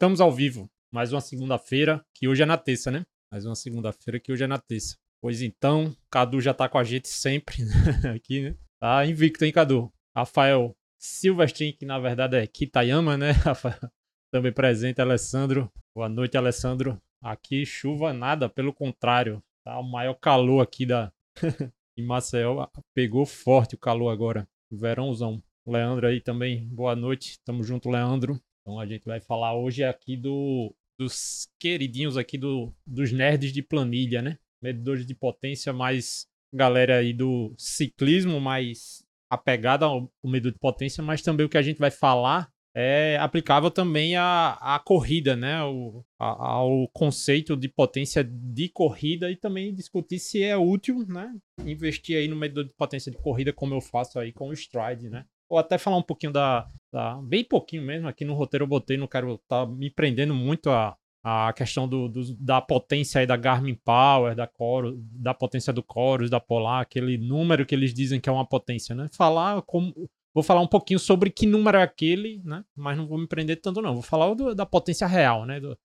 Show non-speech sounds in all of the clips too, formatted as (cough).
Estamos ao vivo. Mais uma segunda-feira, que hoje é na terça, né? Mais uma segunda-feira, que hoje é na terça. Pois então, Cadu já tá com a gente sempre (laughs) né? aqui, né? Tá invicto, hein, Cadu? Rafael Silvestrin, que na verdade é Kitayama, né? (laughs) Também presente, Alessandro. Boa noite, Alessandro. Aqui chuva nada, pelo contrário. Tá o maior calor aqui da (laughs) em Maceió. Pegou forte o calor agora. Verãozão. Leandro aí também, boa noite. Tamo junto, Leandro. Então a gente vai falar hoje aqui do, dos queridinhos aqui do, dos nerds de planilha, né? Medidores de potência, mais galera aí do ciclismo, mais apegada ao, ao medidor de potência, mas também o que a gente vai falar é aplicável também à, à corrida, né? O, a, ao conceito de potência de corrida e também discutir se é útil, né? Investir aí no medidor de potência de corrida, como eu faço aí com o Stride, né? Ou até falar um pouquinho da, da, Bem pouquinho mesmo, aqui no roteiro eu botei, não quero estar tá me prendendo muito a, a questão do, do, da potência aí da Garmin Power, da Chorus, da potência do Chorus, da Polar, aquele número que eles dizem que é uma potência, né? Falar como. Vou falar um pouquinho sobre que número é aquele, né? Mas não vou me prender tanto, não. Vou falar do, da potência real, né? Do,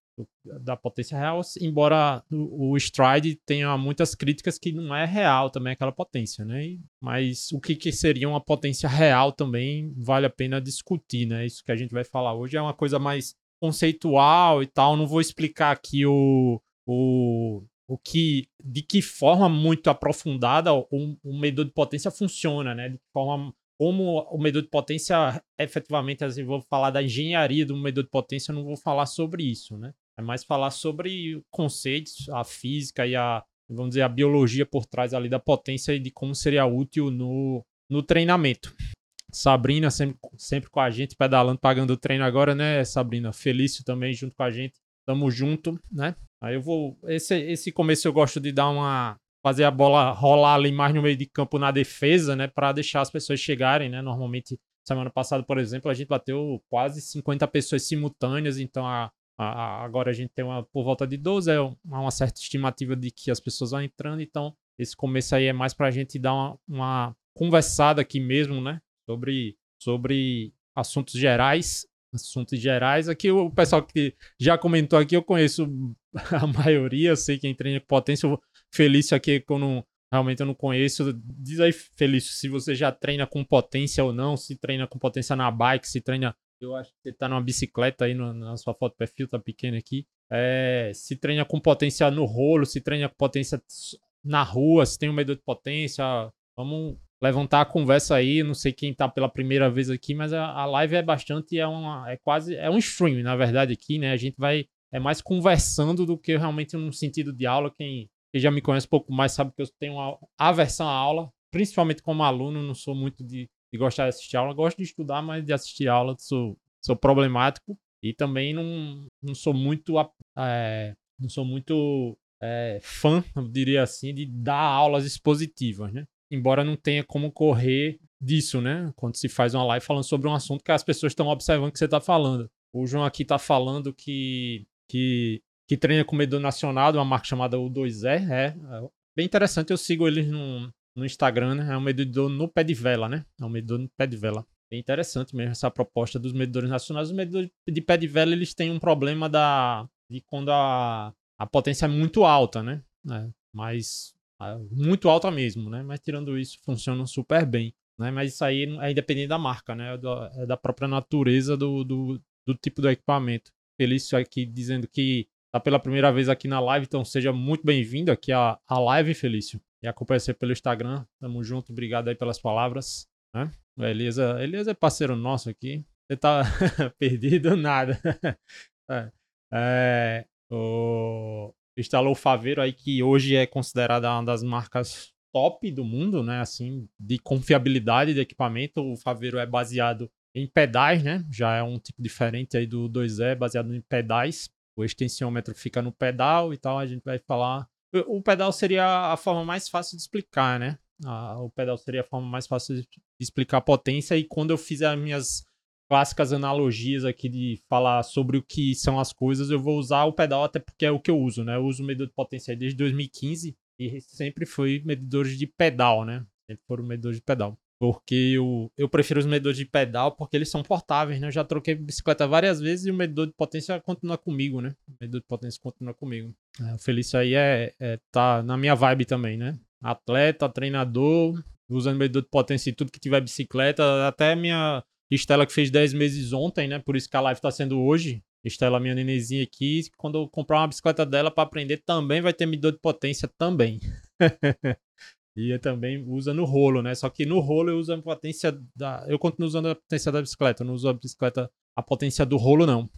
da potência real, embora o, Stride tenha muitas críticas que não é real também aquela potência, né? Mas o que, que seria uma potência real também vale a pena discutir, né? Isso que a gente vai falar hoje é uma coisa mais conceitual e tal. Não vou explicar aqui o, o, o que, de que forma muito aprofundada o, o medidor de potência funciona, né? De forma como o medidor de potência efetivamente, assim, vou falar da engenharia do medidor de potência, não vou falar sobre isso, né? É mais falar sobre conceitos, a física e a, vamos dizer, a biologia por trás ali da potência e de como seria útil no, no treinamento. Sabrina sempre, sempre com a gente, pedalando, pagando o treino agora, né, Sabrina? Felício também junto com a gente. Tamo junto, né? Aí eu vou. Esse, esse começo eu gosto de dar uma. Fazer a bola rolar ali mais no meio de campo na defesa, né? Para deixar as pessoas chegarem, né? Normalmente, semana passada, por exemplo, a gente bateu quase 50 pessoas simultâneas, então a, agora a gente tem uma, por volta de 12, é uma certa estimativa de que as pessoas vão entrando, então esse começo aí é mais para a gente dar uma, uma, conversada aqui mesmo, né? Sobre, sobre assuntos gerais. Assuntos gerais. Aqui o pessoal que já comentou aqui, eu conheço (laughs) a maioria, eu sei quem treina com potência. O Felício aqui, que eu não, realmente eu não conheço. Diz aí, Felício, se você já treina com potência ou não, se treina com potência na bike, se treina eu acho que você tá numa bicicleta aí no, na sua foto perfil, tá pequena aqui. É, se treina com potência no rolo, se treina com potência na rua, se tem um medo de potência. Vamos levantar a conversa aí. Não sei quem tá pela primeira vez aqui, mas a, a live é bastante, é, uma, é quase, é um stream, na verdade, aqui, né? A gente vai, é mais conversando do que realmente num sentido de aula. Quem, quem já me conhece um pouco mais sabe que eu tenho uma aversão à aula, principalmente como aluno, não sou muito de de gostar de assistir aula. Gosto de estudar, mas de assistir aula sou, sou problemático. E também não, não sou muito. É, não sou muito é, fã, eu diria assim, de dar aulas expositivas, né? Embora não tenha como correr disso, né? Quando se faz uma live falando sobre um assunto que as pessoas estão observando que você está falando. O João aqui está falando que, que, que treina com medidor nacional uma marca chamada U2R. É, é bem interessante, eu sigo eles no, no Instagram, né? É um medidor no pé de vela, né? É um medidor no pé de vela. É interessante mesmo essa proposta dos medidores nacionais. Os medidores de pé de vela, eles têm um problema da de quando a, a potência é muito alta, né? É, mas muito alta mesmo, né? Mas tirando isso, funcionam super bem. Né? Mas isso aí é independente da marca, né? É da, é própria natureza do, do, do, tipo do equipamento. Felício aqui dizendo que tá pela primeira vez aqui na live, então seja muito bem-vindo aqui à, à live, Felício e acompanha você pelo Instagram. Tamo junto, obrigado aí pelas palavras. Né? Elisa, Elisa é parceiro nosso aqui. Você tá (laughs) perdido? Nada. (laughs) é, é, o, instalou o Faveiro aí, que hoje é considerada uma das marcas top do mundo, né? Assim, de confiabilidade de equipamento. O Faveiro é baseado em pedais, né? Já é um tipo diferente aí do 2E, baseado em pedais. O extensiômetro fica no pedal e tal. A gente vai falar o pedal seria a forma mais fácil de explicar, né? o pedal seria a forma mais fácil de explicar a potência. E quando eu fizer as minhas clássicas analogias aqui de falar sobre o que são as coisas, eu vou usar o pedal até porque é o que eu uso, né? Eu uso medidor de potência desde 2015 e sempre foi medidores de pedal, né? Sempre foram medidores de pedal. Porque eu, eu prefiro os medidores de pedal porque eles são portáveis, né? Eu já troquei bicicleta várias vezes e o medidor de potência continua comigo, né? O medidor de potência continua comigo. É, o Felício aí é, é, tá na minha vibe também, né? Atleta, treinador, usando medidor de potência e tudo que tiver bicicleta. Até minha Estela que fez 10 meses ontem, né? Por isso que a live tá sendo hoje. Estela, minha nenenzinha aqui, quando eu comprar uma bicicleta dela para aprender, também vai ter medidor de potência também. (laughs) e também usa no rolo, né? Só que no rolo eu uso a potência da. Eu continuo usando a potência da bicicleta, eu não uso a bicicleta, a potência do rolo, não.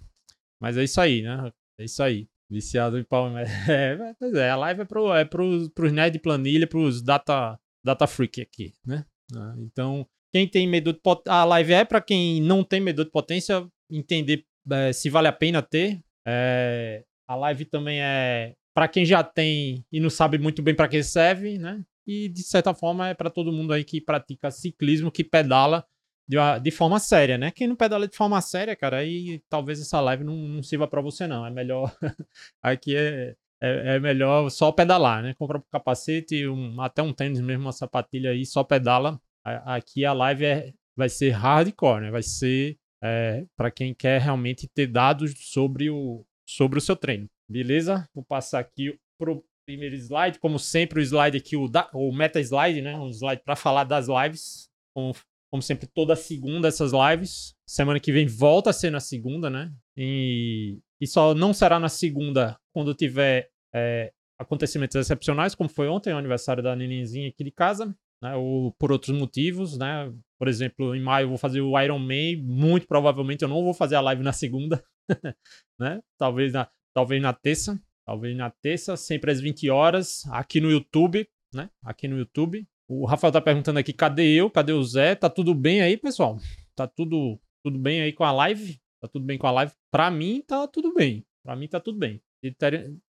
Mas é isso aí, né? É isso aí. Viciado em Palmer. (laughs) É, pois é, a live é, pro, é pros, pros nerd de planilha, pros data, data freak aqui, né? Ah, então, quem tem medidor de potência. A live é para quem não tem medidor de potência entender é, se vale a pena ter. É, a live também é para quem já tem e não sabe muito bem para que serve, né? E de certa forma é para todo mundo aí que pratica ciclismo, que pedala de, de, forma séria, né? Quem não pedala de forma séria, cara, aí talvez essa live não, não sirva para você, não. É melhor. (laughs) aqui é, é, é, melhor só pedalar, né? Compra um capacete, um, até um tênis mesmo, uma sapatilha aí, só pedala. Aqui a live é, vai ser hardcore, né? Vai ser é, para quem quer realmente ter dados sobre o, sobre o seu treino. Beleza? Vou passar aqui pro primeiro slide. Como sempre, o slide aqui, o, da, o meta slide, né? Um slide para falar das lives. Como, como sempre, toda segunda essas lives. Semana que vem volta a ser na segunda, né? E, e só não será na segunda quando tiver é, acontecimentos excepcionais, como foi ontem, o aniversário da nenenzinha aqui de casa né? Ou por outros motivos, né? Por exemplo, em maio eu vou fazer o Iron Man, muito provavelmente eu não vou fazer a live na segunda, (laughs) né? Talvez na, talvez na terça, talvez na terça, sempre às 20 horas, aqui no YouTube, né? Aqui no YouTube. O Rafael tá perguntando aqui, cadê eu? Cadê o Zé? Tá tudo bem aí, pessoal? Tá tudo, tudo bem aí com a live? Tá tudo bem com a live? Pra mim, tá tudo bem. Pra mim, tá tudo bem. Se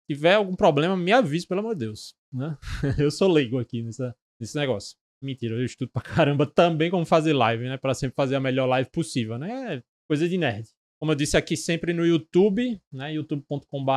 tiver algum problema, me avise, pelo amor de Deus. Né? (laughs) eu sou leigo aqui nessa, nesse negócio. Mentira, eu estudo pra caramba também como fazer live, né? Pra sempre fazer a melhor live possível, né? É coisa de nerd. Como eu disse aqui sempre no YouTube, né? youtube.com.br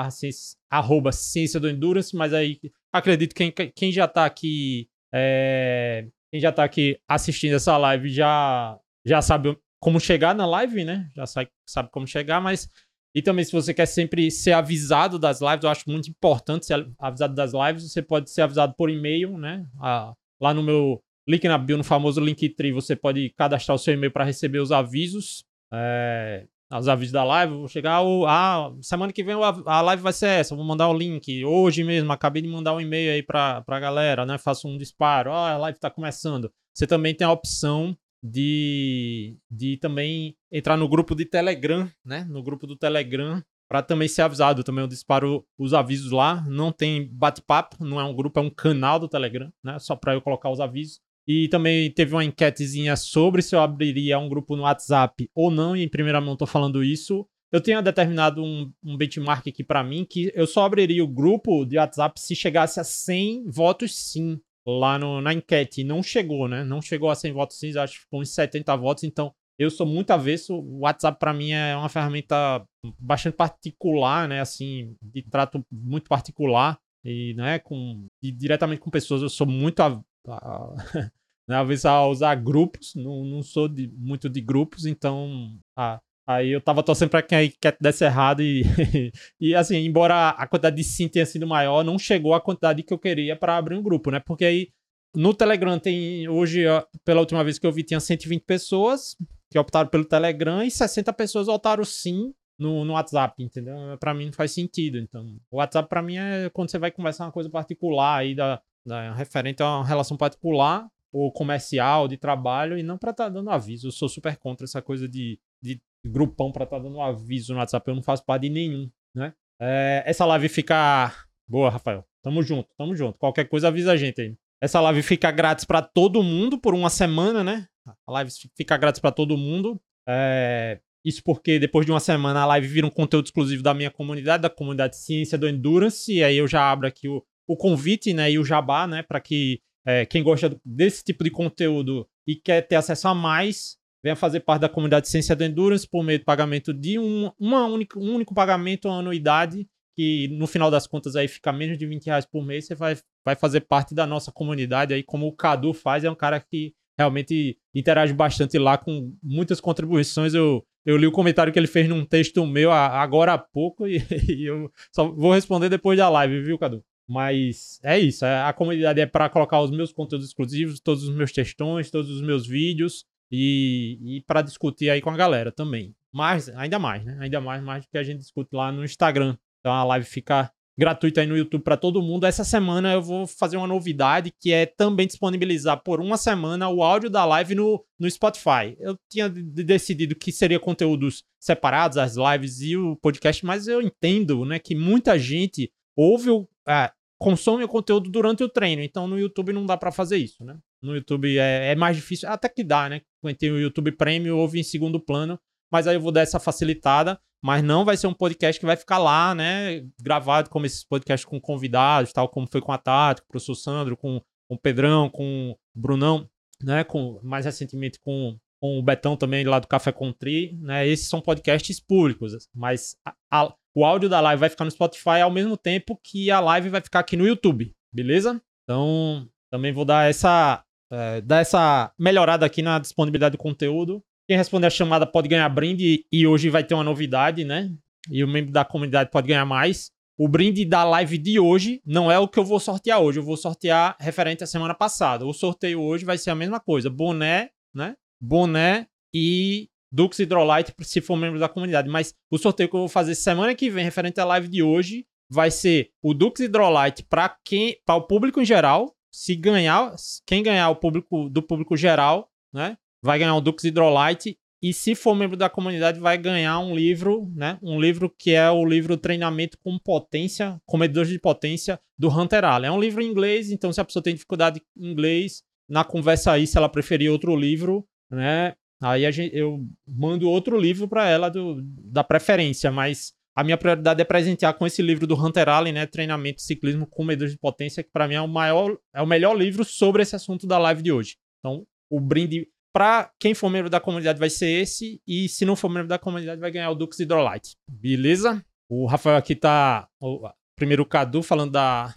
arroba ciência do endurance, mas aí acredito que quem, quem já tá aqui é, quem já tá aqui assistindo essa live já já sabe como chegar na live, né? Já sabe, sabe como chegar, mas e também, se você quer sempre ser avisado das lives, eu acho muito importante ser avisado das lives. Você pode ser avisado por e-mail, né? Ah, lá no meu link na bio, no famoso Linktree, você pode cadastrar o seu e-mail para receber os avisos. É, os avisos da live. Vou chegar. O, ah, semana que vem a live vai ser essa. Vou mandar o link. Hoje mesmo, acabei de mandar um e-mail aí para a galera, né? Faço um disparo. Ah, a live está começando. Você também tem a opção de, de também entrar no grupo de Telegram, né? No grupo do Telegram para também ser avisado. Também eu disparo os avisos lá. Não tem bate-papo, não é um grupo, é um canal do Telegram, né? Só para eu colocar os avisos. E também teve uma enquetezinha sobre se eu abriria um grupo no WhatsApp ou não, e em primeira mão tô falando isso. Eu tenho determinado um, um benchmark aqui para mim que eu só abriria o grupo de WhatsApp se chegasse a 100 votos sim lá no, na enquete. Não chegou, né? Não chegou a 100 votos sim, acho que ficou uns 70 votos. Então eu sou muito avesso. O WhatsApp para mim é uma ferramenta bastante particular, né? Assim, de trato muito particular e, né, com e diretamente com pessoas. Eu sou muito a, (laughs) a, né, a usar grupos. Não, não sou de, muito de grupos, então a, Aí eu tava torcendo pra que a enquete desse errado e, (laughs) e assim, embora a quantidade de sim tenha sido maior, não chegou a quantidade que eu queria para abrir um grupo, né? Porque aí no Telegram tem, hoje, pela última vez que eu vi, tinha 120 pessoas que optaram pelo Telegram e 60 pessoas votaram sim no, no WhatsApp, entendeu? Para mim não faz sentido. Então, o WhatsApp para mim é quando você vai conversar uma coisa particular aí da, da referente a uma relação particular ou comercial, de trabalho e não para estar tá dando aviso. Eu sou super contra essa coisa de, de grupão para estar tá dando aviso no WhatsApp. Eu não faço parte de nenhum, né? É, essa live fica boa, Rafael. Tamo junto, tamo junto. Qualquer coisa avisa a gente aí. Essa live fica grátis para todo mundo por uma semana, né? A live fica grátis para todo mundo. É, isso porque depois de uma semana a live vira um conteúdo exclusivo da minha comunidade, da comunidade Ciência do Endurance. E aí eu já abro aqui o, o convite né, e o jabá, né? Para que é, quem gosta desse tipo de conteúdo e quer ter acesso a mais, venha fazer parte da comunidade Ciência do Endurance por meio do pagamento de um, uma única, um único pagamento, uma anuidade, que no final das contas aí fica menos de 20 reais por mês. Você vai, vai fazer parte da nossa comunidade aí, como o Cadu faz, é um cara que realmente interage bastante lá com muitas contribuições. Eu, eu li o comentário que ele fez num texto meu agora há pouco (laughs) e, e eu só vou responder depois da live, viu, Cadu? Mas é isso, é, a comunidade é para colocar os meus conteúdos exclusivos, todos os meus textões, todos os meus vídeos e, e para discutir aí com a galera também. Mas, ainda mais, né? Ainda mais, mais do que a gente discute lá no Instagram. Então a live fica gratuita aí no YouTube para todo mundo. Essa semana eu vou fazer uma novidade que é também disponibilizar por uma semana o áudio da live no, no Spotify. Eu tinha decidido que seria conteúdos separados, as lives e o podcast, mas eu entendo, né, que muita gente ouve o, é, consome o conteúdo durante o treino. Então no YouTube não dá para fazer isso, né? No YouTube é, é, mais difícil, até que dá, né? Quando tem o YouTube Premium, ouve em segundo plano, mas aí eu vou dar essa facilitada, mas não vai ser um podcast que vai ficar lá, né? Gravado como esses podcasts com convidados, tal como foi com a Tati, com o professor Sandro, com, com o Pedrão, com o Brunão, né? Com, mais recentemente com, com o Betão também lá do Café Country, né? Esses são podcasts públicos, mas a, a, o áudio da live vai ficar no Spotify ao mesmo tempo que a live vai ficar aqui no YouTube, beleza? Então, também vou dar essa, é, dar essa melhorada aqui na disponibilidade do conteúdo. Quem responder a chamada pode ganhar brinde e hoje vai ter uma novidade, né? E o membro da comunidade pode ganhar mais. O brinde da live de hoje não é o que eu vou sortear hoje. Eu vou sortear referente à semana passada. O sorteio hoje vai ser a mesma coisa: boné, né? Boné e Dux Hydrolite se for membro da comunidade. Mas o sorteio que eu vou fazer semana que vem, referente à live de hoje, vai ser o Dux Hydrolite para quem, para o público em geral. Se ganhar, quem ganhar o público do público geral, né, vai ganhar o Dux Hydrolite e se for membro da comunidade vai ganhar um livro, né, um livro que é o livro Treinamento com Potência, Comedores de Potência do Hunter Allen. É um livro em inglês, então se a pessoa tem dificuldade em inglês, na conversa aí, se ela preferir outro livro, né, Aí gente, eu mando outro livro para ela do, da preferência, mas a minha prioridade é presentear com esse livro do Hunter Allen, né, Treinamento Ciclismo com Medores de Potência, que para mim é o maior, é o melhor livro sobre esse assunto da live de hoje. Então, o brinde para quem for membro da comunidade vai ser esse e se não for membro da comunidade vai ganhar o Dux Hydrolite. Beleza? O Rafael aqui tá o, primeiro o Cadu falando da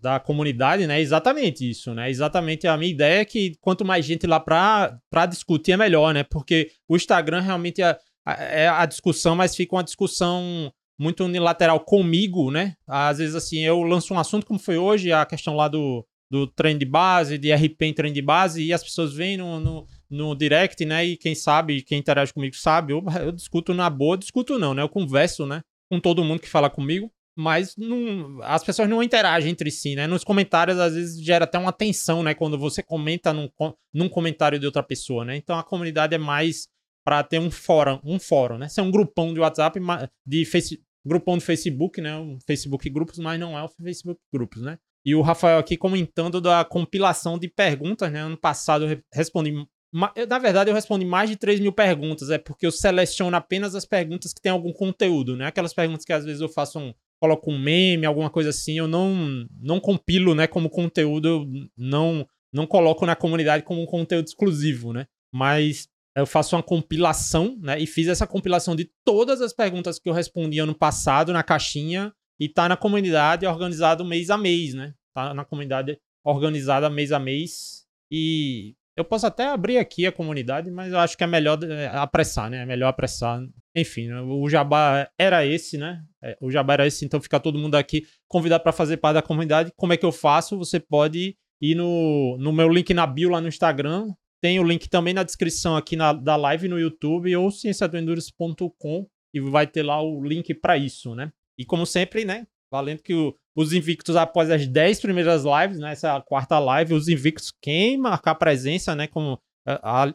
da comunidade, né? Exatamente isso, né? Exatamente a minha ideia é que quanto mais gente lá para discutir é melhor, né? Porque o Instagram realmente é, é a discussão, mas fica uma discussão muito unilateral comigo, né? Às vezes, assim, eu lanço um assunto como foi hoje, a questão lá do, do treino de base, de RP em treino de base, e as pessoas vêm no, no, no direct, né? E quem sabe, quem interage comigo sabe, eu, eu discuto na boa, discuto não, né? Eu converso, né? Com todo mundo que fala comigo mas não, as pessoas não interagem entre si, né? Nos comentários, às vezes, gera até uma tensão, né? Quando você comenta num, num comentário de outra pessoa, né? Então a comunidade é mais para ter um fórum, um fórum, né? Ser um grupão de WhatsApp, de face, grupão de Facebook, né? Um Facebook grupos, mas não é o Facebook grupos, né? E o Rafael aqui comentando da compilação de perguntas, né? Ano passado eu respondi. Na verdade, eu respondi mais de 3 mil perguntas, é porque eu seleciono apenas as perguntas que têm algum conteúdo, né? Aquelas perguntas que às vezes eu faço um, coloco um meme, alguma coisa assim, eu não, não compilo, né, como conteúdo, não, não coloco na comunidade como um conteúdo exclusivo, né? Mas eu faço uma compilação, né? E fiz essa compilação de todas as perguntas que eu respondi ano passado na caixinha e tá na comunidade organizado mês a mês, né? Tá na comunidade organizada mês a mês. E eu posso até abrir aqui a comunidade, mas eu acho que é melhor é, apressar, né? É melhor apressar. Enfim, né? o jabá era esse, né? É, o jabá era esse, então fica todo mundo aqui convidado para fazer parte da comunidade. Como é que eu faço? Você pode ir no, no meu link na bio lá no Instagram. Tem o link também na descrição aqui na, da live no YouTube ou cienciadoendurance.com e vai ter lá o link para isso, né? E como sempre, né? Valendo que o, os invictos, após as 10 primeiras lives, né? Essa quarta live, os invictos, quem marcar presença, né? Como,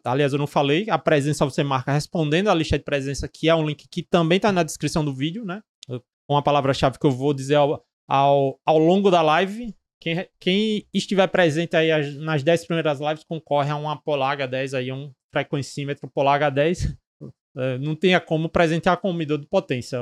aliás, eu não falei, a presença você marca respondendo a lista de presença, que é um link que também está na descrição do vídeo, né? Uma palavra-chave que eu vou dizer ao, ao, ao longo da live. Quem, quem estiver presente aí as, nas 10 primeiras lives concorre a uma Polar H10 aí, um frequencímetro Polar H10. É, não tenha como presentear com medidor de potência.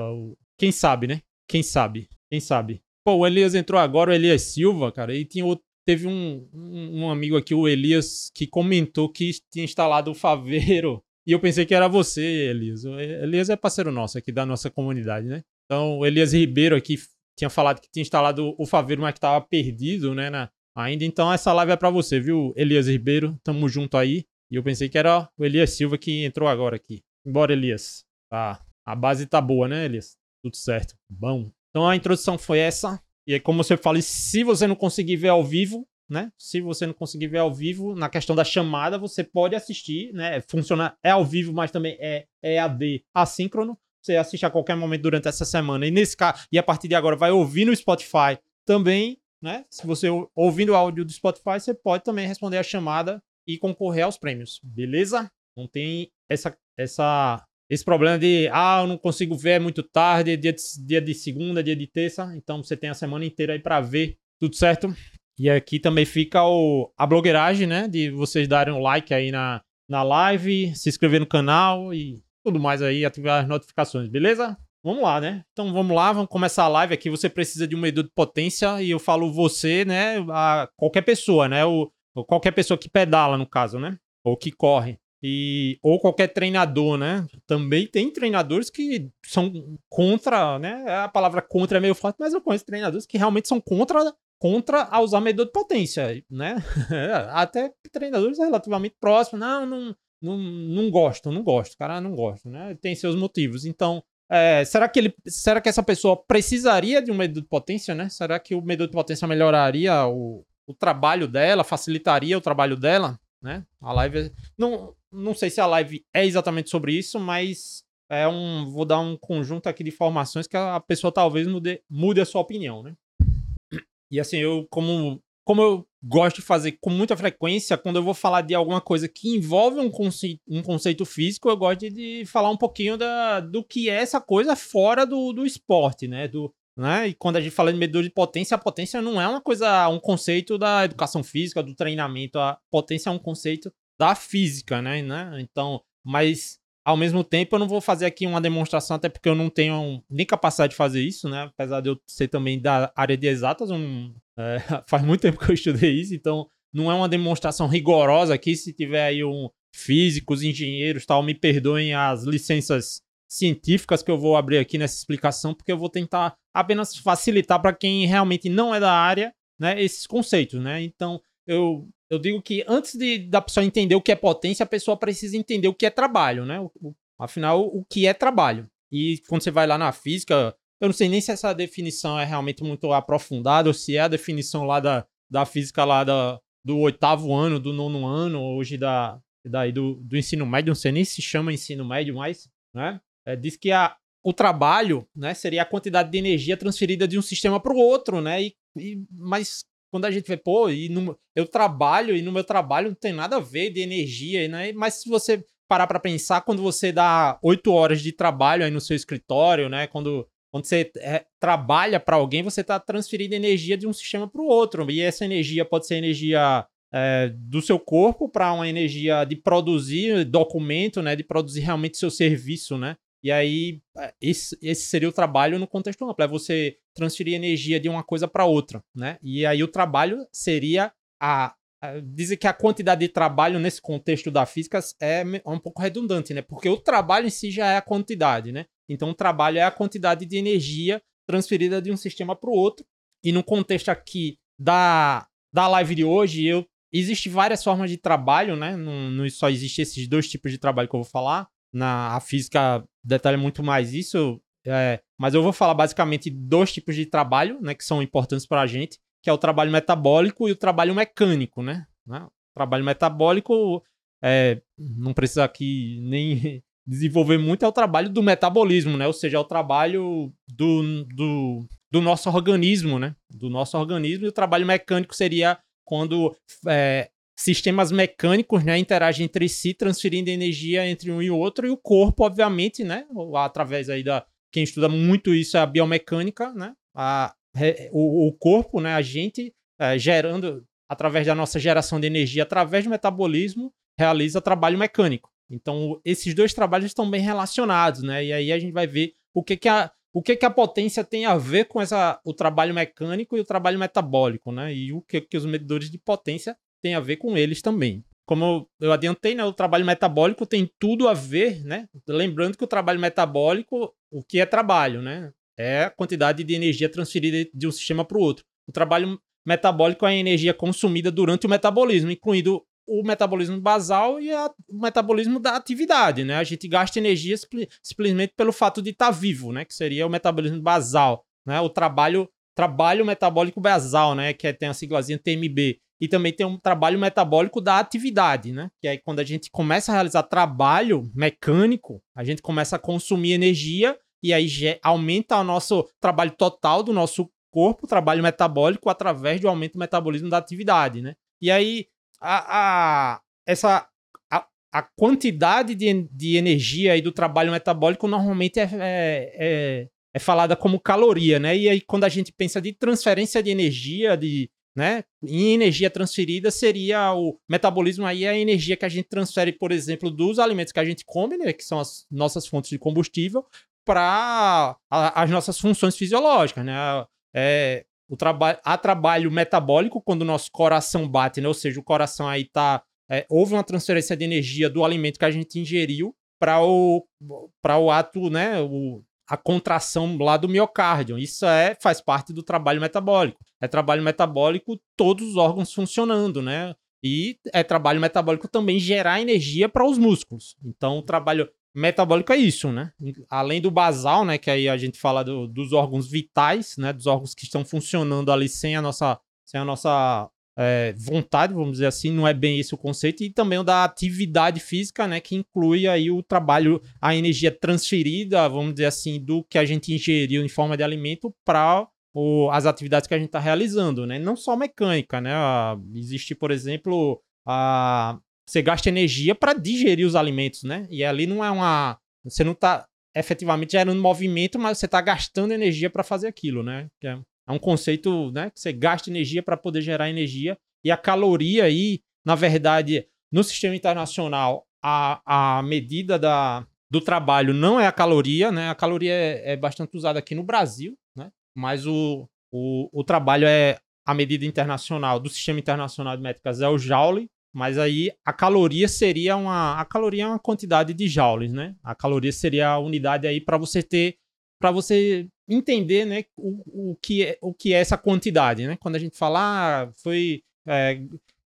Quem sabe, né? Quem sabe? Quem sabe? Pô, o Elias entrou agora, o Elias Silva, cara, e tinha outro, teve um, um, amigo aqui, o Elias, que comentou que tinha instalado o Faveiro. E eu pensei que era você, Elias. O Elias é parceiro nosso aqui da nossa comunidade, né? Então, o Elias Ribeiro aqui tinha falado que tinha instalado o Faveiro, mas que estava perdido, né? Na, ainda. Então essa live é para você, viu, Elias Ribeiro? Tamo junto aí. E eu pensei que era o Elias Silva que entrou agora aqui. Bora, Elias. Tá. A base tá boa, né, Elias? Tudo certo. Bom. Então a introdução foi essa. E aí, como você fala, se você não conseguir ver ao vivo, né? Se você não conseguir ver ao vivo, na questão da chamada, você pode assistir, né? Funciona, é ao vivo, mas também é, é AD assíncrono. Você assiste a qualquer momento durante essa semana. E nesse caso, e a partir de agora vai ouvir no Spotify também, né? Se você ouvindo o áudio do Spotify, você pode também responder a chamada e concorrer aos prêmios, beleza? Não tem essa, essa, esse problema de, ah, eu não consigo ver, é muito tarde, dia de, dia de segunda, dia de terça, então você tem a semana inteira aí para ver, tudo certo? E aqui também fica o, a blogueiragem, né? De vocês darem um like aí na, na live, se inscrever no canal e tudo mais aí, ativar as notificações, beleza? Vamos lá, né? Então vamos lá, vamos começar a live aqui. Você precisa de um medidor de potência e eu falo você, né? A qualquer pessoa, né? O, qualquer pessoa que pedala, no caso, né? Ou que corre. E, ou qualquer treinador, né? Também tem treinadores que são contra, né? A palavra contra é meio forte, mas eu conheço treinadores que realmente são contra contra a usar medidor de potência, né? (laughs) Até treinadores relativamente próximos, não, não, não, não gosto, não gosto, cara, não gosto, né? Tem seus motivos. Então, é, será que ele, será que essa pessoa precisaria de um medidor de potência, né? Será que o medidor de potência melhoraria o, o trabalho dela, facilitaria o trabalho dela, né? A live, não, não sei se a live é exatamente sobre isso, mas é um, vou dar um conjunto aqui de informações que a pessoa talvez mude, mude a sua opinião, né? E assim, eu, como, como eu gosto de fazer com muita frequência, quando eu vou falar de alguma coisa que envolve um conceito, um conceito físico, eu gosto de, de falar um pouquinho da, do que é essa coisa fora do, do esporte, né? Do, né? E quando a gente fala de medidor de potência, a potência não é uma coisa, um conceito da educação física, do treinamento. A potência é um conceito da física, né? né? Então, mas ao mesmo tempo, eu não vou fazer aqui uma demonstração, até porque eu não tenho nem capacidade de fazer isso, né? Apesar de eu ser também da área de exatas, um, é, (laughs) faz muito tempo que eu estudei isso, então não é uma demonstração rigorosa aqui. Se tiver aí um físicos, engenheiros tal, me perdoem as licenças científicas que eu vou abrir aqui nessa explicação, porque eu vou tentar apenas facilitar para quem realmente não é da área, né, esses conceitos, né? Então, eu eu digo que antes de, da pessoa entender o que é potência, a pessoa precisa entender o que é trabalho, né? O, o, afinal, o que é trabalho. E quando você vai lá na física, eu não sei nem se essa definição é realmente muito aprofundada ou se é a definição lá da, da física lá da, do oitavo ano, do nono ano, hoje da, daí do, do ensino médio, não sei nem se chama ensino médio mais, né? É, diz que a, o trabalho, né, seria a quantidade de energia transferida de um sistema para o outro, né? E, e, mas quando a gente vê, pô, e no, eu trabalho e no meu trabalho não tem nada a ver de energia, né? Mas se você parar para pensar, quando você dá oito horas de trabalho aí no seu escritório, né? Quando, quando você é, trabalha para alguém, você está transferindo energia de um sistema para o outro. E essa energia pode ser energia é, do seu corpo para uma energia de produzir documento, né? De produzir realmente seu serviço, né? E aí, é, esse, esse seria o trabalho no contexto amplo, é você transferir energia de uma coisa para outra, né? E aí o trabalho seria a, a dizer que a quantidade de trabalho nesse contexto da física é, é um pouco redundante, né? Porque o trabalho em si já é a quantidade, né? Então o trabalho é a quantidade de energia transferida de um sistema para o outro. E no contexto aqui da, da live de hoje, eu existe várias formas de trabalho, né? Não, não só existe esses dois tipos de trabalho que eu vou falar na a física detalha muito mais isso, é, mas eu vou falar basicamente dois tipos de trabalho, né, que são importantes para a gente, que é o trabalho metabólico e o trabalho mecânico, né? né? Trabalho metabólico é, não precisa aqui nem (laughs) desenvolver muito, é o trabalho do metabolismo, né? Ou seja, é o trabalho do, do, do nosso organismo, né? Do nosso organismo. E o trabalho mecânico seria quando é, sistemas mecânicos, né, interagem entre si, transferindo energia entre um e outro, e o corpo, obviamente, né, através aí da quem estuda muito isso é a biomecânica, né, a, o, o corpo, né, a gente é, gerando através da nossa geração de energia, através do metabolismo, realiza trabalho mecânico. Então, esses dois trabalhos estão bem relacionados, né? E aí a gente vai ver o que, que a o que, que a potência tem a ver com essa, o trabalho mecânico e o trabalho metabólico, né? E o que, que os medidores de potência tem a ver com eles também. Como eu adiantei, né, o trabalho metabólico tem tudo a ver, né? Lembrando que o trabalho metabólico, o que é trabalho, né? É a quantidade de energia transferida de um sistema para o outro. O trabalho metabólico é a energia consumida durante o metabolismo, incluindo o metabolismo basal e a, o metabolismo da atividade, né? A gente gasta energia simplesmente pelo fato de estar tá vivo, né? Que seria o metabolismo basal, né? O trabalho trabalho metabólico basal, né? Que é, tem a siglazinha TMB. E também tem um trabalho metabólico da atividade, né? Que aí quando a gente começa a realizar trabalho mecânico, a gente começa a consumir energia e aí aumenta o nosso trabalho total do nosso corpo, trabalho metabólico, através do aumento do metabolismo da atividade, né? E aí a, a, essa, a, quantidade de, de energia e do trabalho metabólico normalmente é, é, é, é, falada como caloria, né? E aí, quando a gente pensa de transferência de energia, de, né? Em energia transferida seria o metabolismo aí é a energia que a gente transfere, por exemplo, dos alimentos que a gente come, né? Que são as nossas fontes de combustível, para as nossas funções fisiológicas, né? É, o trabalho, há trabalho metabólico quando o nosso coração bate, né? Ou seja, o coração aí tá. É, houve uma transferência de energia do alimento que a gente ingeriu para o, para o ato, né? O, a contração lá do miocárdio. Isso é, faz parte do trabalho metabólico. É trabalho metabólico, todos os órgãos funcionando, né? E é trabalho metabólico também gerar energia para os músculos. Então, o trabalho metabólico é isso, né? Além do basal, né? Que aí a gente fala do, dos órgãos vitais, né? Dos órgãos que estão funcionando ali sem a nossa, sem a nossa é, vontade, vamos dizer assim, não é bem esse o conceito, e também o da atividade física, né? Que inclui aí o trabalho, a energia transferida, vamos dizer assim, do que a gente ingeriu em forma de alimento para as atividades que a gente está realizando, né? Não só mecânica, né? Existe, por exemplo, a você gasta energia para digerir os alimentos, né? E ali não é uma. Você não está efetivamente gerando movimento, mas você está gastando energia para fazer aquilo, né? É, é, um conceito, né? Que você gasta energia para poder gerar energia. E a caloria aí, na verdade, no sistema internacional, a, a medida da, do trabalho não é a caloria, né? A caloria é, é bastante usada aqui no Brasil, né? Mas o, o, o trabalho é a medida internacional do sistema internacional de métricas é o Joule, mas aí a caloria seria uma. A caloria é uma quantidade de joules, né? A caloria seria a unidade aí para você ter. Para você entender, né, o, o, que é, o que é essa quantidade, né? Quando a gente fala, ah, foi. É,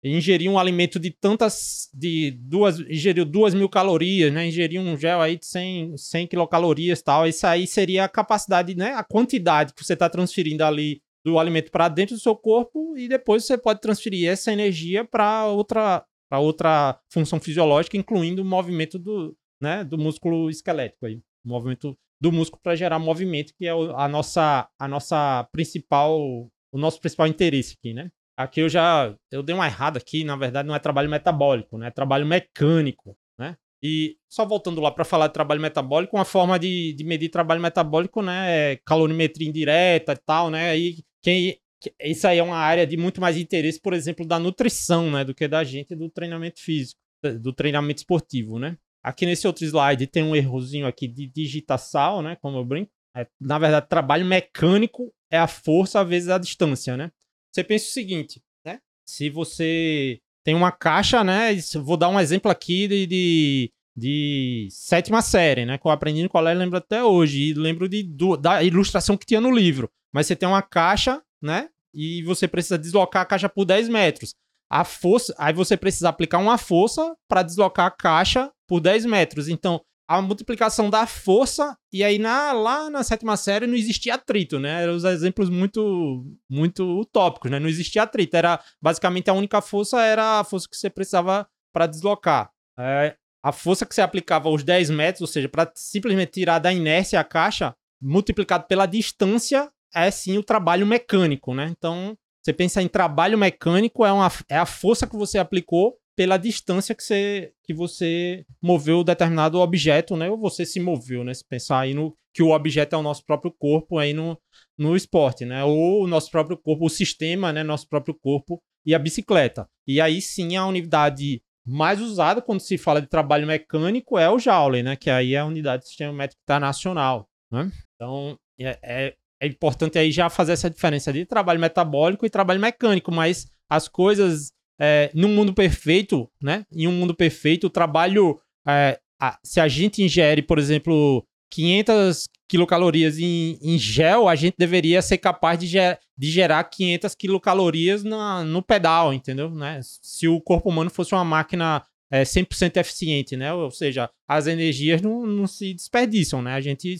ingerir um alimento de tantas. de duas. ingeriu duas mil calorias, né? Ingerir um gel aí de 100, 100 quilocalorias tal. Isso aí seria a capacidade, né? A quantidade que você está transferindo ali do alimento para dentro do seu corpo e depois você pode transferir essa energia para outra, outra função fisiológica, incluindo o movimento do, né, do músculo esquelético aí. Movimento do músculo para gerar movimento, que é a nossa, a nossa principal, o nosso principal interesse aqui, né? Aqui eu já eu dei uma errada aqui, na verdade não é trabalho metabólico, né? É trabalho mecânico, né? E só voltando lá para falar de trabalho metabólico, uma forma de, de medir trabalho metabólico, né, é calorimetria indireta e tal, né? Aí quem, isso aí é uma área de muito mais interesse, por exemplo, da nutrição, né, do que da gente do treinamento físico, do treinamento esportivo, né? Aqui nesse outro slide tem um errozinho aqui de digitação, né, como eu brinco. É, na verdade, trabalho mecânico é a força vezes a distância, né? Você pensa o seguinte, né? Se você tem uma caixa, né? Vou dar um exemplo aqui de, de, de sétima série, né? Que eu aprendi no colégio, lembro até hoje. E lembro de, do, da ilustração que tinha no livro mas você tem uma caixa, né? E você precisa deslocar a caixa por 10 metros. A força, aí você precisa aplicar uma força para deslocar a caixa por 10 metros. Então, a multiplicação da força, e aí na, lá na sétima série não existia atrito, né? Eram os exemplos muito, muito utópicos, né? Não existia atrito. Era basicamente a única força era a força que você precisava para deslocar. É, a força que você aplicava aos 10 metros, ou seja, para simplesmente tirar da inércia a caixa, multiplicado pela distância é sim o trabalho mecânico, né? Então, você pensa em trabalho mecânico, é, uma, é a força que você aplicou pela distância que você, que você moveu determinado objeto, né? Ou você se moveu, né? Se pensar aí no que o objeto é o nosso próprio corpo aí no, no esporte, né? Ou o nosso próprio corpo, o sistema, né? Nosso próprio corpo e a bicicleta. E aí sim a unidade mais usada quando se fala de trabalho mecânico é o Joule, né? Que aí é a unidade do sistema métrico internacional, né? Então, é, é, é importante aí já fazer essa diferença de trabalho metabólico e trabalho mecânico, mas as coisas é, num mundo perfeito, né? Em um mundo perfeito, o trabalho, é, a, se a gente ingere, por exemplo, 500, quilocalorias em, em gel, a gente deveria ser capaz de, ger, de gerar 500 quilocalorias na, no pedal, entendeu? Né? Se o corpo humano fosse uma máquina é, 100% eficiente, né? Ou seja, as energias não, não se desperdiçam, né? A gente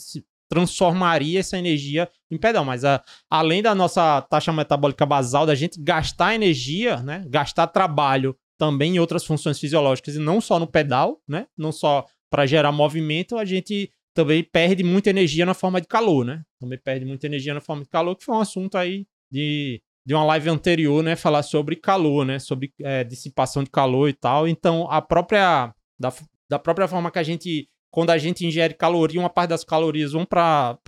transformaria essa energia em pedal, mas a, além da nossa taxa metabólica basal, da gente gastar energia, né? Gastar trabalho também em outras funções fisiológicas e não só no pedal, né? Não só para gerar movimento, a gente também perde muita energia na forma de calor, né? Também perde muita energia na forma de calor, que foi um assunto aí de, de uma live anterior, né? Falar sobre calor, né? Sobre é, dissipação de calor e tal. Então, a própria. Da, da própria forma que a gente. Quando a gente ingere caloria, uma parte das calorias vão para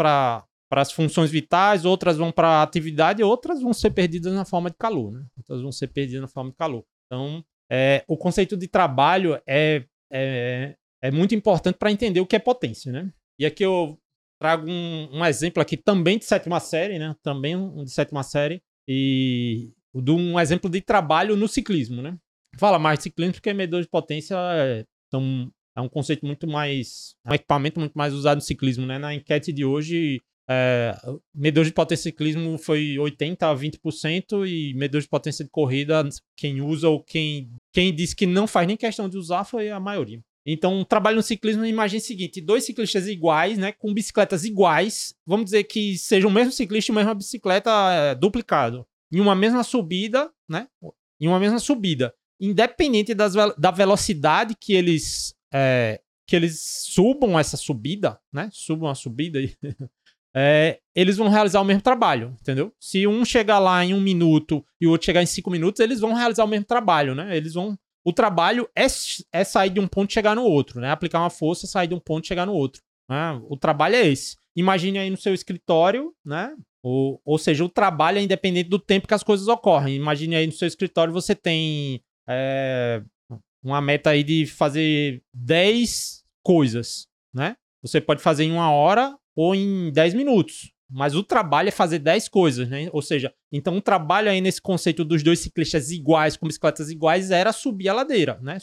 as funções vitais, outras vão para atividade, outras vão ser perdidas na forma de calor, né? Outras vão ser perdidas na forma de calor. Então, é, o conceito de trabalho é, é, é muito importante para entender o que é potência, né? E aqui eu trago um, um, exemplo aqui também de sétima série, né? Também um de sétima série e de um exemplo de trabalho no ciclismo, né? Fala mais de ciclismo porque medidor de potência é, tão, é um conceito muito mais, é um equipamento muito mais usado no ciclismo, né? Na enquete de hoje, é, medidor de potência de ciclismo foi 80 a 20% e medidor de potência de corrida, quem usa ou quem, quem disse que não faz nem questão de usar foi a maioria. Então, um trabalho no ciclismo, imagine o seguinte: dois ciclistas iguais, né? Com bicicletas iguais. Vamos dizer que seja o mesmo ciclista e a mesma bicicleta é, duplicado. Em uma mesma subida, né? Em uma mesma subida. Independente das, da velocidade que eles. É, que eles subam essa subida, né? Subam a subida e. (laughs) É, eles vão realizar o mesmo trabalho, entendeu? Se um chegar lá em um minuto e o outro chegar em cinco minutos, eles vão realizar o mesmo trabalho, né? Eles vão o trabalho é, é sair de um ponto e chegar no outro, né? Aplicar uma força, sair de um ponto e chegar no outro. Né? O trabalho é esse. Imagine aí no seu escritório, né? Ou, ou seja, o trabalho é independente do tempo que as coisas ocorrem. Imagine aí no seu escritório você tem é, uma meta aí de fazer 10 coisas, né? Você pode fazer em uma hora ou em 10 minutos. Mas o trabalho é fazer 10 coisas, né? Ou seja, então o trabalho aí nesse conceito dos dois ciclistas iguais, com bicicletas iguais, era subir a ladeira, né?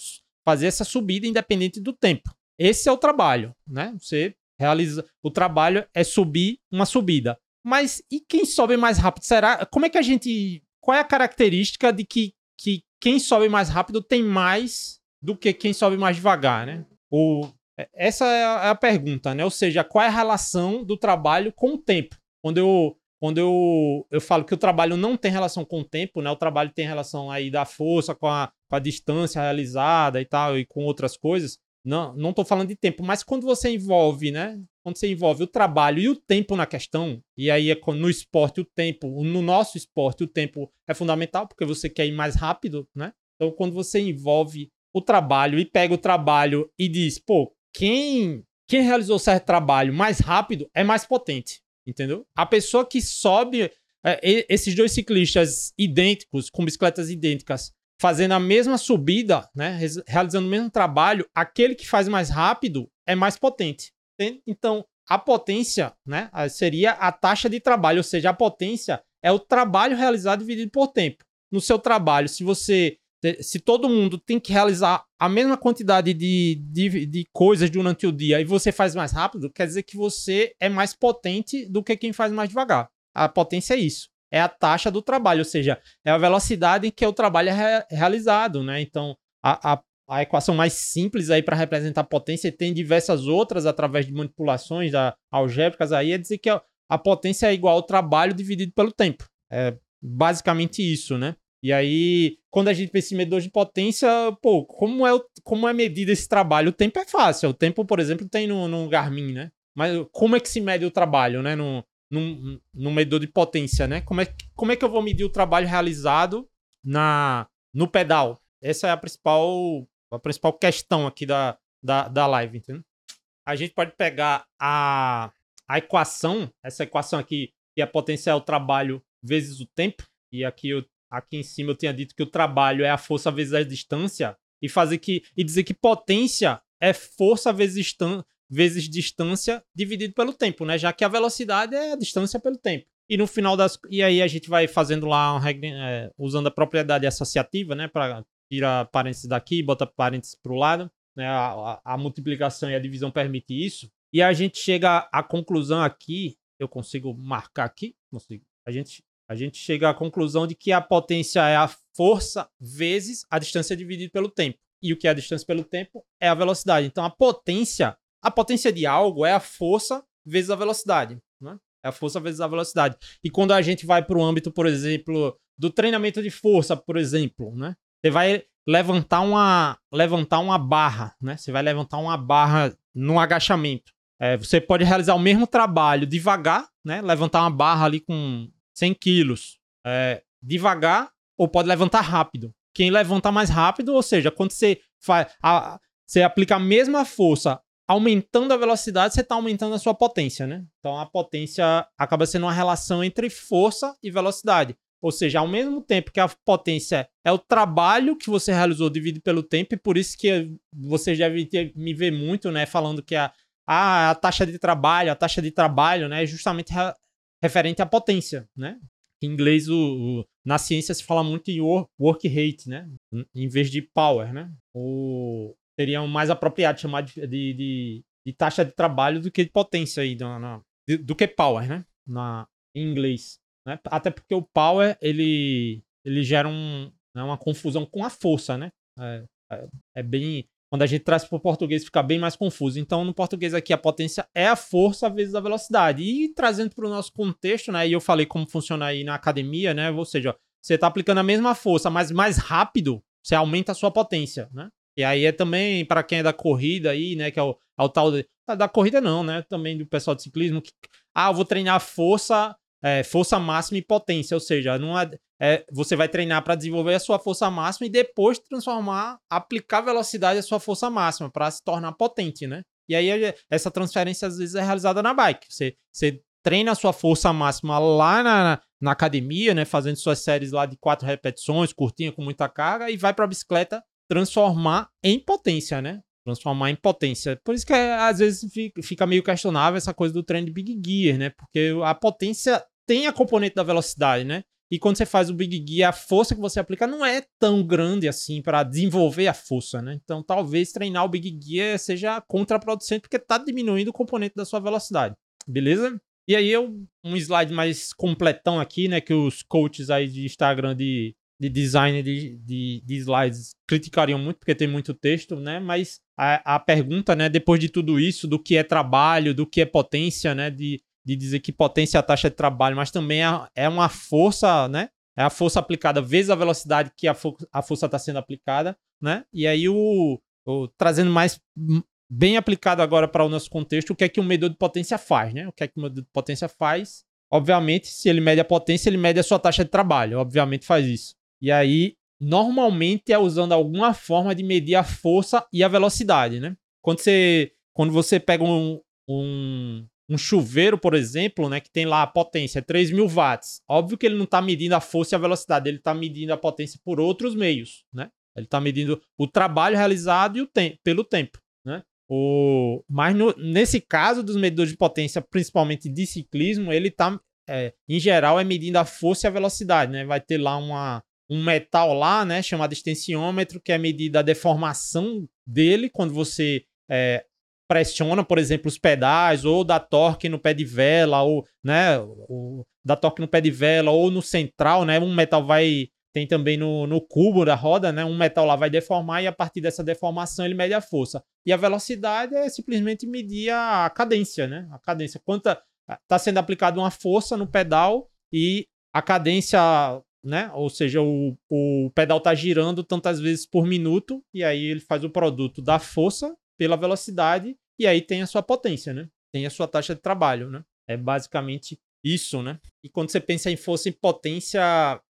Fazer essa subida independente do tempo. Esse é o trabalho, né? Você realiza. O trabalho é subir uma subida. Mas e quem sobe mais rápido? Será? Como é que a gente. Qual é a característica de que, que quem sobe mais rápido tem mais do que quem sobe mais devagar, né? Ou é, essa é, é a pergunta, né? Ou seja, qual é a relação do trabalho com o tempo? Quando eu, quando eu, eu falo que o trabalho não tem relação com o tempo, né? O trabalho tem relação aí da força com a, com a distância realizada e tal, e com outras coisas. Não, não tô falando de tempo, mas quando você envolve, né? Quando você envolve o trabalho e o tempo na questão, e aí é no esporte o tempo, no nosso esporte o tempo é fundamental, porque você quer ir mais rápido, né? Então, quando você envolve o trabalho e pega o trabalho e diz, pô, quem, quem realizou certo trabalho mais rápido é mais potente, entendeu? A pessoa que sobe, é, esses dois ciclistas idênticos, com bicicletas idênticas, fazendo a mesma subida, né, realizando o mesmo trabalho, aquele que faz mais rápido é mais potente. Então, a potência né, seria a taxa de trabalho, ou seja, a potência é o trabalho realizado dividido por tempo. No seu trabalho, se você se todo mundo tem que realizar a mesma quantidade de, de, de, coisas durante o dia e você faz mais rápido, quer dizer que você é mais potente do que quem faz mais devagar. A potência é isso. É a taxa do trabalho, ou seja, é a velocidade em que o trabalho é re realizado, né? Então, a, a, a, equação mais simples aí para representar potência tem diversas outras através de manipulações da, algébricas aí, é dizer que a, a potência é igual ao trabalho dividido pelo tempo. É basicamente isso, né? E aí, quando a gente pensa em medidor de potência, pô, como é, como é medido esse trabalho? O tempo é fácil. O tempo, por exemplo, tem no, no Garmin, né? Mas como é que se mede o trabalho, né? No, no, no medidor de potência, né? Como é, como é que eu vou medir o trabalho realizado na, no pedal? Essa é a principal, a principal questão aqui da, da, da live, entendeu? A gente pode pegar a, a equação, essa equação aqui, que a potência é o trabalho vezes o tempo, e aqui eu aqui em cima eu tinha dito que o trabalho é a força vezes a distância e fazer que e dizer que potência é força vezes, vezes distância dividido pelo tempo, né? Já que a velocidade é a distância pelo tempo. E no final das e aí a gente vai fazendo lá regra, é, usando a propriedade associativa, né, para tirar parênteses daqui, bota parênteses para o lado, né? A, a, a multiplicação e a divisão permite isso. E a gente chega à conclusão aqui, eu consigo marcar aqui? Consigo. A gente, a gente chega à conclusão de que a potência é a força vezes a distância dividida pelo tempo. E o que é a distância pelo tempo é a velocidade. Então a potência, a potência de algo é a força vezes a velocidade. Né? É a força vezes a velocidade. E quando a gente vai para o âmbito, por exemplo, do treinamento de força, por exemplo, né? Você vai levantar uma, levantar uma barra, né? Você vai levantar uma barra no agachamento. É, você pode realizar o mesmo trabalho devagar, né? Levantar uma barra ali com 100 quilos é, devagar, ou pode levantar rápido. Quem levanta mais rápido, ou seja, quando você faz, a, você aplica a mesma força aumentando a velocidade, você está aumentando a sua potência, né? Então a potência acaba sendo uma relação entre força e velocidade. Ou seja, ao mesmo tempo que a potência é o trabalho que você realizou dividido pelo tempo, e por isso que vocês devem ter, me ver muito, né, falando que a, a, a taxa de trabalho, a taxa de trabalho, né, é justamente re, referente à potência, né? Em inglês, o, o, na ciência se fala muito em work, rate, né? Em vez de power, né? O, seria mais apropriado chamar de, de, de, de, taxa de trabalho do que de potência aí, do, que power, né? Na, em inglês. Né? Até porque o power, ele, ele gera um, né, uma confusão com a força, né? É, é, é bem... Quando a gente traz para o português, fica bem mais confuso. Então, no português aqui, a potência é a força vezes a velocidade. E trazendo para o nosso contexto, né? E eu falei como funciona aí na academia, né? Ou seja, você está aplicando a mesma força, mas mais rápido, você aumenta a sua potência, né? E aí é também para quem é da corrida aí, né? Que é o, é o tal de, ah, da corrida não, né? Também do pessoal de ciclismo. Que, ah, eu vou treinar força, é, força máxima e potência. Ou seja, não é, é você vai treinar para desenvolver a sua força máxima e depois transformar, aplicar velocidade à sua força máxima para se tornar potente, né? E aí essa transferência às vezes é realizada na bike. Você, você treina a sua força máxima lá na, na academia, né? Fazendo suas séries lá de quatro repetições, curtinha, com muita carga, e vai para a bicicleta transformar em potência, né? Transformar em potência. Por isso que às vezes fica meio questionável essa coisa do treino de Big Gear, né? Porque a potência tem a componente da velocidade, né? E quando você faz o Big Gear, a força que você aplica não é tão grande assim para desenvolver a força, né? Então talvez treinar o Big Gear seja contraproducente porque está diminuindo o componente da sua velocidade. Beleza? E aí eu, um slide mais completão aqui, né? Que os coaches aí de Instagram de de design de, de, de, slides criticariam muito, porque tem muito texto, né? Mas a, a, pergunta, né, depois de tudo isso, do que é trabalho, do que é potência, né? De, de dizer que potência é a taxa de trabalho, mas também é, é uma força, né? É a força aplicada vezes a velocidade que a, fo a força está sendo aplicada, né? E aí o, o trazendo mais bem aplicado agora para o nosso contexto, o que é que um medidor de potência faz, né? O que é que o medidor de potência faz? Obviamente, se ele mede a potência, ele mede a sua taxa de trabalho. Obviamente faz isso. E aí, normalmente é usando alguma forma de medir a força e a velocidade, né? Quando você, quando você pega um, um, um chuveiro, por exemplo, né, que tem lá a potência, 3 mil watts, óbvio que ele não está medindo a força e a velocidade, ele está medindo a potência por outros meios, né? Ele está medindo o trabalho realizado e o pelo tempo, né? O, mas no, nesse caso dos medidores de potência, principalmente de ciclismo, ele está, é, em geral, é medindo a força e a velocidade, né? Vai ter lá uma, um metal lá, né, chamado extensiômetro, que é medida a deformação dele quando você é, pressiona, por exemplo, os pedais, ou dá torque no pé de vela, ou, né, ou dá torque no pé de vela, ou no central, né, um metal vai, tem também no, no cubo da roda, né, um metal lá vai deformar e a partir dessa deformação ele mede a força. E a velocidade é simplesmente medir a cadência, né, a cadência, quanta está sendo aplicada uma força no pedal e a cadência né? Ou seja, o, o pedal tá girando tantas vezes por minuto e aí ele faz o produto da força pela velocidade e aí tem a sua potência, né? Tem a sua taxa de trabalho, né? É basicamente isso, né? E quando você pensa em força e potência,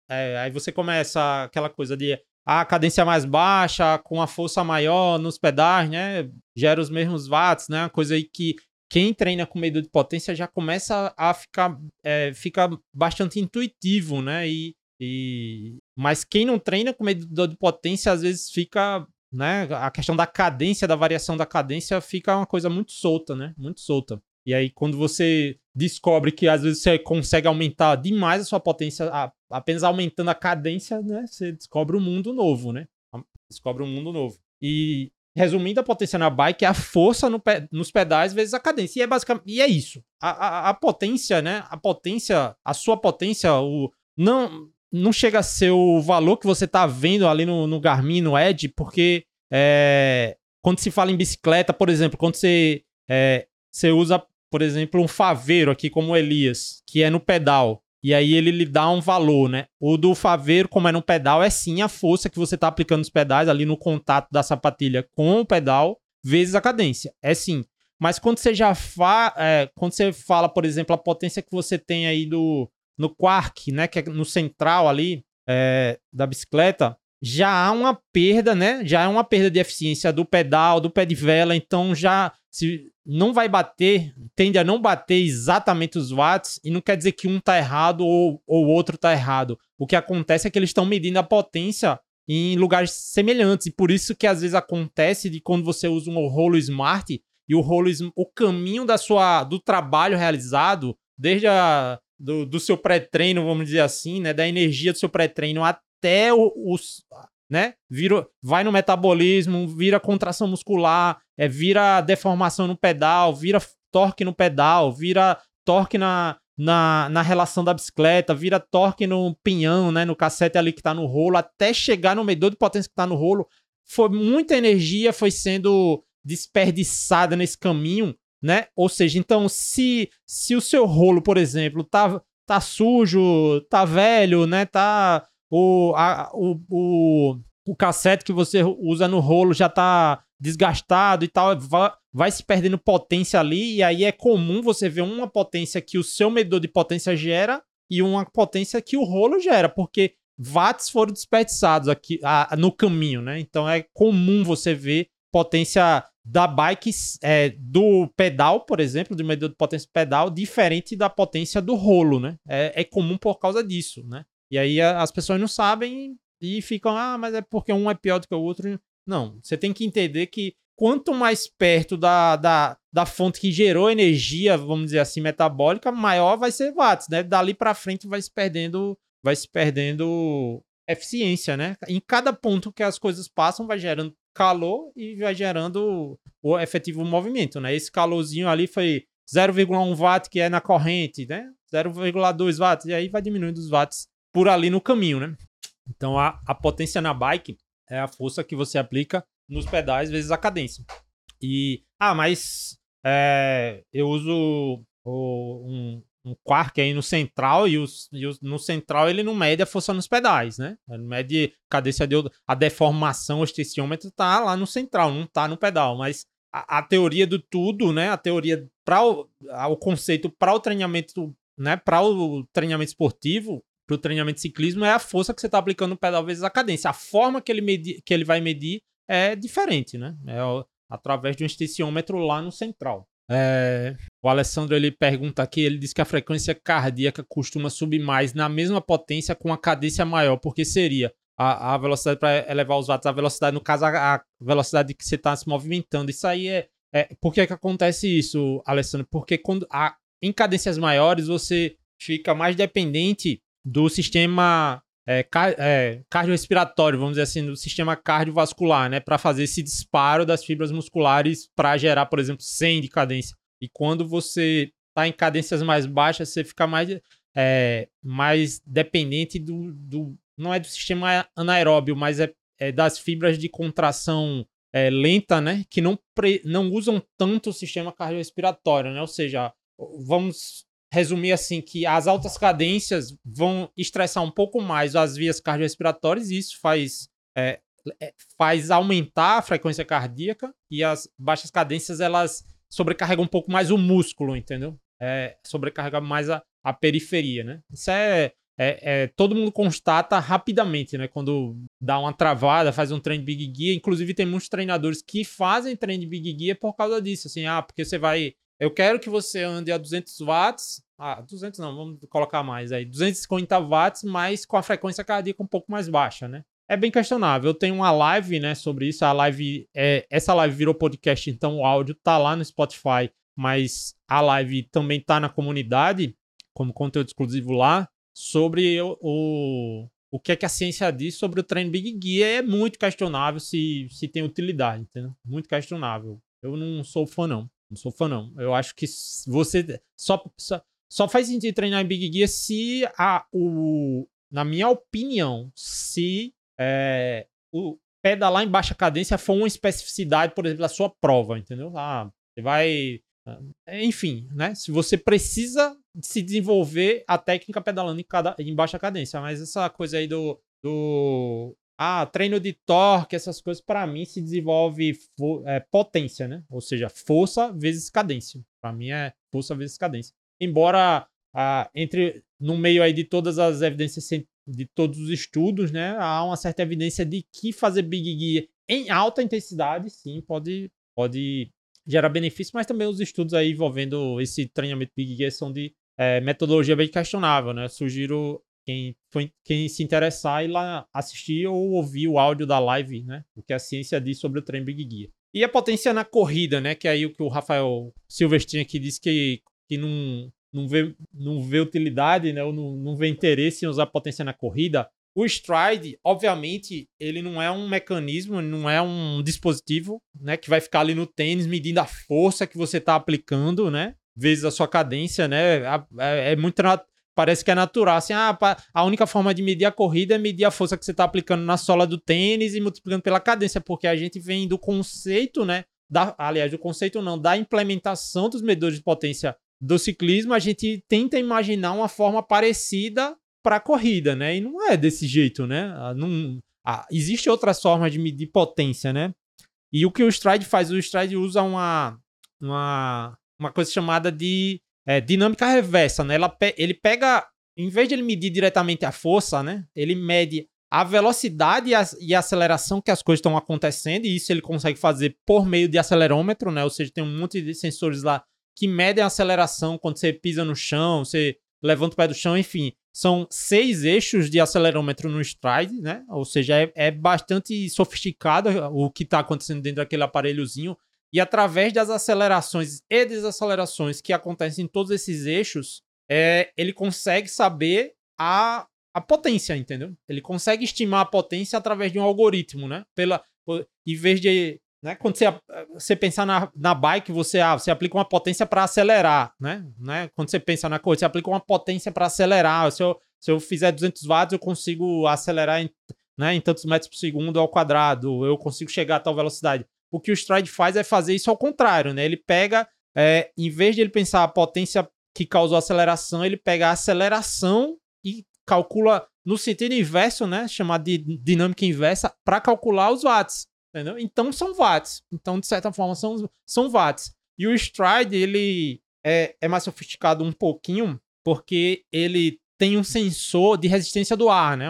é, aí você começa aquela coisa de a cadência mais baixa, com a força maior nos pedais, né? Gera os mesmos watts, né? Coisa aí que quem treina com medo de potência já começa a ficar é, fica bastante intuitivo, né? E, e... Mas quem não treina com medidor de potência, às vezes fica. Né? A questão da cadência, da variação da cadência, fica uma coisa muito solta, né? Muito solta. E aí, quando você descobre que às vezes você consegue aumentar demais a sua potência, apenas aumentando a cadência, né? Você descobre um mundo novo, né? Descobre um mundo novo. E resumindo, a potência na bike é a força no pe nos pedais vezes a cadência. E é basicamente e é isso. A, a, a, potência, né? A potência, a sua potência, o não não chega a ser o valor que você tá vendo ali no, no Garmin, no Edge, porque é, quando se fala em bicicleta, por exemplo, quando você, é, você usa, por exemplo, um faveiro aqui como o Elias, que é no pedal, e aí ele lhe dá um valor, né? O do faveiro, como é no pedal, é sim a força que você está aplicando nos pedais ali no contato da sapatilha com o pedal, vezes a cadência. É sim. Mas quando você já fa é, quando você fala, por exemplo, a potência que você tem aí do, no quark, né? Que é no central ali é, da bicicleta, já há uma perda, né? Já é uma perda de eficiência do pedal, do pé de vela, então já se não vai bater, tende a não bater exatamente os watts, e não quer dizer que um tá errado ou o outro tá errado. O que acontece é que eles estão medindo a potência em lugares semelhantes, e por isso que às vezes acontece de quando você usa um rolo smart e o rolo o caminho da sua do trabalho realizado, desde a do, do seu pré-treino, vamos dizer assim, né, da energia do seu pré-treino até os, né? Vira, vai no metabolismo, vira contração muscular, é, vira deformação no pedal, vira torque no pedal, vira torque na, na, na relação da bicicleta, vira torque no pinhão, né? No cassete ali que tá no rolo, até chegar no medidor de potência que tá no rolo. Foi muita energia foi sendo desperdiçada nesse caminho, né? Ou seja, então se se o seu rolo, por exemplo, tá tá sujo, tá velho, né? Tá o, a, o, o, o cassete que você usa no rolo já tá desgastado e tal, vai, vai, se perdendo potência ali, e aí é comum você ver uma potência que o seu medidor de potência gera e uma potência que o rolo gera, porque watts foram desperdiçados aqui a, no caminho, né? Então é comum você ver potência da bike é, do pedal, por exemplo, do medidor de potência pedal, diferente da potência do rolo, né? É, é comum por causa disso, né? E aí as pessoas não sabem e ficam, ah, mas é porque um é pior do que o outro. Não, você tem que entender que quanto mais perto da, da, da fonte que gerou energia, vamos dizer assim, metabólica, maior vai ser watts, né? Dali para frente vai se perdendo, vai se perdendo eficiência, né? Em cada ponto que as coisas passam, vai gerando calor e vai gerando o efetivo movimento, né? Esse calorzinho ali foi 0,1 watt que é na corrente, né? 0,2 watts e aí vai diminuindo os watts por ali no caminho, né? Então a, a potência na bike é a força que você aplica nos pedais vezes a cadência. E, ah, mas é, eu uso o, um, um quark aí no central e, os, e os, no central ele não mede a força nos pedais, né? Ele mede cadência de a deformação, o estenciômetro tá lá no central, não tá no pedal, mas a, a teoria do tudo, né? A teoria para o, o conceito para o treinamento, né, para o treinamento esportivo para o treinamento de ciclismo é a força que você está aplicando no pedal vezes a cadência. A forma que ele, medir, que ele vai medir é diferente, né? É através de um estenciômetro lá no central. É, o Alessandro ele pergunta aqui, ele diz que a frequência cardíaca costuma subir mais na mesma potência com a cadência maior, porque seria a, a velocidade para elevar os watts, a velocidade, no caso, a, a velocidade que você está se movimentando. Isso aí é, é. Por que, que acontece isso, Alessandro? Porque quando a, em cadências maiores você fica mais dependente do sistema é, é, cardiorrespiratório, vamos dizer assim, do sistema cardiovascular, né, para fazer esse disparo das fibras musculares para gerar, por exemplo, 100 de cadência. E quando você está em cadências mais baixas, você fica mais, é, mais dependente do, do, não é do sistema anaeróbio, mas é, é das fibras de contração é, lenta, né, que não, pre, não usam tanto o sistema cardiorrespiratório, né, ou seja, vamos resumir assim que as altas cadências vão estressar um pouco mais as vias cardiorrespiratórias e isso faz, é, é, faz aumentar a frequência cardíaca e as baixas cadências elas sobrecarregam um pouco mais o músculo, entendeu? É, sobrecarrega mais a, a periferia, né? Isso é, é, é, todo mundo constata rapidamente, né? Quando dá uma travada, faz um treino de Big Gear. Inclusive, tem muitos treinadores que fazem treino de Big Gear por causa disso. Assim, ah, porque você vai eu quero que você ande a 200 watts. Ah, 200 não, vamos colocar mais aí. 250 watts, mas com a frequência cardíaca um pouco mais baixa, né? É bem questionável. Eu tenho uma live, né, sobre isso. A live, é, essa live virou podcast, então o áudio tá lá no Spotify, mas a live também tá na comunidade, como conteúdo exclusivo lá, sobre o, o o que é que a ciência diz sobre o treino Big Gear é muito questionável se, se tem utilidade, entendeu? Muito questionável. Eu não sou fã, não. Não sou fã, não. Eu acho que você só, só, só faz sentido treinar em Big Gear se a, o, na minha opinião, se é, o pedalar em baixa cadência for uma especificidade, por exemplo, da sua prova, entendeu? Ah, você vai. Ah, enfim, né? Se você precisa se desenvolver a técnica pedalando em, cada, em baixa cadência, mas essa coisa aí do, do ah, treino de torque, essas coisas, para mim se desenvolve é, potência, né? Ou seja, força vezes cadência. Para mim é força vezes cadência embora ah, entre no meio aí de todas as evidências de todos os estudos, né, há uma certa evidência de que fazer Big Gear em alta intensidade, sim, pode, pode gerar benefício, mas também os estudos aí envolvendo esse treinamento Big Gear são de é, metodologia bem questionável, né? Sugiro quem, foi, quem se interessar ir lá assistir ou ouvir o áudio da live, né? O que a ciência diz sobre o treino Big Gear. E a potência na corrida, né? Que é aí o que o Rafael Silvestrin aqui disse que que não, não, vê, não vê utilidade, né, ou não, não vê interesse em usar potência na corrida, o Stride, obviamente, ele não é um mecanismo, não é um dispositivo, né, que vai ficar ali no tênis medindo a força que você está aplicando, né, vezes a sua cadência, né, é, é muito parece que é natural, assim, ah, a única forma de medir a corrida é medir a força que você está aplicando na sola do tênis e multiplicando pela cadência, porque a gente vem do conceito, né, da, aliás, do conceito não, da implementação dos medidores de potência do ciclismo, a gente tenta imaginar uma forma parecida para a corrida, né? E não é desse jeito, né? Não, ah, existe outras formas de medir potência, né? E o que o Stride faz? O Stride usa uma, uma, uma coisa chamada de é, dinâmica reversa, né? Ela, ele pega, em vez de ele medir diretamente a força, né? Ele mede a velocidade e a, e a aceleração que as coisas estão acontecendo, e isso ele consegue fazer por meio de acelerômetro, né? Ou seja, tem um monte de sensores lá que medem a aceleração quando você pisa no chão, você levanta o pé do chão, enfim. São seis eixos de acelerômetro no stride, né? Ou seja, é, é bastante sofisticado o que está acontecendo dentro daquele aparelhozinho. E através das acelerações e desacelerações que acontecem em todos esses eixos, é, ele consegue saber a, a potência, entendeu? Ele consegue estimar a potência através de um algoritmo, né? Pela, em vez de né? Quando você, você pensar na, na bike, você, ah, você aplica uma potência para acelerar. Né? Né? Quando você pensa na coisa, você aplica uma potência para acelerar. Se eu, se eu fizer 200 watts, eu consigo acelerar em, né, em tantos metros por segundo ao quadrado. Eu consigo chegar a tal velocidade. O que o Stride faz é fazer isso ao contrário. Né? Ele pega, é, em vez de ele pensar a potência que causou a aceleração, ele pega a aceleração e calcula no sentido inverso, né, chamado de dinâmica inversa, para calcular os watts. Entendeu? Então são watts. Então, de certa forma, são, são watts. E o Stride, ele é, é mais sofisticado um pouquinho, porque ele tem um sensor de resistência do ar, né?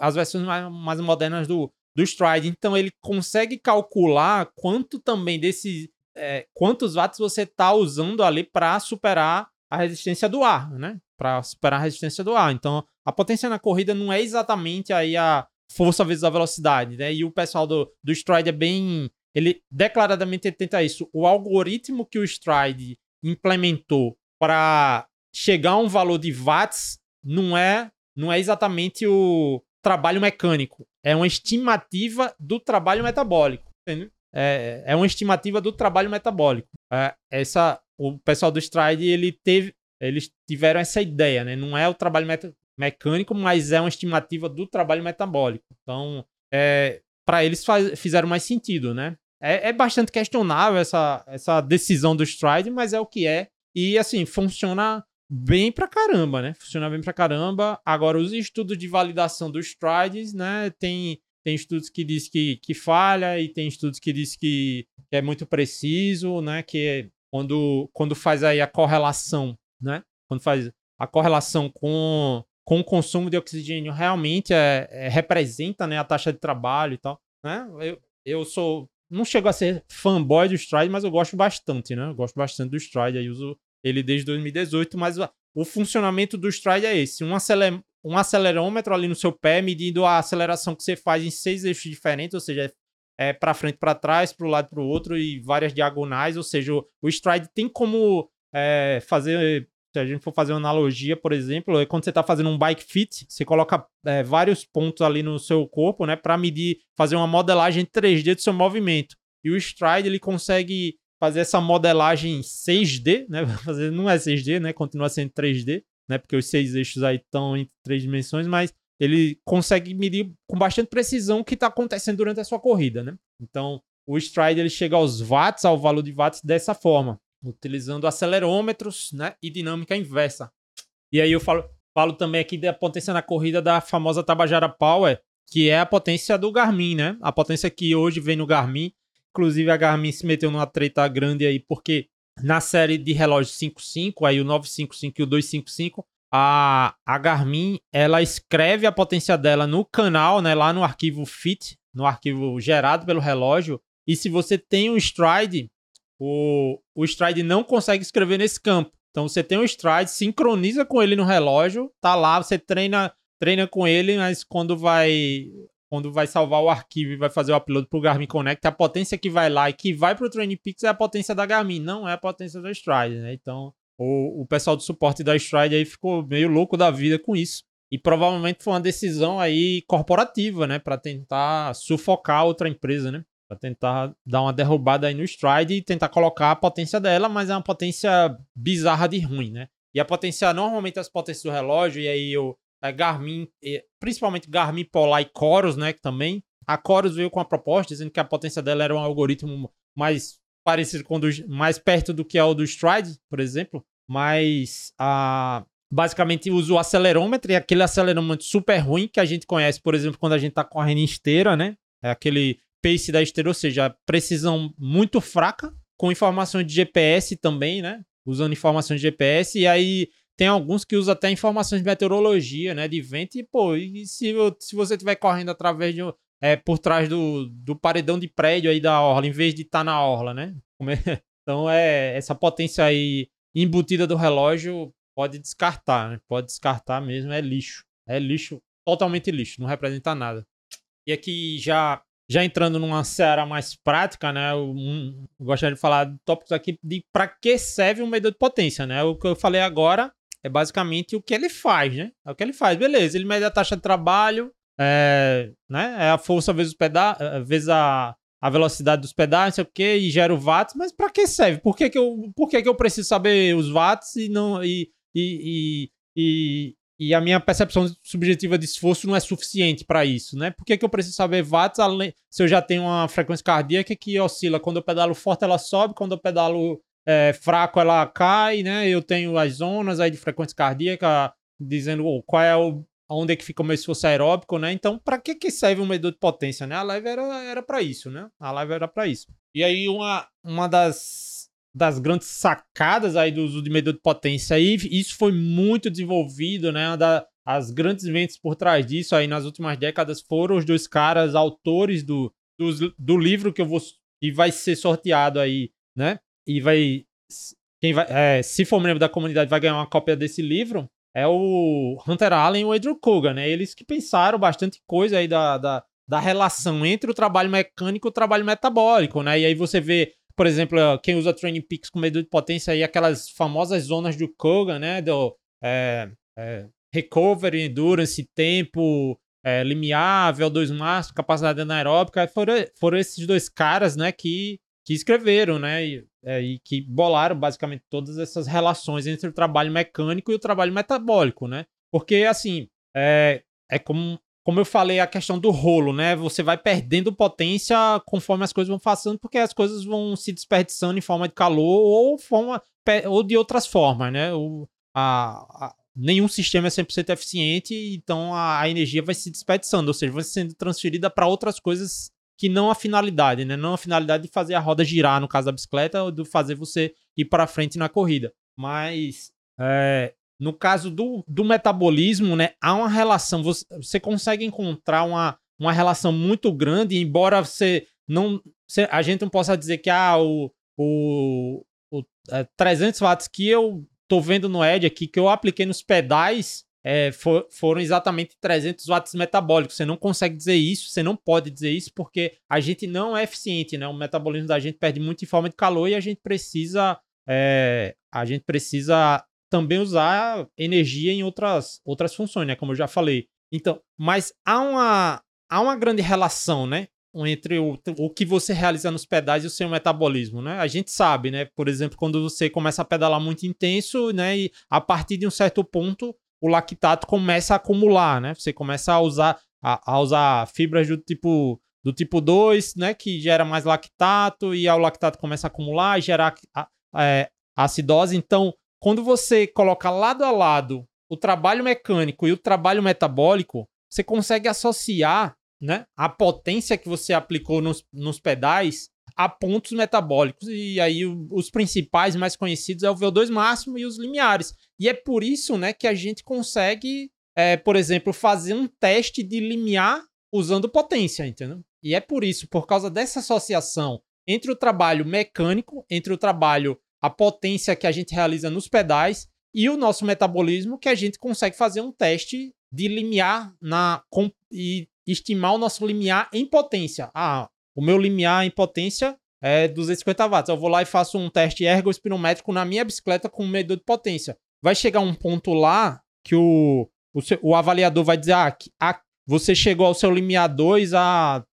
As versões mais, mais modernas do, do Stride. Então, ele consegue calcular quanto também desse. É, quantos watts você está usando ali para superar a resistência do ar, né? Para superar a resistência do ar. Então, a potência na corrida não é exatamente aí a, força vezes a velocidade, né? E o pessoal do, do Stride é bem. Ele declaradamente tenta isso. O algoritmo que o Stride implementou para chegar a um valor de watts não é, não é exatamente o trabalho mecânico. É uma estimativa do trabalho metabólico. Entendeu? É, é uma estimativa do trabalho metabólico. É, essa, o pessoal do Stride ele teve, eles tiveram essa ideia, né? Não é o trabalho mecânico, mas é uma estimativa do trabalho metabólico. Então, é, para eles faz, fizeram mais sentido, né? É, é, bastante questionável essa, essa decisão do Stride, mas é o que é. E, assim, funciona bem pra caramba, né? Funciona bem pra caramba. Agora, os estudos de validação dos Strides, né? Tem, tem estudos que diz que, que falha e tem estudos que diz que, que é muito preciso, né? Que é quando, quando faz aí a correlação, né? Quando faz a correlação com com o consumo de oxigênio realmente é, é, representa né, a taxa de trabalho e tal. Né? Eu, eu sou. Não chego a ser fanboy do Stride, mas eu gosto bastante, né? Eu gosto bastante do Stride, aí uso ele desde 2018, mas o funcionamento do Stride é esse: um, aceler, um acelerômetro ali no seu pé, medindo a aceleração que você faz em seis eixos diferentes, ou seja, é, é para frente, para trás, para o lado, para o outro e várias diagonais, ou seja, o, o Stride tem como é, fazer Se a gente for fazer uma analogia, por exemplo, é quando você está fazendo um bike fit, você coloca é, vários pontos ali no seu corpo, né, para medir, fazer uma modelagem 3D do seu movimento. E o Stride ele consegue fazer essa modelagem 6D, né? Fazer, não é 6D, né? Continua sendo 3D, né? Porque os seis eixos aí estão em três dimensões, mas ele consegue medir com bastante precisão o que está acontecendo durante a sua corrida, né? Então, o Stride ele chega aos watts, ao valor de watts dessa forma, utilizando acelerômetros, né? E dinâmica inversa. E aí eu falo, falo também aqui da potência na corrida da famosa Tabajara Power, que é a potência do Garmin, né? A potência que hoje vem no Garmin. Inclusive a Garmin se meteu numa treta grande aí, porque na série de relógios 55, aí o 955 e o 255, a, a Garmin ela escreve a potência dela no canal, né, lá no arquivo FIT, no arquivo gerado pelo relógio. E se você tem um stride, o, o stride não consegue escrever nesse campo. Então você tem um stride, sincroniza com ele no relógio, tá lá, você treina treina com ele, mas quando vai quando vai salvar o arquivo e vai fazer o upload pro Garmin Connect, a potência que vai lá e que vai pro Training Peaks é a potência da Garmin, não é a potência do Stride, né? Então, o, o pessoal do suporte da Stride aí ficou meio louco da vida com isso. E provavelmente foi uma decisão aí corporativa, né, para tentar sufocar outra empresa, né? Para tentar dar uma derrubada aí no Stride e tentar colocar a potência dela, mas é uma potência bizarra de ruim, né? E a potência, normalmente as potências do relógio, e aí eu, a Garmin, principalmente Garmin Polar e Coros, né, que também. A Coros veio com a proposta dizendo que a potência dela era um algoritmo mais parecido com do, mais perto do que é o do Stride, por exemplo, mas a basicamente usa o acelerômetro, e aquele acelerômetro super ruim que a gente conhece, por exemplo, quando a gente tá correndo em esteira, né? É aquele pace da esteira, ou seja, precisão muito fraca, com informações de GPS também, né? Usando informações de GPS, e aí tem alguns que usam até informações de meteorologia, né? De vento, e pô, e se, se você estiver correndo através de é, por trás do, do paredão de prédio aí da orla, em vez de estar tá na orla, né? (laughs) Então é essa potência aí embutida do relógio pode descartar, né? Pode descartar mesmo, é lixo. É lixo, totalmente lixo, não representa nada. E aqui já já entrando numa seara mais prática, né? Eu, um, gostaria de falar de tópicos aqui de para que serve um medidor de potência, né? O que eu falei agora é basicamente o que ele faz, né? É o que ele faz. Beleza, ele mede a taxa de trabalho, é, né? É a força vezes, o peda é, vezes a, a velocidade dos pedais, não sei o que, e gera o watts, mas para que serve? Por que, que, eu, por que, que eu preciso saber os watts e não. E, e, e, e, a minha percepção subjetiva de esforço não é suficiente para isso, né? Por que, que eu preciso saber watts além, se eu já tenho uma frequência cardíaca que oscila? Quando eu pedalo forte, ela sobe, quando eu pedalo é, fraco, ela cai, né? Eu tenho as zonas aí de frequência cardíaca dizendo oh, qual é o onde é que fica o meu esforço aeróbico, né? Então, para que que serve um medidor de potência, né? A live era era para isso, né? A live era para isso. E aí uma uma das das grandes sacadas aí do uso de medidor de potência aí, isso foi muito desenvolvido, né? Da, as grandes mentes por trás disso aí nas últimas décadas foram os dois caras autores do, do, do livro que eu vou que vai ser sorteado aí, né? E vai quem vai é, se for membro da comunidade vai ganhar uma cópia desse livro é o Hunter Allen e o Andrew Koga, né? Eles que pensaram bastante coisa aí da, da, da relação entre o trabalho mecânico e o trabalho metabólico, né? E aí você vê, por exemplo, quem usa Training Peaks com medidor de potência aí, aquelas famosas zonas do Koga, né? Do é, é, recovery, endurance, tempo, é, limiar, VO2 máximo, capacidade anaeróbica, foram, foram esses dois caras, né, que que escreveram, né? E, é, e, que bolaram basicamente todas essas relações entre o trabalho mecânico e o trabalho metabólico, né? Porque, assim, é, é como, como eu falei, a questão do rolo, né? Você vai perdendo potência conforme as coisas vão passando, porque as coisas vão se desperdiçando em forma de calor ou, forma, ou de outras formas, né? O, a, a, nenhum sistema é 100% eficiente, então a, a energia vai se desperdiçando, ou seja, vai sendo transferida para outras coisas que não a finalidade, né? Não a finalidade de fazer a roda girar, no caso da bicicleta, ou de fazer você ir para frente na corrida. Mas é, no caso do, do metabolismo, né? Há uma relação, você, você consegue encontrar uma, uma relação muito grande, embora você não. Você, a gente não possa dizer que ah, o, o, o é, 300 watts que eu tô vendo no Edge aqui, que eu apliquei nos pedais, é, for, foram exatamente 300 watts metabólicos. Você não consegue dizer isso, você não pode dizer isso, porque a gente não é eficiente, né? O metabolismo da gente perde muito em forma de calor e a gente precisa, é, a gente precisa também usar energia em outras, outras funções, né? Como eu já falei. Então, mas há uma, há uma grande relação, né? Entre o, o que você realiza nos pedais e o seu metabolismo, né? A gente sabe, né? Por exemplo, quando você começa a pedalar muito intenso, né? E a partir de um certo ponto, o lactato começa a acumular, né? Você começa a usar, a, a usar fibras do tipo do tipo 2, né, que gera mais lactato e o lactato começa a acumular e gerar é, acidose. Então, quando você coloca lado a lado o trabalho mecânico e o trabalho metabólico, você consegue associar né, a potência que você aplicou nos, nos pedais a pontos metabólicos. E aí os principais mais conhecidos é o VO2 máximo e os limiares. E é por isso né, que a gente consegue, é, por exemplo, fazer um teste de limiar usando potência, entendeu? E é por isso, por causa dessa associação entre o trabalho mecânico, entre o trabalho, a potência que a gente realiza nos pedais e o nosso metabolismo, que a gente consegue fazer um teste de limiar na, com, e estimar o nosso limiar em potência. Ah, o meu limiar em potência é 250 watts. Eu vou lá e faço um teste ergospirométrico na minha bicicleta com um medidor de potência. Vai chegar um ponto lá que o, o, o avaliador vai dizer: ah, a, você chegou ao seu limiar 2 a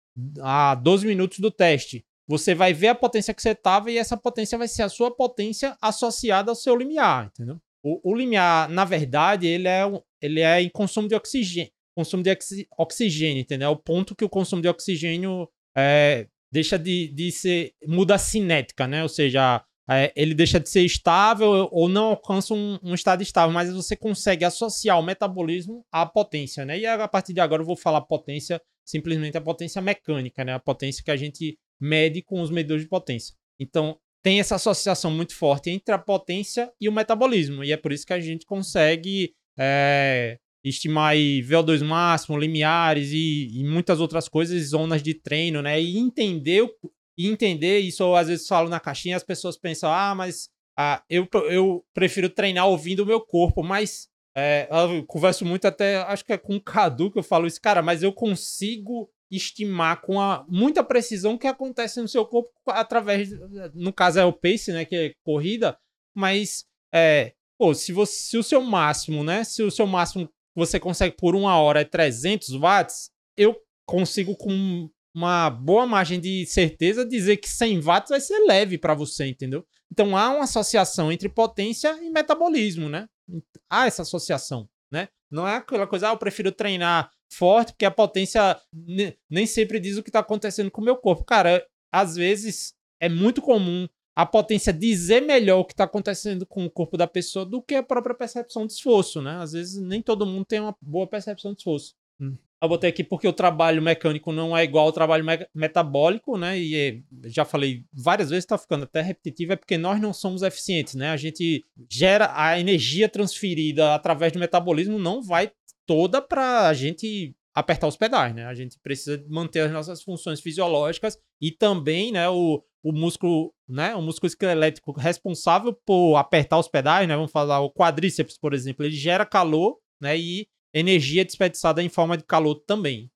a 12 minutos do teste. Você vai ver a potência que você estava e essa potência vai ser a sua potência associada ao seu limiar, entendeu? O, o limiar, na verdade, ele é, ele é em consumo de oxigênio. Consumo de oxigênio, entendeu? É o ponto que o consumo de oxigênio é, deixa de, de ser. muda a cinética, né? Ou seja, é, ele deixa de ser estável ou não alcança um, um, estado estável, mas você consegue associar o metabolismo à potência, né? E a partir de agora eu vou falar potência simplesmente a potência mecânica, né? A potência que a gente mede com os medidores de potência. Então, tem essa associação muito forte entre a potência e o metabolismo. E é por isso que a gente consegue é, estimar aí VO2 máximo, limiares e, e, muitas outras coisas, zonas de treino, né? E entender, e entender isso eu às vezes falo na caixinha, as pessoas pensam, ah, mas ah, eu, eu prefiro treinar ouvindo o meu corpo, mas é, eu converso muito até, acho que é com o Cadu que eu falo isso, cara, mas eu consigo estimar com a, muita precisão o que acontece no seu corpo através, no caso é o pace, né, que é corrida, mas é, pô, se, você, se o seu máximo, né, se o seu máximo você consegue por uma hora é 300 watts, eu consigo com uma boa margem de certeza dizer que 100 watts vai ser leve para você, entendeu? Então há uma associação entre potência e metabolismo, né? Há essa associação, né? Não é aquela coisa, ah, eu prefiro treinar forte porque a potência nem sempre diz o que está acontecendo com o meu corpo. Cara, às vezes é muito comum a potência dizer melhor o que está acontecendo com o corpo da pessoa do que a própria percepção de esforço, né? Às vezes nem todo mundo tem uma boa percepção de esforço. Hum. Eu botei aqui porque o trabalho mecânico não é igual ao trabalho me metabólico, né? E é, já falei várias vezes, tá ficando até repetitivo, é porque nós não somos eficientes, né? A gente gera a energia transferida através do metabolismo, não vai toda para a gente apertar os pedais, né? A gente precisa manter as nossas funções fisiológicas e também, né, o, o músculo, né, o músculo esquelético responsável por apertar os pedais, né? Vamos falar o quadríceps, por exemplo, ele gera calor, né, e energia desperdiçada em forma de calor também.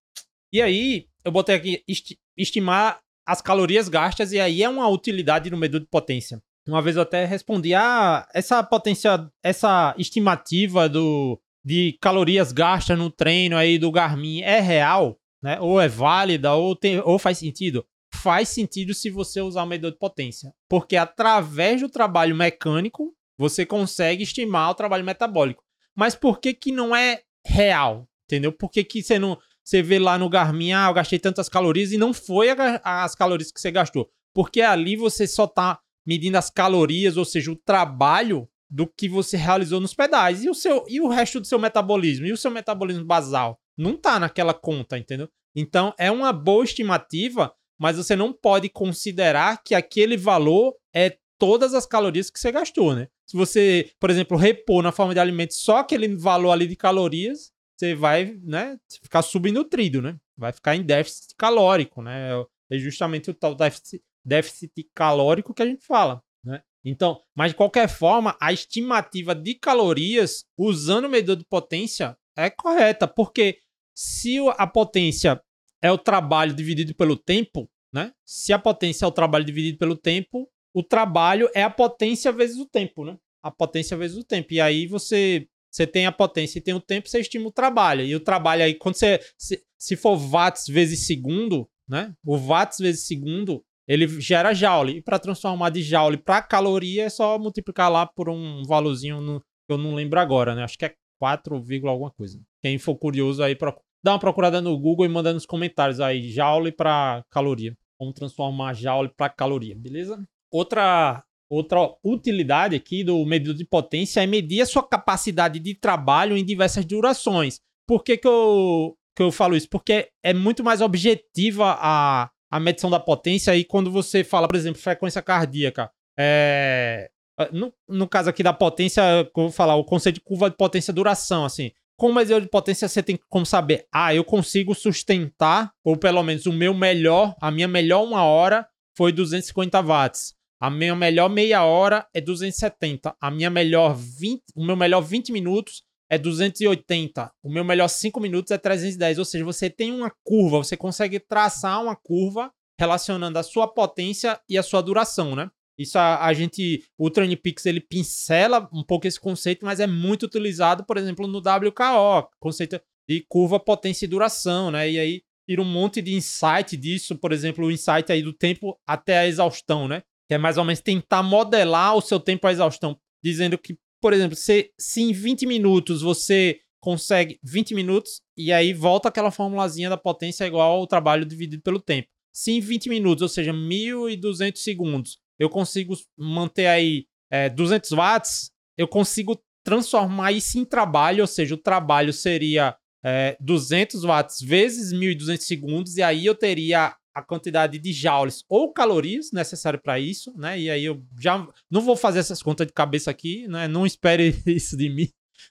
E aí, eu botei aqui esti estimar as calorias gastas, e aí é uma utilidade no medidor de potência. Uma vez eu até respondi: ah, essa potência, essa estimativa do, de calorias gastas no treino aí do Garmin é real? Né? Ou é válida, ou, tem, ou faz sentido? Faz sentido se você usar o medidor de potência. Porque através do trabalho mecânico, você consegue estimar o trabalho metabólico. Mas por que, que não é real, entendeu? Por que, que você não. Você vê lá no Garmin, ah, eu gastei tantas calorias e não foi a, as calorias que você gastou. Porque ali você só tá medindo as calorias, ou seja, o trabalho do que você realizou nos pedais. E o, seu, e o resto do seu metabolismo? E o seu metabolismo basal? Não tá naquela conta, entendeu? Então é uma boa estimativa, mas você não pode considerar que aquele valor é todas as calorias que você gastou, né? Se você, por exemplo, repor na forma de alimento só aquele valor ali de calorias, você vai, né, ficar subnutrido, né? Vai ficar em déficit calórico, né? É justamente o tal déficit, déficit calórico que a gente fala, né? Então, mas de qualquer forma, a estimativa de calorias usando o medidor de potência é correta, porque se a potência é o trabalho dividido pelo tempo, né? Se a potência é o trabalho dividido pelo tempo, o trabalho é a potência vezes o tempo, né? a potência vezes o tempo. E aí você você tem a potência e tem o tempo, você estima o trabalho. E o trabalho aí, quando você. Se, se for watts vezes segundo, né? O watts vezes segundo, ele gera joule. E para transformar de joule para caloria, é só multiplicar lá por um valorzinho que eu não lembro agora, né? Acho que é 4, alguma coisa. Quem for curioso aí, dá uma procurada no Google e manda nos comentários aí, joule para caloria. Como transformar joule para caloria, beleza? Outra Outra utilidade aqui do medidor de potência é medir a sua capacidade de trabalho em diversas durações. Por que, que, eu, que eu falo isso? Porque é muito mais objetiva a, a medição da potência aí quando você fala, por exemplo, frequência cardíaca. É, no, no caso aqui da potência, eu vou falar o conceito de curva de potência duração, assim. Com medidor de potência, você tem como saber, ah, eu consigo sustentar, ou pelo menos o meu melhor, a minha melhor uma hora foi 250 watts. A minha melhor meia hora é 270. A minha melhor 20, o meu melhor 20 minutos é 280. O meu melhor 5 minutos é 310. Ou seja, você tem uma curva, você consegue traçar uma curva relacionando a sua potência e a sua duração, né? Isso a, a gente, o TrainPix, ele pincela um pouco esse conceito, mas é muito utilizado, por exemplo, no WKO, conceito de curva potência e duração, né? E aí tira um monte de insight disso, por exemplo, o insight aí do tempo até a exaustão, né? que é mais ou menos tentar modelar o seu tempo à exaustão, dizendo que, por exemplo, se, se em 20 minutos você consegue 20 minutos e aí volta aquela formulazinha da potência igual ao trabalho dividido pelo tempo. Se em 20 minutos, ou seja, 1.200 segundos, eu consigo manter aí é, 200 watts, eu consigo transformar isso em trabalho, ou seja, o trabalho seria é, 200 watts vezes 1.200 segundos, e aí eu teria a quantidade de joules ou calorias necessário para isso, né? E aí eu já não vou fazer essas contas de cabeça aqui, né? Não espere (laughs) isso de mim,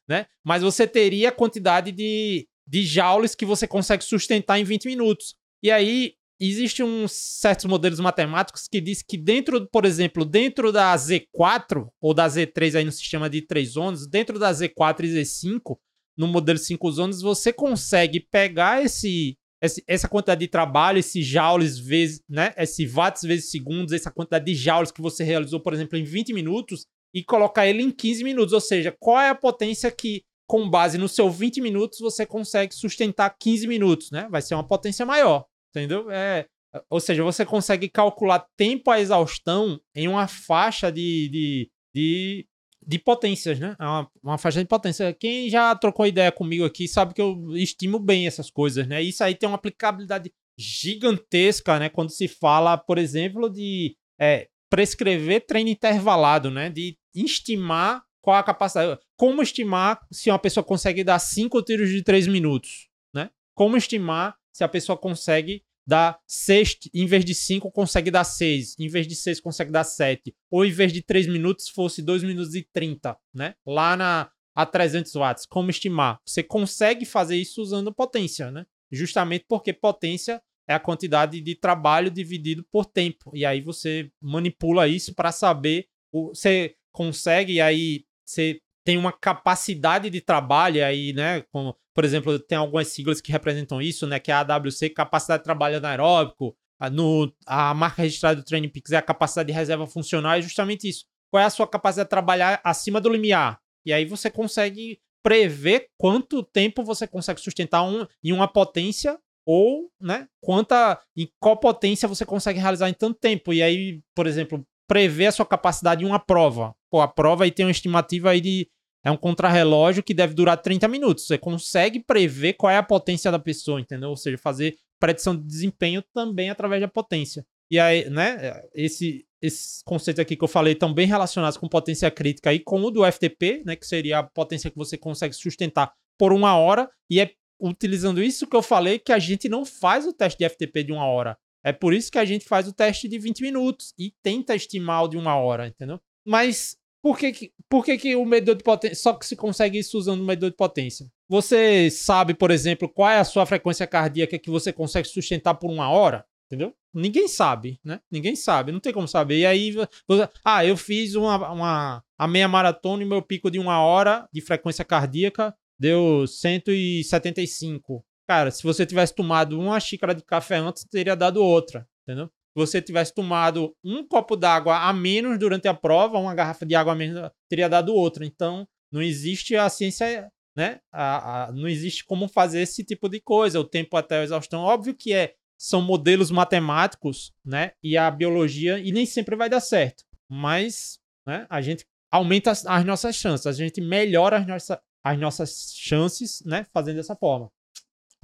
né? Mas você teria a quantidade de, de joules que você consegue sustentar em 20 minutos. E aí existem uns certos modelos matemáticos que diz que dentro, por exemplo, dentro da Z4 ou da Z3 aí no sistema de três zonas, dentro da Z4 e Z5, no modelo 5 zonas, você consegue pegar esse essa quantidade de trabalho, esse joules vezes, né? Esse watts vezes segundos, essa quantidade de joules que você realizou, por exemplo, em 20 minutos e colocar ele em 15 minutos. Ou seja, qual é a potência que, com base no seu 20 minutos, você consegue sustentar 15 minutos, né? Vai ser uma potência maior, entendeu? É, ou seja, você consegue calcular tempo à exaustão em uma faixa de, de, de de potências, né? É uma, uma faixa de potência. Quem já trocou ideia comigo aqui sabe que eu estimo bem essas coisas, né? Isso aí tem uma aplicabilidade gigantesca, né? Quando se fala, por exemplo, de é, prescrever treino intervalado, né? De estimar qual a capacidade. Como estimar se uma pessoa consegue dar cinco tiros de três minutos, né? Como estimar se a pessoa consegue dá 6, em vez de 5, consegue dar 6, em vez de 6, consegue dar 7, ou em vez de 3 minutos, fosse 2 minutos e 30, né? Lá na a 300 watts, como estimar? Você consegue fazer isso usando potência, né? Justamente porque potência é a quantidade de trabalho dividido por tempo. E aí você manipula isso para saber, você consegue, aí você tem uma capacidade de trabalho aí, né? Como, por exemplo, tem algumas siglas que representam isso, né? Que é a AWC, capacidade de trabalho anaeróbico. A, no, a marca registrada do Training Peaks é a capacidade de reserva funcional, é justamente isso. Qual é a sua capacidade de trabalhar acima do limiar? E aí você consegue prever quanto tempo você consegue sustentar um, em uma potência ou, né, quanta, em qual potência você consegue realizar em tanto tempo. E aí, por exemplo, prever a sua capacidade em uma prova. Pô, a prova aí tem uma estimativa aí de é um contrarrelógio que deve durar 30 minutos. Você consegue prever qual é a potência da pessoa, entendeu? Ou seja, fazer predição de desempenho também através da potência. E aí, né, esse, esses conceitos aqui que eu falei estão bem relacionados com potência crítica e com o do FTP, né, que seria a potência que você consegue sustentar por uma hora. E é utilizando isso que eu falei que a gente não faz o teste de FTP de uma hora. É por isso que a gente faz o teste de 20 minutos e tenta estimar o de uma hora, entendeu? Mas por que, que, por que, que o medidor de potência. Só que se consegue isso usando o medidor de potência? Você sabe, por exemplo, qual é a sua frequência cardíaca que você consegue sustentar por uma hora? Entendeu? Ninguém sabe, né? Ninguém sabe, não tem como saber. E aí, você, ah, eu fiz uma, uma, a meia maratona e meu pico de uma hora de frequência cardíaca deu 175. Cara, se você tivesse tomado uma xícara de café antes, teria dado outra, entendeu? Você tivesse tomado um copo d'água a menos durante a prova, uma garrafa de água a menos teria dado outra. Então, não existe a ciência, né? A, a, não existe como fazer esse tipo de coisa. O tempo até a exaustão, óbvio que é são modelos matemáticos, né? E a biologia, e nem sempre vai dar certo. Mas né, a gente aumenta as, as nossas chances, a gente melhora as, nossa, as nossas chances, né? Fazendo dessa forma.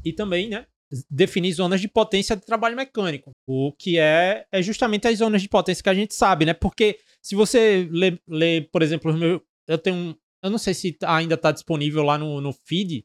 E também, né? Definir zonas de potência de trabalho mecânico. O que é, é justamente as zonas de potência que a gente sabe, né? Porque se você lê, lê por exemplo, meu, eu tenho. Eu não sei se ainda está disponível lá no, no feed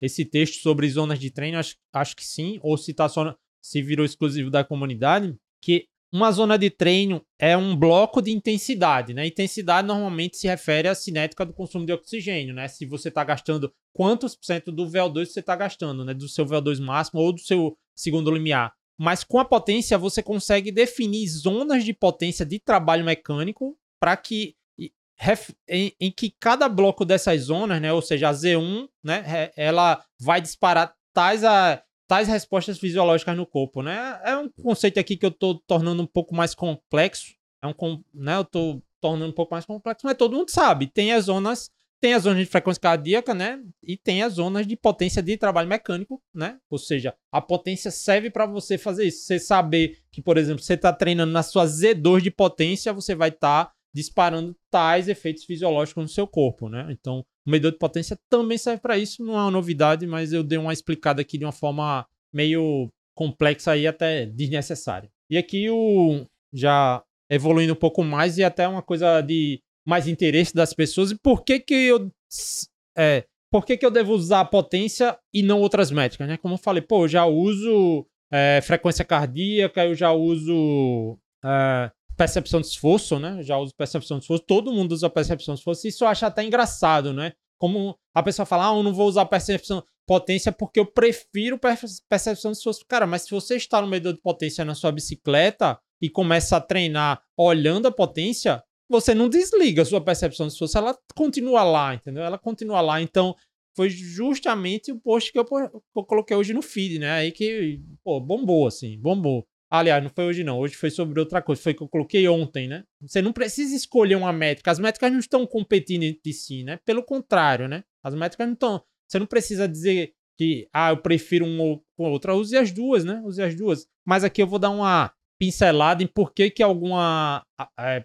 esse texto sobre zonas de treino, acho, acho que sim, ou se tá só se virou exclusivo da comunidade, que uma zona de treino é um bloco de intensidade, né? Intensidade normalmente se refere à cinética do consumo de oxigênio, né? Se você está gastando quantos por cento do VO2 você está gastando, né? Do seu VO2 máximo ou do seu segundo limiar. Mas com a potência você consegue definir zonas de potência de trabalho mecânico para que em, em, que cada bloco dessas zonas, né? Ou seja, a Z1, né? Ela vai disparar tais a tais respostas fisiológicas no corpo, né? É um conceito aqui que eu estou tornando um pouco mais complexo, é um, né? Eu estou tornando um pouco mais complexo, mas todo mundo sabe, tem as zonas, tem as zonas de frequência cardíaca, né? E tem as zonas de potência de trabalho mecânico, né? Ou seja, a potência serve para você fazer isso. Você saber que, por exemplo, você está treinando na sua Z2 de potência, você vai estar tá disparando tais efeitos fisiológicos no seu corpo, né? Então, o medidor de potência também serve para isso, não é uma novidade, mas eu dei uma explicada aqui de uma forma meio complexa e até desnecessária. E aqui o já evoluindo um pouco mais e até uma coisa de mais interesse das pessoas. E por que que eu é, por que que eu devo usar a potência e não outras métricas, né? Como eu falei, pô, eu já uso é, frequência cardíaca, eu já uso é, percepção de esforço, né? Já uso percepção de esforço, todo mundo usa percepção de esforço. Isso eu acho até engraçado, né? Como a pessoa fala, ah, eu não vou usar percepção potência porque eu prefiro percepção de esforço. Cara, mas se você está no medidor de potência na sua bicicleta e começa a treinar olhando a potência, você não desliga a sua percepção de esforço, ela continua lá, entendeu? Ela continua lá. Então, foi justamente o post que eu, eu coloquei hoje no feed, né? Aí que, pô, bombou, assim, bombou. Aliás, não foi hoje não. Hoje foi sobre outra coisa. Foi que eu coloquei ontem, né? Você não precisa escolher uma métrica. As métricas não estão competindo entre si, né? Pelo contrário, né? As métricas não estão. Você não precisa dizer que, ah, eu prefiro uma ou outra. Use as duas, né? Use as duas. Mas aqui eu vou dar uma pincelada em por que que alguma... É,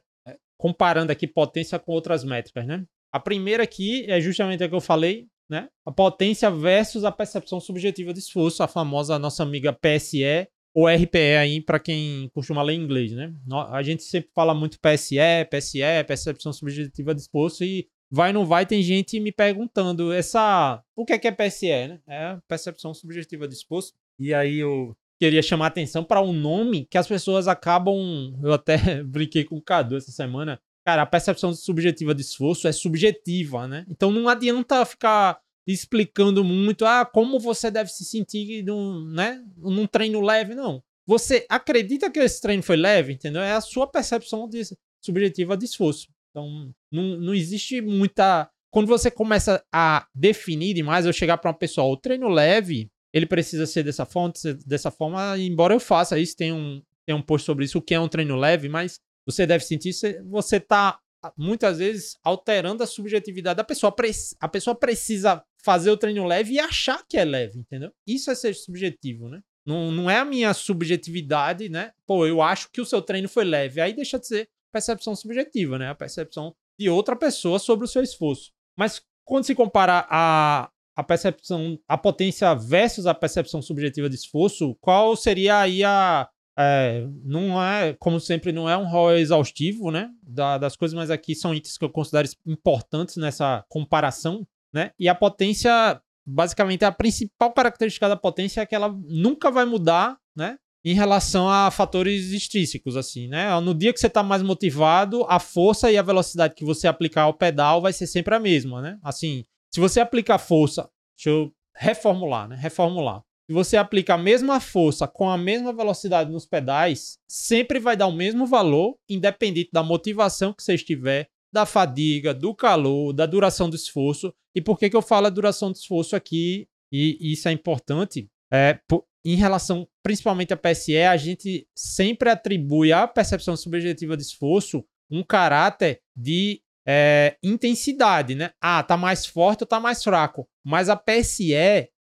comparando aqui potência com outras métricas, né? A primeira aqui é justamente a que eu falei, né? A potência versus a percepção subjetiva de esforço, a famosa nossa amiga PSE ou RPE aí para quem costuma ler inglês, né? A gente sempre fala muito PSE, PSE, percepção subjetiva de esforço e vai não vai tem gente me perguntando essa o que é que é PSE, né? É percepção subjetiva de esforço. E aí eu queria chamar atenção para um nome que as pessoas acabam, eu até (laughs) brinquei com o Cadu essa semana. Cara, a percepção subjetiva de esforço é subjetiva, né? Então não adianta ficar explicando muito, ah, como você deve se sentir num, né, num treino leve, não. Você acredita que esse treino foi leve, entendeu? É a sua percepção de, subjetiva de esforço. Então, não, não existe muita. Quando você começa a definir demais, eu chegar para uma pessoa, o treino leve, ele precisa ser dessa forma, dessa forma, embora eu faça isso, tem um, tem um post sobre isso, o que é um treino leve, mas você deve sentir, você está muitas vezes alterando a subjetividade da pessoa. A pessoa precisa fazer o treino leve e achar que é leve, entendeu? Isso é ser subjetivo, né? Não, não é a minha subjetividade, né? Pô, eu acho que o seu treino foi leve. Aí deixa de ser percepção subjetiva, né? A percepção de outra pessoa sobre o seu esforço. Mas quando se compara a, a percepção, a potência versus a percepção subjetiva de esforço, qual seria aí a, é, não é, como sempre, não é um rol exaustivo, né? Da, das coisas, mas aqui são itens que eu considero importantes nessa comparação, né? E a potência, basicamente, a principal característica da potência é que ela nunca vai mudar, né? Em relação a fatores extrínsecos, assim, né? No dia que você está mais motivado, a força e a velocidade que você aplicar ao pedal vai ser sempre a mesma, né? Assim, se você aplicar força, deixa eu reformular, né? Reformular se você aplica a mesma força com a mesma velocidade nos pedais, sempre vai dar o mesmo valor, independente da motivação que você estiver, da fadiga, do calor, da duração do esforço. E por que, que eu falo a duração do esforço aqui? E isso é importante. É, em relação principalmente à PSE, a gente sempre atribui à percepção subjetiva de esforço um caráter de é, intensidade, né? Ah, tá mais forte ou tá mais fraco. Mas a PSE,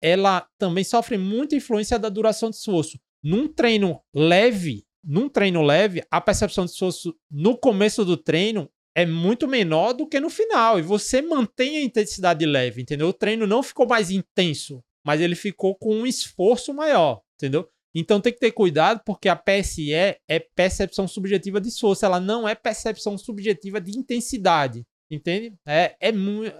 ela também sofre muita influência da duração de esforço. Num treino leve, num treino leve, a percepção de esforço no começo do treino é muito menor do que no final. E você mantém a intensidade leve, entendeu? O treino não ficou mais intenso, mas ele ficou com um esforço maior, entendeu? Então tem que ter cuidado porque a PSE é percepção subjetiva de esforço, ela não é percepção subjetiva de intensidade, entende? É, é,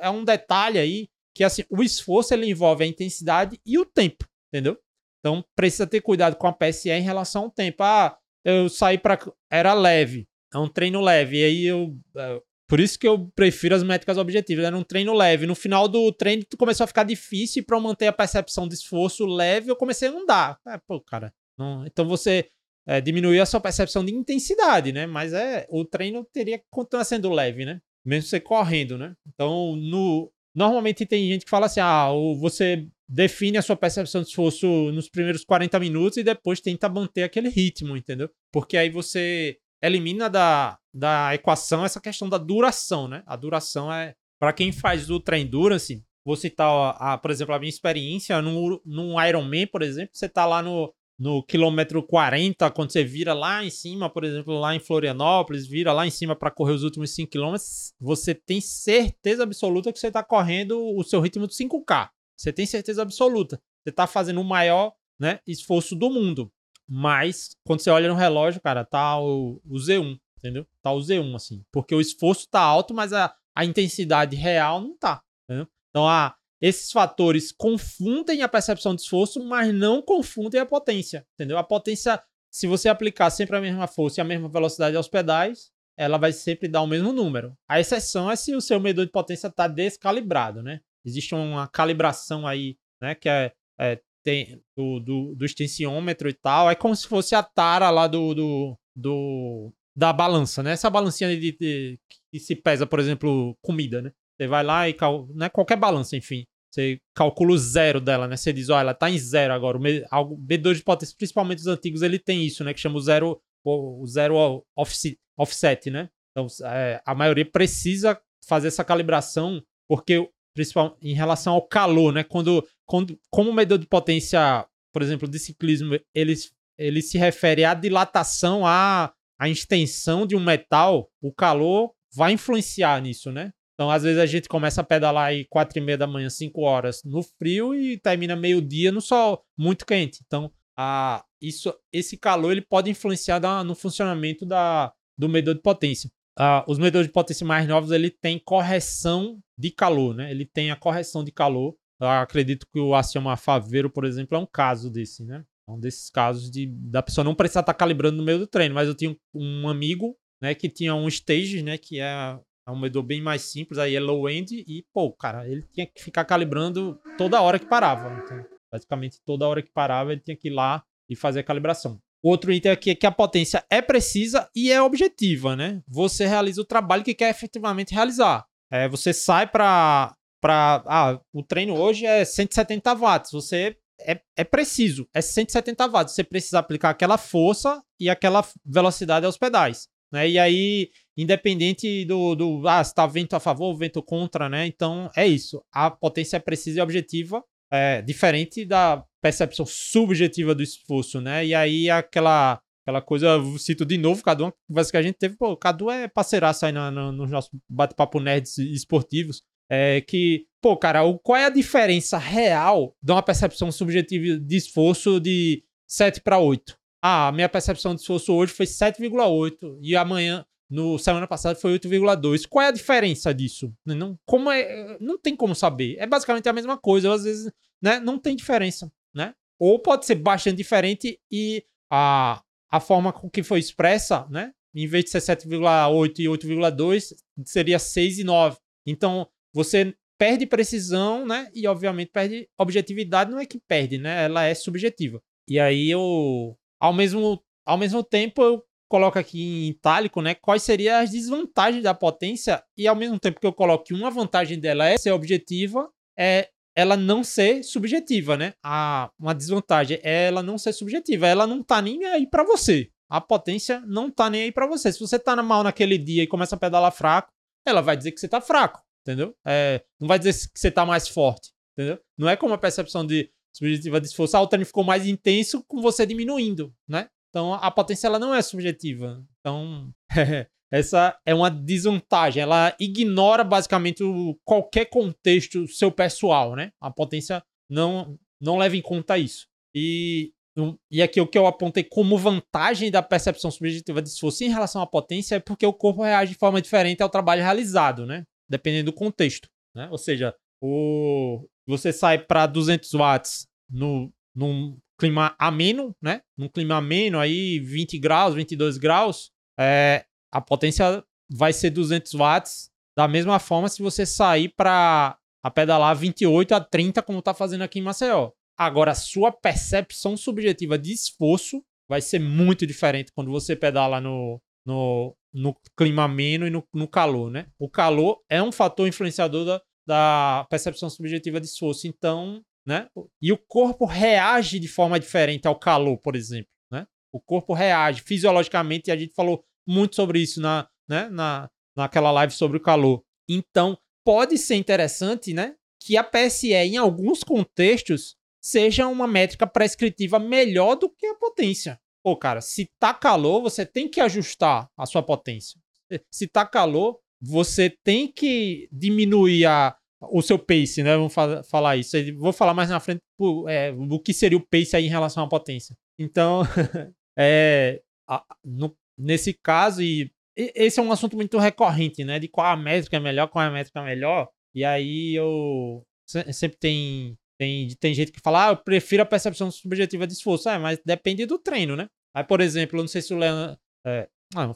é um detalhe aí que assim, o esforço ele envolve a intensidade e o tempo, entendeu? Então precisa ter cuidado com a PSE em relação ao tempo. Ah, eu saí para era leve, é um treino leve, e aí eu é, por isso que eu prefiro as métricas objetivas. Era um treino leve. No final do treino, começou a ficar difícil para eu manter a percepção de esforço leve, eu comecei a andar. É, pô, cara. Não... Então você é, diminuiu a sua percepção de intensidade, né? Mas é o treino teria que continuar sendo leve, né? Mesmo você correndo, né? Então, no... normalmente tem gente que fala assim: ah, você define a sua percepção de esforço nos primeiros 40 minutos e depois tenta manter aquele ritmo, entendeu? Porque aí você elimina da, da equação essa questão da duração, né? A duração é. Para quem faz Ultra Endurance, vou citar, a, por exemplo, a minha experiência no, num Ironman, por exemplo, você tá lá no, no quilômetro 40, quando você vira lá em cima, por exemplo, lá em Florianópolis, vira lá em cima para correr os últimos 5 quilômetros, você tem certeza absoluta que você está correndo o seu ritmo de 5K. Você tem certeza absoluta. Você está fazendo o maior né, esforço do mundo. Mas, quando você olha no relógio, cara, tá o, o Z1, entendeu? Tá o Z1, assim. Porque o esforço tá alto, mas a, a intensidade real não tá, entendeu? Então, a, esses fatores confundem a percepção de esforço, mas não confundem a potência, entendeu? A potência, se você aplicar sempre a mesma força e a mesma velocidade aos pedais, ela vai sempre dar o mesmo número. A exceção é se o seu medidor de potência está descalibrado, né? Existe uma calibração aí, né, que é, é tem, do, do, do extensiômetro e tal. É como se fosse a tara lá do, do, do da balança, né? Essa balancinha de, de, que se pesa, por exemplo, comida, né? Você vai lá e cal... né? qualquer balança, enfim. Você calcula o zero dela, né? Você diz, olha, ela tá em zero agora. O B2 de potência, principalmente os antigos, ele tem isso, né? Que chama o zero, o zero offset, né? Então, é, a maioria precisa fazer essa calibração, porque principalmente em relação ao calor, né? Quando, quando como o medidor de potência, por exemplo, de ciclismo, ele, ele se refere à dilatação, à, à extensão de um metal, o calor vai influenciar nisso, né? Então, às vezes a gente começa a pedalar aí quatro e meia da manhã, 5 horas no frio e termina meio-dia no sol muito quente. Então, a, isso, esse calor ele pode influenciar da, no funcionamento da, do medidor de potência. Uh, os medidores de potência mais novos ele tem correção de calor, né? Ele tem a correção de calor. Eu acredito que o Acioma Faveiro, por exemplo, é um caso desse, né? É um desses casos de da pessoa não precisar estar calibrando no meio do treino. Mas eu tinha um amigo, né, que tinha um stage, né, que é, é um medidor bem mais simples, aí é low end e pô, cara, ele tinha que ficar calibrando toda hora que parava. Então, basicamente toda hora que parava ele tinha que ir lá e fazer a calibração. Outro item aqui é que a potência é precisa e é objetiva, né? Você realiza o trabalho que quer efetivamente realizar. É, você sai para. Ah, o treino hoje é 170 watts. Você é, é preciso, é 170 watts. Você precisa aplicar aquela força e aquela velocidade aos pedais. Né? E aí, independente do, do ah, se está vento a favor vento contra, né? Então é isso. A potência é precisa e objetiva, é diferente da percepção subjetiva do esforço, né? E aí aquela aquela coisa, eu cito de novo, Cadu, uma conversa que a gente teve, pô, Cadu é parceiraço aí no, no, nos nossos bate-papo nerds esportivos, é que, pô, cara, o, qual é a diferença real de uma percepção subjetiva de esforço de 7 para 8? Ah, a minha percepção de esforço hoje foi 7,8 e amanhã, no semana passada, foi 8,2. Qual é a diferença disso? Não, como é, não tem como saber. É basicamente a mesma coisa. Às vezes, né, não tem diferença? Ou pode ser bastante diferente e a, a forma com que foi expressa, né? Em vez de ser 7,8 e 8,2, seria 6 e 9. Então, você perde precisão, né? E obviamente perde objetividade, não é que perde, né? Ela é subjetiva. E aí eu ao mesmo ao mesmo tempo eu coloco aqui em itálico, né, quais seriam as desvantagens da potência e ao mesmo tempo que eu coloco que uma vantagem dela é ser objetiva, é ela não ser subjetiva, né? A, uma desvantagem é ela não ser subjetiva. Ela não tá nem aí para você. A potência não tá nem aí para você. Se você tá mal naquele dia e começa a pedalar fraco, ela vai dizer que você tá fraco, entendeu? É, não vai dizer que você tá mais forte, entendeu? Não é como a percepção de subjetiva de esforço. Ah, o treino ficou mais intenso com você diminuindo, né? Então a potência ela não é subjetiva. Então (laughs) essa é uma desvantagem. Ela ignora basicamente qualquer contexto seu pessoal, né? A potência não não leva em conta isso. E e aqui o que eu apontei como vantagem da percepção subjetiva de esforço em relação à potência é porque o corpo reage de forma diferente ao trabalho realizado, né? Dependendo do contexto, né? Ou seja, o você sai para 200 watts no num clima ameno, né? Num clima ameno aí 20 graus, 22 graus, é, a potência vai ser 200 watts da mesma forma se você sair para a pedalar 28 a 30 como está fazendo aqui em Maceió. Agora, a sua percepção subjetiva de esforço vai ser muito diferente quando você pedala no, no, no clima ameno e no, no calor, né? O calor é um fator influenciador da, da percepção subjetiva de esforço. Então, né? E o corpo reage de forma diferente ao calor, por exemplo, né? O corpo reage fisiologicamente, e a gente falou muito sobre isso na, né? na, naquela live sobre o calor. Então, pode ser interessante, né? Que a PSE, em alguns contextos, seja uma métrica prescritiva melhor do que a potência. Pô, cara, se tá calor, você tem que ajustar a sua potência. Se tá calor, você tem que diminuir a, o seu pace, né? Vamos fa falar isso. Vou falar mais na frente é, o que seria o pace aí em relação à potência. Então, (laughs) é, a, no, nesse caso, e, esse é um assunto muito recorrente, né? De qual a métrica é melhor, qual a métrica é melhor. E aí eu sempre tem tem, tem gente que fala, ah, eu prefiro a percepção subjetiva de esforço. É, mas depende do treino, né? Aí, por exemplo, eu não sei se o Leandro. É, ah,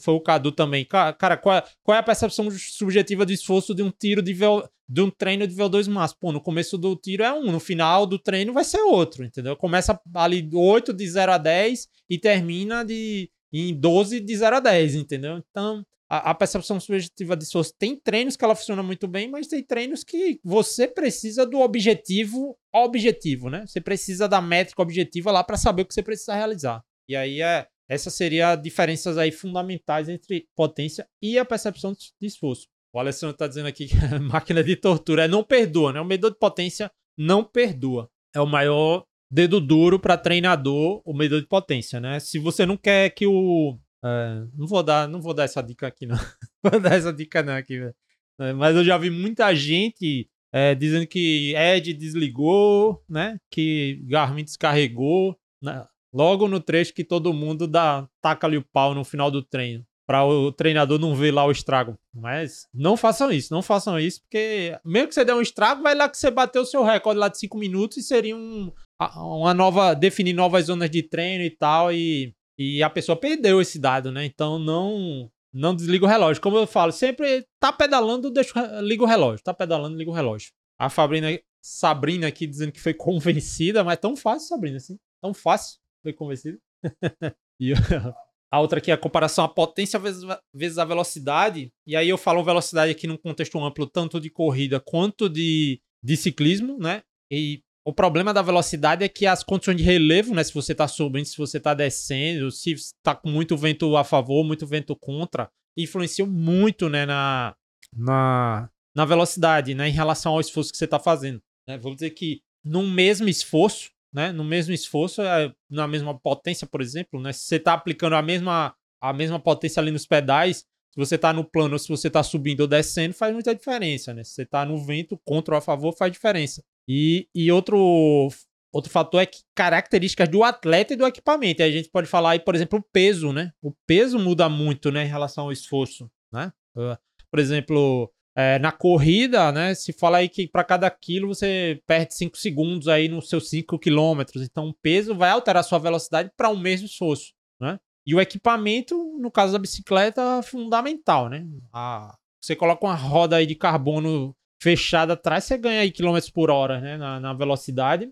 foi, o Cadu também. Cara, qual qual é a percepção subjetiva de esforço de um tiro de, VO, de um treino de VO2 máximo? Pô, no começo do tiro é um, no final do treino vai ser outro, entendeu? Começa ali 8 de 0 a 10 e termina de, em 12 de 0 a 10, entendeu? Então, a, a, percepção subjetiva de esforço tem treinos que ela funciona muito bem, mas tem treinos que você precisa do objetivo objetivo, né? Você precisa da métrica objetiva lá para saber o que você precisa realizar. E aí é essas seriam diferenças aí fundamentais entre potência e a percepção de esforço. O Alessandro está dizendo aqui que a (laughs) máquina de tortura é não perdoa, né? O medidor de potência não perdoa. É o maior dedo duro para treinador, o medidor de potência, né? Se você não quer que o é, não vou dar, não vou dar essa dica aqui não. (laughs) vou dar essa dica não aqui, velho. É, mas eu já vi muita gente é, dizendo que Ed desligou, né? Que Garmin descarregou, né? Logo no trecho que todo mundo dá taca ali o pau no final do treino, para o treinador não ver lá o estrago. Mas não façam isso, não façam isso, porque mesmo que você der um estrago, vai lá que você bateu o seu recorde lá de 5 minutos e seria um, uma nova definir novas zonas de treino e tal e e a pessoa perdeu esse dado, né? Então não não desliga o relógio. Como eu falo, sempre tá pedalando, deixa, liga o relógio. Tá pedalando, liga o relógio. A Fabrina, Sabrina aqui dizendo que foi (laughs) convencida, mas tão fácil, Sabrina, assim. Tão fácil foi convencida. (laughs) e a outra aqui a comparação a potência vezes, vezes a velocidade. E aí eu falo velocidade aqui num contexto amplo, tanto de corrida quanto de, de ciclismo, né? E o problema da velocidade é que as condições de relevo, né? Se você está subindo, se você está descendo, se está com muito vento a favor, muito vento contra, influenciam muito, né? Na, na, na velocidade, né? Em relação ao esforço que você está fazendo. Né? Vou dizer que no mesmo esforço, né? No mesmo esforço, é, na mesma potência, por exemplo, né? Se você está aplicando a mesma, a mesma potência ali nos pedais, se você está no plano ou se você está subindo ou descendo, faz muita diferença, né? Se você está no vento, contra ou a favor, faz diferença. E, e outro, outro fator é que características do atleta e do equipamento. A gente pode falar aí, por exemplo, o peso, né? O peso muda muito, né, em relação ao esforço, né? Por exemplo, é, na corrida, né? Se fala aí que para cada quilo você perde 5 segundos aí nos seus 5 quilômetros. Então o peso vai alterar sua velocidade para o um mesmo esforço, né? E o equipamento, no caso da bicicleta, é fundamental, né? A, você coloca uma roda aí de carbono fechada atrás, você ganha aí quilômetros por hora né, na, na velocidade,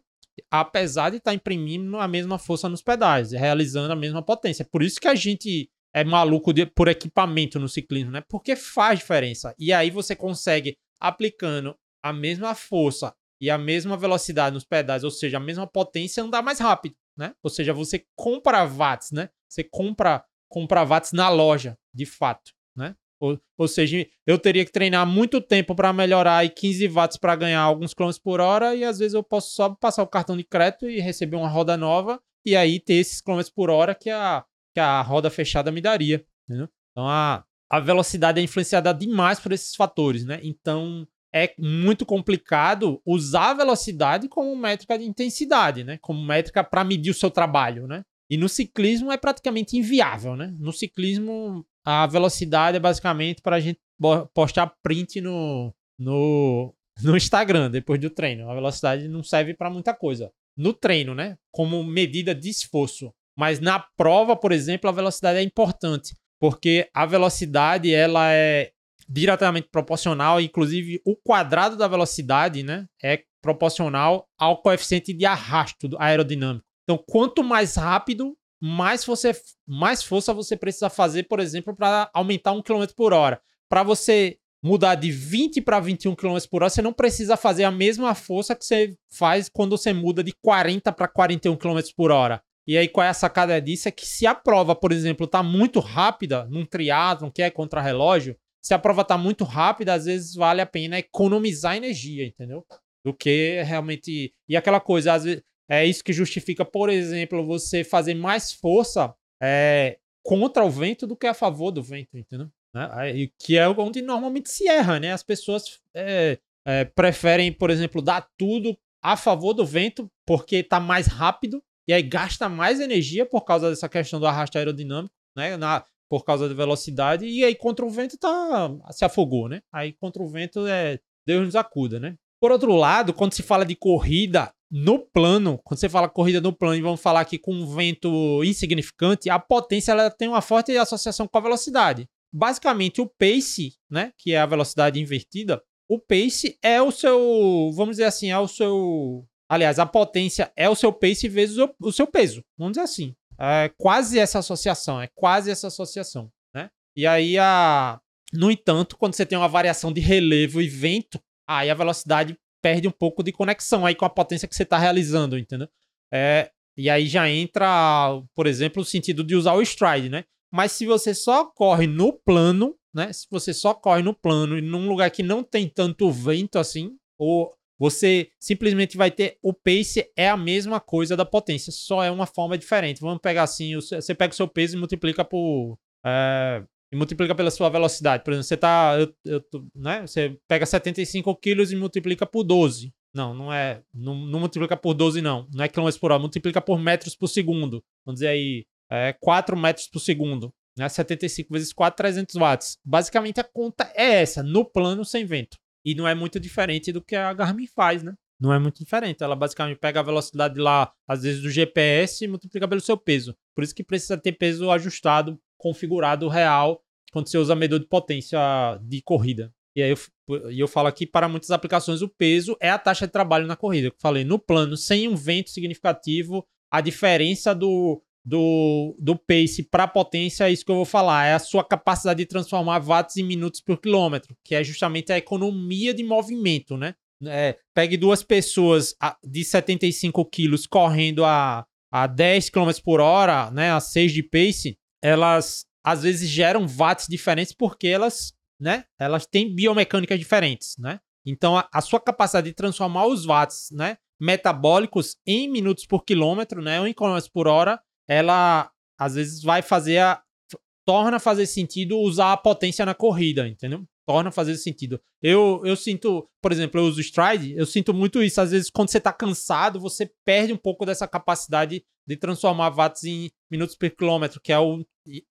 apesar de estar tá imprimindo a mesma força nos pedais, realizando a mesma potência. Por isso que a gente é maluco de, por equipamento no ciclismo, né? Porque faz diferença. E aí você consegue, aplicando a mesma força e a mesma velocidade nos pedais, ou seja, a mesma potência, andar mais rápido, né? Ou seja, você compra watts, né? Você compra, compra watts na loja, de fato? Ou, ou seja, eu teria que treinar muito tempo para melhorar aí 15 watts para ganhar alguns quilômetros por hora e às vezes eu posso só passar o cartão de crédito e receber uma roda nova e aí ter esses quilômetros por hora que a, que a roda fechada me daria. Então a, a velocidade é influenciada demais por esses fatores, né? Então é muito complicado usar a velocidade como métrica de intensidade, né? Como métrica para medir o seu trabalho, né? E no ciclismo é praticamente inviável, né? No ciclismo, a velocidade é basicamente para a gente postar print no, no, no Instagram depois do treino. A velocidade não serve para muita coisa. No treino, né? Como medida de esforço. Mas na prova, por exemplo, a velocidade é importante, porque a velocidade ela é diretamente proporcional, inclusive o quadrado da velocidade, né, é proporcional ao coeficiente de arrasto aerodinâmico. Então, quanto mais rápido, mais você mais força você precisa fazer, por exemplo, para aumentar um km por hora. Para você mudar de 20 para 21 km por hora, você não precisa fazer a mesma força que você faz quando você muda de 40 para 41 km por hora. E aí, qual é a sacada disso? É que se a prova, por exemplo, está muito rápida, num triatlon, que é contra-relógio, se a prova tá muito rápida, às vezes vale a pena economizar energia, entendeu? Do que realmente. E aquela coisa, às vezes, é isso que justifica, por exemplo, você fazer mais força é, contra o vento do que a favor do vento, entendeu? Né? Que é onde normalmente se erra, né? As pessoas é, é, preferem, por exemplo, dar tudo a favor do vento porque tá mais rápido e aí gasta mais energia por causa dessa questão do arrasto aerodinâmico, né? Na, por causa da velocidade, e aí contra o vento tá, se afogou, né? Aí contra o vento é Deus nos acuda, né? Por outro lado, quando se fala de corrida no plano, quando você fala corrida no plano e vamos falar aqui com um vento insignificante, a potência ela tem uma forte associação com a velocidade. Basicamente, o pace, né, que é a velocidade invertida, o pace é o seu, vamos dizer assim, é o seu, aliás, a potência é o seu pace vezes o, o seu peso, vamos dizer assim. É quase essa associação, é quase essa associação, né? E aí, a... no entanto, quando você tem uma variação de relevo e vento, aí a velocidade perde um pouco de conexão aí com a potência que você está realizando, entendeu? É... E aí já entra, por exemplo, o sentido de usar o stride, né? Mas se você só corre no plano, né? Se você só corre no plano e num lugar que não tem tanto vento assim, ou você simplesmente vai ter o pace é a mesma coisa da potência, só é uma forma diferente. Vamos pegar assim, você pega o seu peso e multiplica por é, e multiplica pela sua velocidade. Por exemplo, você tá, eu, eu, né? Você pega 75 quilos e multiplica por 12. Não, não é, não, não, multiplica por 12 não. Não é quilômetros por hora, multiplica por metros por segundo. Vamos dizer aí, é 4 metros por segundo. Né? 75 vezes 4, 300 watts. Basicamente a conta é essa, no plano sem vento. E não é muito diferente do que a Garmin faz, né? Não é muito diferente. Ela basicamente pega a velocidade lá, às vezes, do GPS e multiplica pelo seu peso. Por isso que precisa ter peso ajustado, configurado real, quando você usa medidor de potência de corrida. E aí eu, eu falo aqui, para muitas aplicações, o peso é a taxa de trabalho na corrida. Eu falei, no plano, sem um vento significativo, a diferença do, do, do pace para potência é isso que eu vou falar. É a sua capacidade de transformar watts em minutos por quilômetro, que é justamente a economia de movimento, né? É, pegue duas pessoas de 75 quilos correndo a, a 10 km por hora, né? A 6 de pace, elas às vezes geram watts diferentes porque elas, né? Elas têm biomecânicas diferentes, né? Então a, a sua capacidade de transformar os watts, né? Metabólicos em minutos por quilômetro, né? Ou em quilômetros por hora, ela às vezes vai fazer a. torna fazer sentido usar a potência na corrida, entendeu? Torna fazer sentido. Eu, eu sinto, por exemplo, eu uso stride, eu sinto muito isso. Às vezes, quando você tá cansado, você perde um pouco dessa capacidade de transformar watts em minutos por quilômetro, que é o.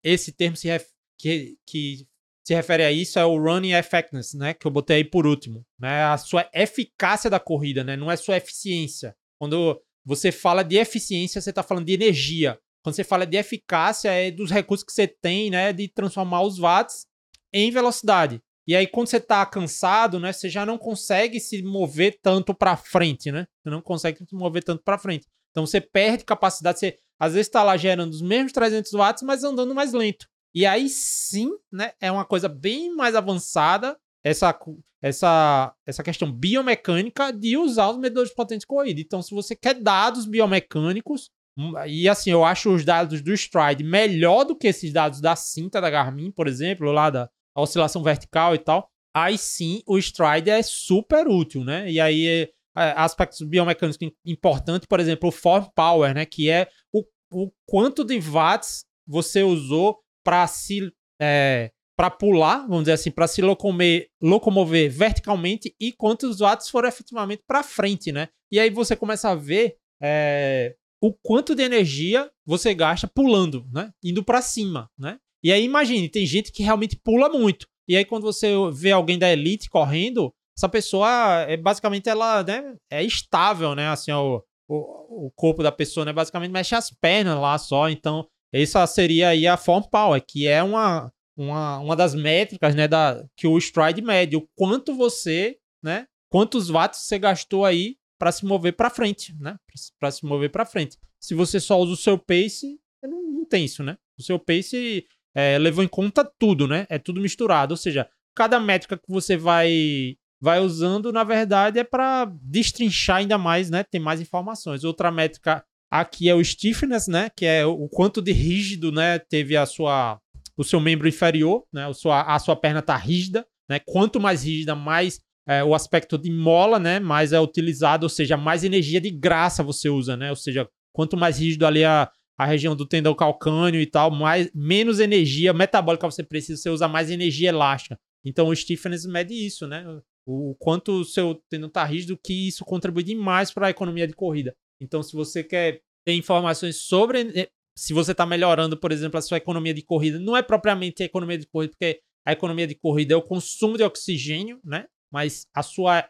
Esse termo se ref, que, que se refere a isso é o running effectiveness, né? Que eu botei aí por último. Né? A sua eficácia da corrida, né? Não é sua eficiência. Quando você fala de eficiência, você está falando de energia. Quando você fala de eficácia, é dos recursos que você tem, né, de transformar os watts em velocidade. E aí, quando você está cansado, né, você já não consegue se mover tanto para frente, né? Você não consegue se mover tanto para frente. Então, você perde capacidade. Você, às vezes, está lá gerando os mesmos 300 watts, mas andando mais lento. E aí, sim, né, é uma coisa bem mais avançada. essa, essa, essa questão biomecânica de usar os medidores de corrida. Então, se você quer dados biomecânicos, hum, e assim, eu acho os dados do Stride melhor do que esses dados da cinta da Garmin, por exemplo, lá da oscilação vertical e tal. Aí sim, o Stride é super útil, né? E aí, é, aspectos biomecânicos importantes, por exemplo, o Form Power, né? Que é o, o quanto de watts você usou para se é, para pular, vamos dizer assim, para se locomover, locomover verticalmente e quantos watts foram efetivamente para frente, né? E aí você começa a ver é, o quanto de energia você gasta pulando, né? Indo para cima, né? E aí imagine, tem gente que realmente pula muito. E aí quando você vê alguém da elite correndo, essa pessoa é basicamente ela, né, é estável, né? Assim, o, o, o corpo da pessoa, né, basicamente mexe as pernas lá só. Então, essa seria aí a form power, que é uma uma, uma das métricas, né, da, que o stride mede, o quanto você, né, quantos watts você gastou aí para se mover para frente, né, para se mover para frente. Se você só usa o seu pace, não, não tem isso, né? O seu pace é, levou em conta tudo, né? É tudo misturado, ou seja, cada métrica que você vai vai usando, na verdade, é para destrinchar ainda mais, né? Tem mais informações. Outra métrica aqui é o stiffness, né? Que é o quanto de rígido, né? Teve a sua o seu membro inferior, né? A sua, a sua perna está rígida, né? Quanto mais rígida, mais é, o aspecto de mola, né? Mais é utilizado, ou seja, mais energia de graça você usa, né? Ou seja, quanto mais rígido ali a, a região do tendão calcâneo e tal, mais, menos energia metabólica você precisa, você usa mais energia elástica. Então o stiffness mede isso, né? O, o quanto o seu tendão está rígido, que isso contribui demais para a economia de corrida. Então, se você quer ter informações sobre se você está melhorando, por exemplo, a sua economia de corrida, não é propriamente a economia de corrida, porque a economia de corrida é o consumo de oxigênio, né? Mas a sua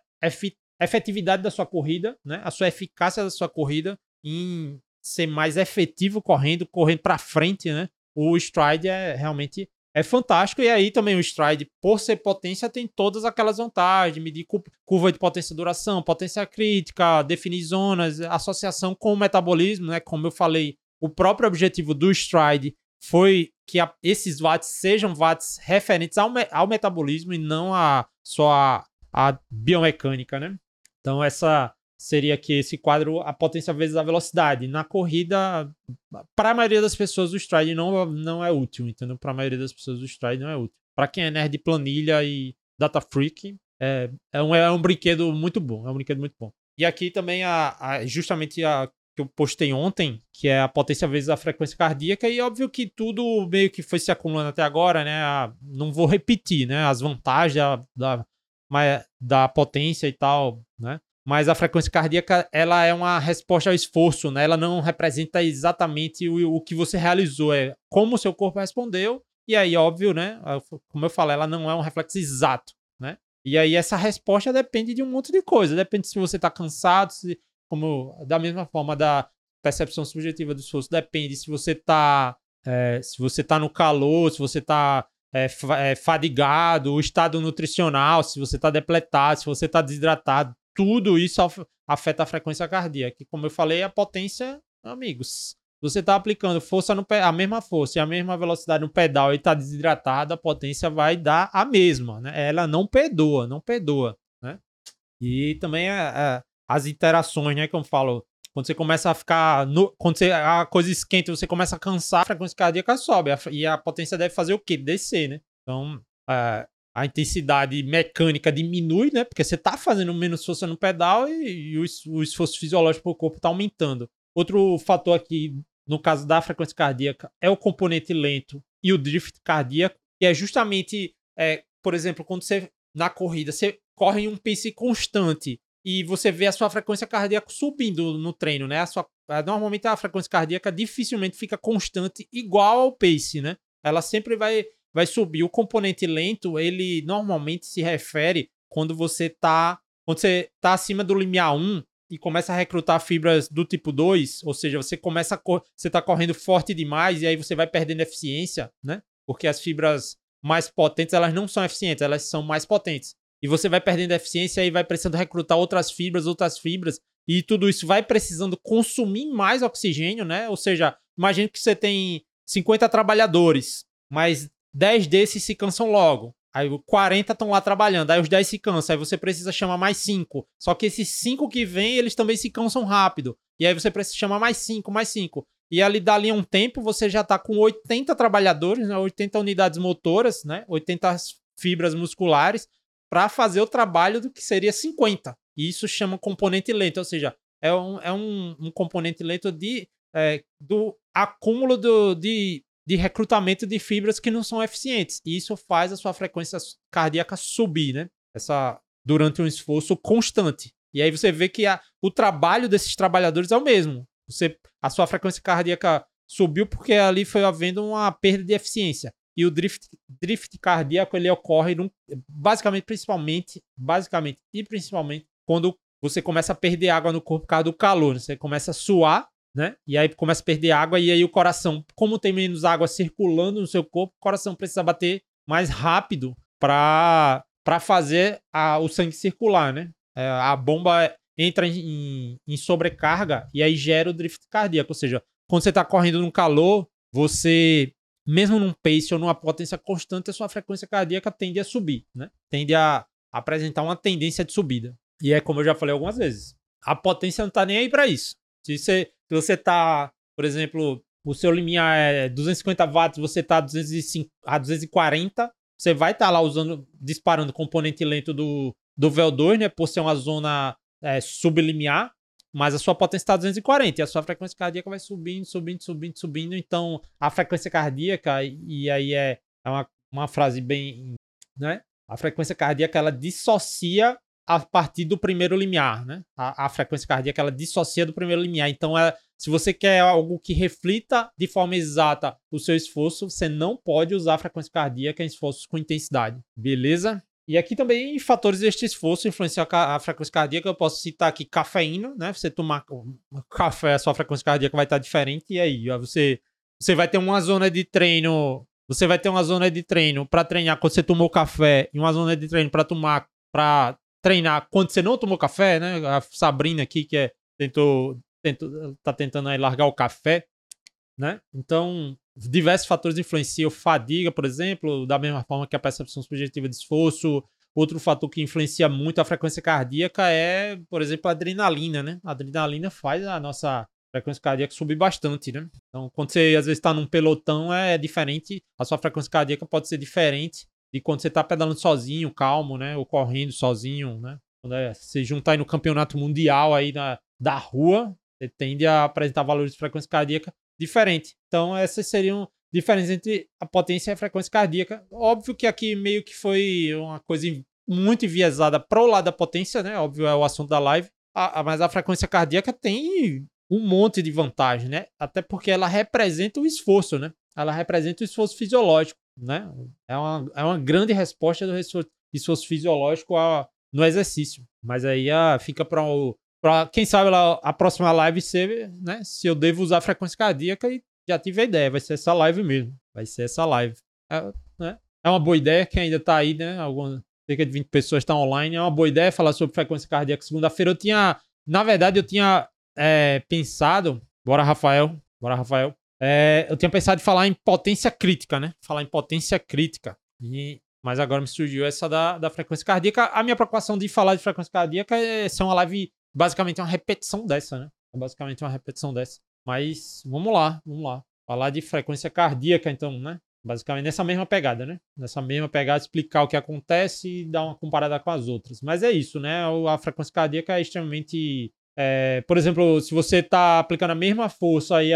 efetividade da sua corrida, né? A sua eficácia da sua corrida em ser mais efetivo correndo, correndo para frente, né? O stride é realmente é fantástico. E aí também o stride, por ser potência, tem todas aquelas vantagens, medir curva de potência duração, potência crítica, definir zonas, associação com o metabolismo, né? Como eu falei, o próprio objetivo do Stride foi que a, esses watts sejam watts referentes ao, me, ao metabolismo e não a, só a, a biomecânica, né? Então, essa seria aqui esse quadro, a potência vezes a velocidade. Na corrida, para a maioria das pessoas, o Stride não, não é útil, entendeu? Para a maioria das pessoas, o Stride não é útil. Para quem é nerd de planilha e data freak, é, é, um, é um brinquedo muito bom. É um brinquedo muito bom. E aqui também, a, a justamente a que eu postei ontem, que é a potência vezes a frequência cardíaca, e óbvio que tudo meio que foi se acumulando até agora, né? Não vou repetir, né? As vantagens da, da, da potência e tal, né? Mas a frequência cardíaca, ela é uma resposta ao esforço, né? Ela não representa exatamente o, o que você realizou, é como o seu corpo respondeu, e aí, óbvio, né? Como eu falei, ela não é um reflexo exato, né? E aí essa resposta depende de um monte de coisa. Depende se você está cansado, se como da mesma forma da percepção subjetiva do esforço, depende se você está é, se você tá no calor, se você está é, é, fadigado, o estado nutricional, se você está depletado, se você está desidratado, tudo isso afeta a frequência cardíaca. Como eu falei, a potência, amigos, você está aplicando força no a mesma força e a mesma velocidade no pedal e está desidratado, a potência vai dar a mesma, né? Ela não perdoa, não perdoa, né? E também a, as interações, né? Como eu falo, quando você começa a ficar. No, quando você, a coisa esquenta você começa a cansar, a frequência cardíaca sobe. A, e a potência deve fazer o quê? Descer, né? Então, a, a intensidade mecânica diminui, né? Porque você está fazendo menos força no pedal e, e o, o, esforço fisiológico do corpo está aumentando. Outro fator aqui, no caso da frequência cardíaca, é o componente lento e o drift cardíaco, que é justamente, é, por exemplo, quando você, na corrida, você corre em um pace constante e você vê a sua frequência cardíaca subindo no treino, né? A sua, normalmente a frequência cardíaca dificilmente fica constante igual ao pace, né? Ela sempre vai, vai subir. O componente lento, ele normalmente se refere quando você tá, quando você tá acima do limiar 1 e começa a recrutar fibras do tipo 2, ou seja, você começa a você tá correndo forte demais e aí você vai perdendo eficiência, né? Porque as fibras mais potentes, elas não são eficientes, elas são mais potentes e você vai perdendo eficiência e vai precisando recrutar outras fibras, outras fibras, e tudo isso vai precisando consumir mais oxigênio, né? Ou seja, imagine que você tem 50 trabalhadores, mas 10 desses se cansam logo. Aí 40 estão lá trabalhando, aí os 10 se cansam, aí você precisa chamar mais 5. Só que esses 5 que vêm, eles também se cansam rápido. E aí você precisa chamar mais 5, mais 5. E ali dali um tempo você já está com 80 trabalhadores, né? 80 unidades motoras, né? 80 fibras musculares para fazer o trabalho do que seria 50. E isso chama componente lento, ou seja, é um, é um, um componente lento de, é, do acúmulo do, de, de recrutamento de fibras que não são eficientes. E isso faz a sua frequência cardíaca subir, né? Essa, durante um esforço constante. E aí você vê que a, o trabalho desses trabalhadores é o mesmo. Você, a sua frequência cardíaca subiu porque ali foi havendo uma perda de eficiência. E o drift, drift cardíaco ele ocorre num, basicamente, principalmente, basicamente e principalmente quando você começa a perder água no corpo por causa do calor. Né? Você começa a suar, né? E aí começa a perder água e aí o coração, como tem menos água circulando no seu corpo, o coração precisa bater mais rápido para para fazer a, o sangue circular, né? É, a bomba entra em, em, sobrecarga e aí gera o drift cardíaco. Ou seja, quando você está correndo no calor, você mesmo num pace ou numa potência constante, a sua frequência cardíaca tende a subir, né? Tende a apresentar uma tendência de subida. E é como eu já falei algumas vezes, a potência não tá nem aí para isso. Se você, se você tá, por exemplo, o seu limiar é 250 watts, você tá a, 205, a 240, você vai estar tá lá usando, disparando componente lento do, do VO2, né? Por ser uma zona é, sublimiar mas a sua potência está 240 e a sua frequência cardíaca vai subindo, subindo, subindo, subindo. Então, a frequência cardíaca, e aí é, é uma, uma frase bem. Né? A frequência cardíaca ela dissocia a partir do primeiro limiar, né? A, a frequência cardíaca ela dissocia do primeiro limiar. Então, é, se você quer algo que reflita de forma exata o seu esforço, você não pode usar a frequência cardíaca em esforços com intensidade. Beleza? E aqui também fatores deste esforço influenciam a frequência cardíaca. Eu posso citar aqui cafeína, né? Você tomar café, a sua frequência cardíaca vai estar diferente. E aí, você, você vai ter uma zona de treino. Você vai ter uma zona de treino para treinar quando você tomou café e uma zona de treino para tomar para treinar quando você não tomou café, né? A Sabrina aqui que é tentou, tentou tá tentando aí largar o café, né? Então, diversos fatores influenciam fadiga, por exemplo, da mesma forma que a percepção subjetiva de esforço. Outro fator que influencia muito a frequência cardíaca é, por exemplo, a adrenalina, né? A adrenalina faz a nossa frequência cardíaca subir bastante, né? Então, quando você às vezes está num pelotão, é diferente, a sua frequência cardíaca pode ser diferente de quando você está pedalando sozinho, calmo, né? Ou correndo sozinho, né? Quando é, você juntar aí no campeonato mundial aí na, da rua, você tende a apresentar valores de frequência cardíaca diferente. Então, essas seriam diferenças entre a potência e a frequência cardíaca. Óbvio que aqui meio que foi uma coisa muito enviesada para o lado da potência, né? Óbvio, é o assunto da live. A, a, mas a frequência cardíaca tem um monte de vantagem, né? Até porque ela representa o esforço, né? Ela representa o esforço fisiológico, né? É uma, é uma grande resposta do esforço, fisiológico a, no exercício. Mas aí a, fica para quem sabe lá, a próxima live ser, né? Se eu devo usar frequência cardíaca e já tive a ideia, vai ser essa live mesmo. Vai ser essa live. É, né? é uma boa ideia, quem ainda tá aí, né? Algumas, cerca de 20 pessoas estão online. É uma boa ideia falar sobre frequência cardíaca segunda-feira. Eu tinha, na verdade, eu tinha é, pensado. Bora, Rafael. Bora, Rafael. É, eu tinha pensado em falar em potência crítica, né? Falar em potência crítica. E, mas agora me surgiu essa da, da frequência cardíaca. A minha preocupação de falar de frequência cardíaca é ser uma live basicamente uma repetição dessa, né? É basicamente uma repetição dessa. Mas vamos lá, vamos lá. Falar de frequência cardíaca, então, né? Basicamente nessa mesma pegada, né? Nessa mesma pegada, explicar o que acontece e dar uma comparada com as outras. Mas é isso, né? A frequência cardíaca é extremamente. É, por exemplo, se você está aplicando a mesma força aí,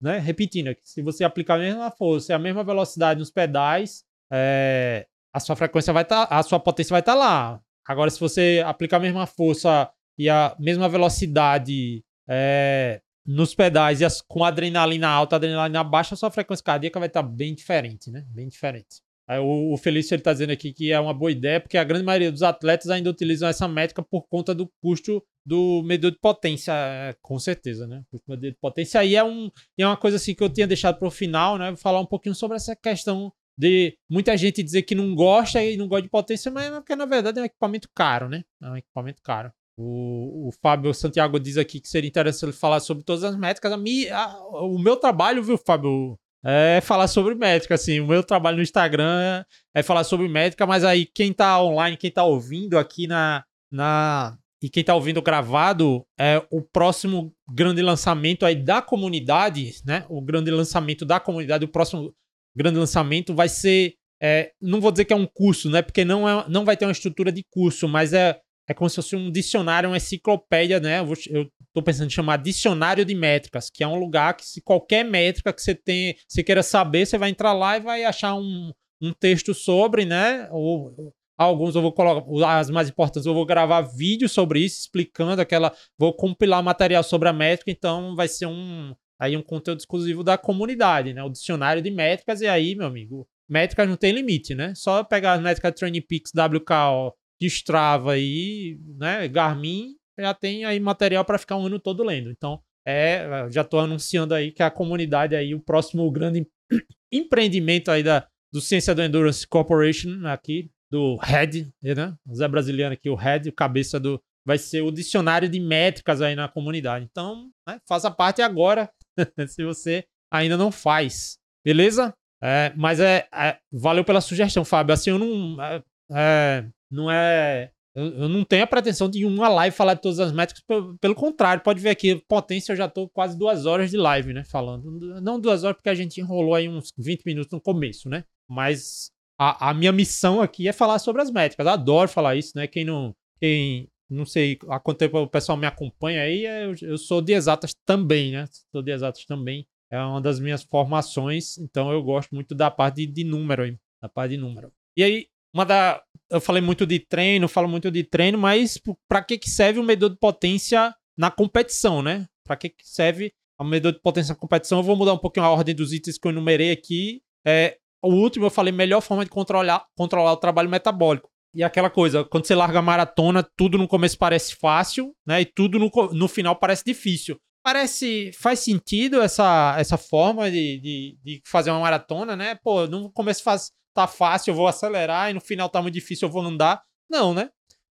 né? Repetindo se você aplicar a mesma força e a mesma velocidade nos pedais, é, a sua frequência vai estar, tá, a sua potência vai estar tá lá. Agora, se você aplicar a mesma força e a mesma velocidade é, nos pedais e as, com adrenalina alta, adrenalina baixa, a sua frequência cardíaca vai estar bem diferente, né? Bem diferente. Aí, o, o Felício está dizendo aqui que é uma boa ideia, porque a grande maioria dos atletas ainda utilizam essa métrica por conta do custo do medidor de potência, é, com certeza, né? O medidor de potência aí é, um, é uma coisa assim que eu tinha deixado para o final, né? Vou falar um pouquinho sobre essa questão de muita gente dizer que não gosta e não gosta de potência, mas é porque na verdade é um equipamento caro, né? É um equipamento caro. O, o Fábio Santiago diz aqui que seria interessante falar sobre todas as métricas. A a, o meu trabalho, viu, Fábio é falar sobre métrica, assim. O meu trabalho no Instagram é falar sobre métrica, mas aí quem tá online, quem tá ouvindo aqui na. na e quem tá ouvindo gravado, é o próximo grande lançamento aí da comunidade, né? O grande lançamento da comunidade, o próximo grande lançamento vai ser. É, não vou dizer que é um curso, né? Porque não, é, não vai ter uma estrutura de curso, mas é, é como se fosse um dicionário, uma enciclopédia, né? Eu, tô pensando em chamar dicionário de métricas, que é um lugar que se qualquer métrica que você tem, você queira saber, você vai entrar lá e vai achar um, um texto sobre, né? Ou alguns eu vou colocar, as mais importantes, eu vou gravar vídeo sobre isso, explicando aquela, vou compilar material sobre a métrica, então vai ser um aí um conteúdo exclusivo da comunidade, né? O dicionário de métricas e aí, meu amigo, métricas não tem limite, né? Só pegar as métricas Peaks, WKO, Strava aí, né, Garmin, já tem aí material para ficar um ano todo lendo. Então, é, já estou anunciando aí que a comunidade aí, o próximo grande (clears throat) empreendimento aí da, do Ciência do Endurance Corporation aqui, do Red, né? O Zé Brasiliano aqui, o Red, cabeça do. Vai ser o dicionário de métricas aí na comunidade. Então, né, faça parte agora, (laughs) se você ainda não faz. Beleza? É, mas é, é, Valeu pela sugestão, Fábio. Assim, eu não. É, é não é. Eu, não tenho a pretensão de uma live falar de todas as métricas, pelo, pelo contrário, pode ver aqui, potência eu já tô quase duas horas de live, né? Falando. Não duas horas, porque a gente enrolou aí uns 20 minutos no começo, né? Mas a, a minha missão aqui é falar sobre as métricas. Eu adoro falar isso, né? Quem não. Quem não sei há quanto tempo o pessoal me acompanha aí, é, eu, eu sou de exatas também, né? Sou de exatas também. É uma das minhas formações, então eu gosto muito da parte de, de número aí, da parte de número. E aí, uma da. Eu falei muito de treino, falo muito de treino, mas para que, que serve o medidor de potência na competição, né? Para que, que serve o medidor de potência na competição? Eu vou mudar um pouquinho a ordem dos itens que eu enumerei aqui. É, o último eu falei melhor forma de controlar, controlar o trabalho metabólico. E aquela coisa, quando você larga a maratona, tudo no começo parece fácil, né? E tudo no, no final parece difícil. Parece. Faz sentido essa, essa forma de, de, de fazer uma maratona, né? Pô, no começo faz, tá fácil, eu vou acelerar, e no final tá muito difícil, eu vou andar. Não, né?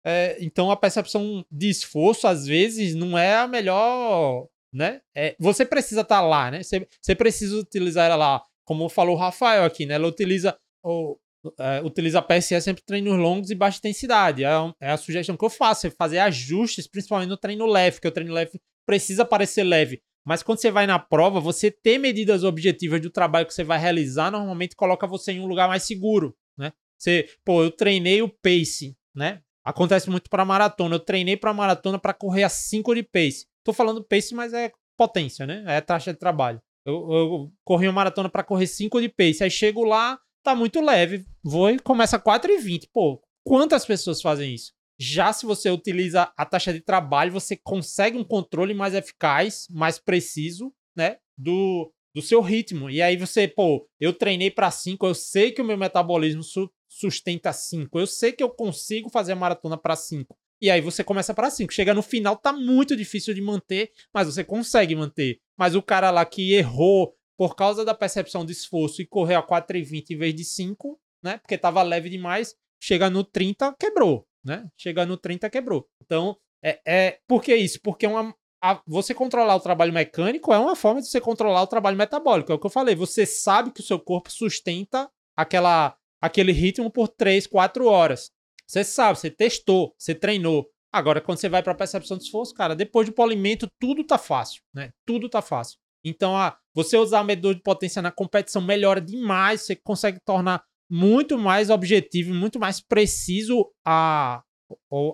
É, então a percepção de esforço, às vezes, não é a melhor, né? É, você precisa estar tá lá, né? Você, você precisa utilizar ela lá, como falou o Rafael aqui, né? Ela utiliza o, é, utiliza a PSE sempre treinos longos e baixa intensidade. É, é, a sugestão que eu faço, é fazer ajustes, principalmente no treino leve, porque o treino leve precisa parecer leve. Mas quando você vai na prova, você ter medidas objetivas do trabalho que você vai realizar, normalmente coloca você em um lugar mais seguro, né? Você, pô, eu treinei o pace, né? Acontece muito para maratona. Eu treinei para maratona para correr a 5 de pace. Tô falando pace, mas é potência, né? É taxa de trabalho. Eu, eu corri uma maratona para correr 5 de pace. Aí chego lá, tá muito leve. Vou e começa 4 e 20. Pô, quantas pessoas fazem isso? Já se você utiliza a taxa de trabalho, você consegue um controle mais eficaz, mais preciso, né? Do, do seu ritmo. E aí você, pô, eu treinei para 5, eu sei que o meu metabolismo su sustenta 5, eu sei que eu consigo fazer a maratona para 5. E aí você começa para 5. Chega no final, tá muito difícil de manter, mas você consegue manter. Mas o cara lá que errou por causa da percepção de esforço e correu a 4,20 em vez de 5, né? Porque tava leve demais, chega no 30, quebrou né? Chega no 30, quebrou. Então, é, é por que isso? Porque é uma, a, você controlar o trabalho mecânico é uma forma de você controlar o trabalho metabólico. É o que eu falei. Você sabe que o seu corpo sustenta aquela, aquele ritmo por 3, 4 horas. Você sabe, você testou, você treinou. Agora, quando você vai para a percepção de esforço, cara, depois do polimento, tudo tá fácil, né? Tudo tá fácil. Então, ah, você usar medidor de potência na competição melhora demais, você consegue tornar muito mais objetivo, muito mais preciso a,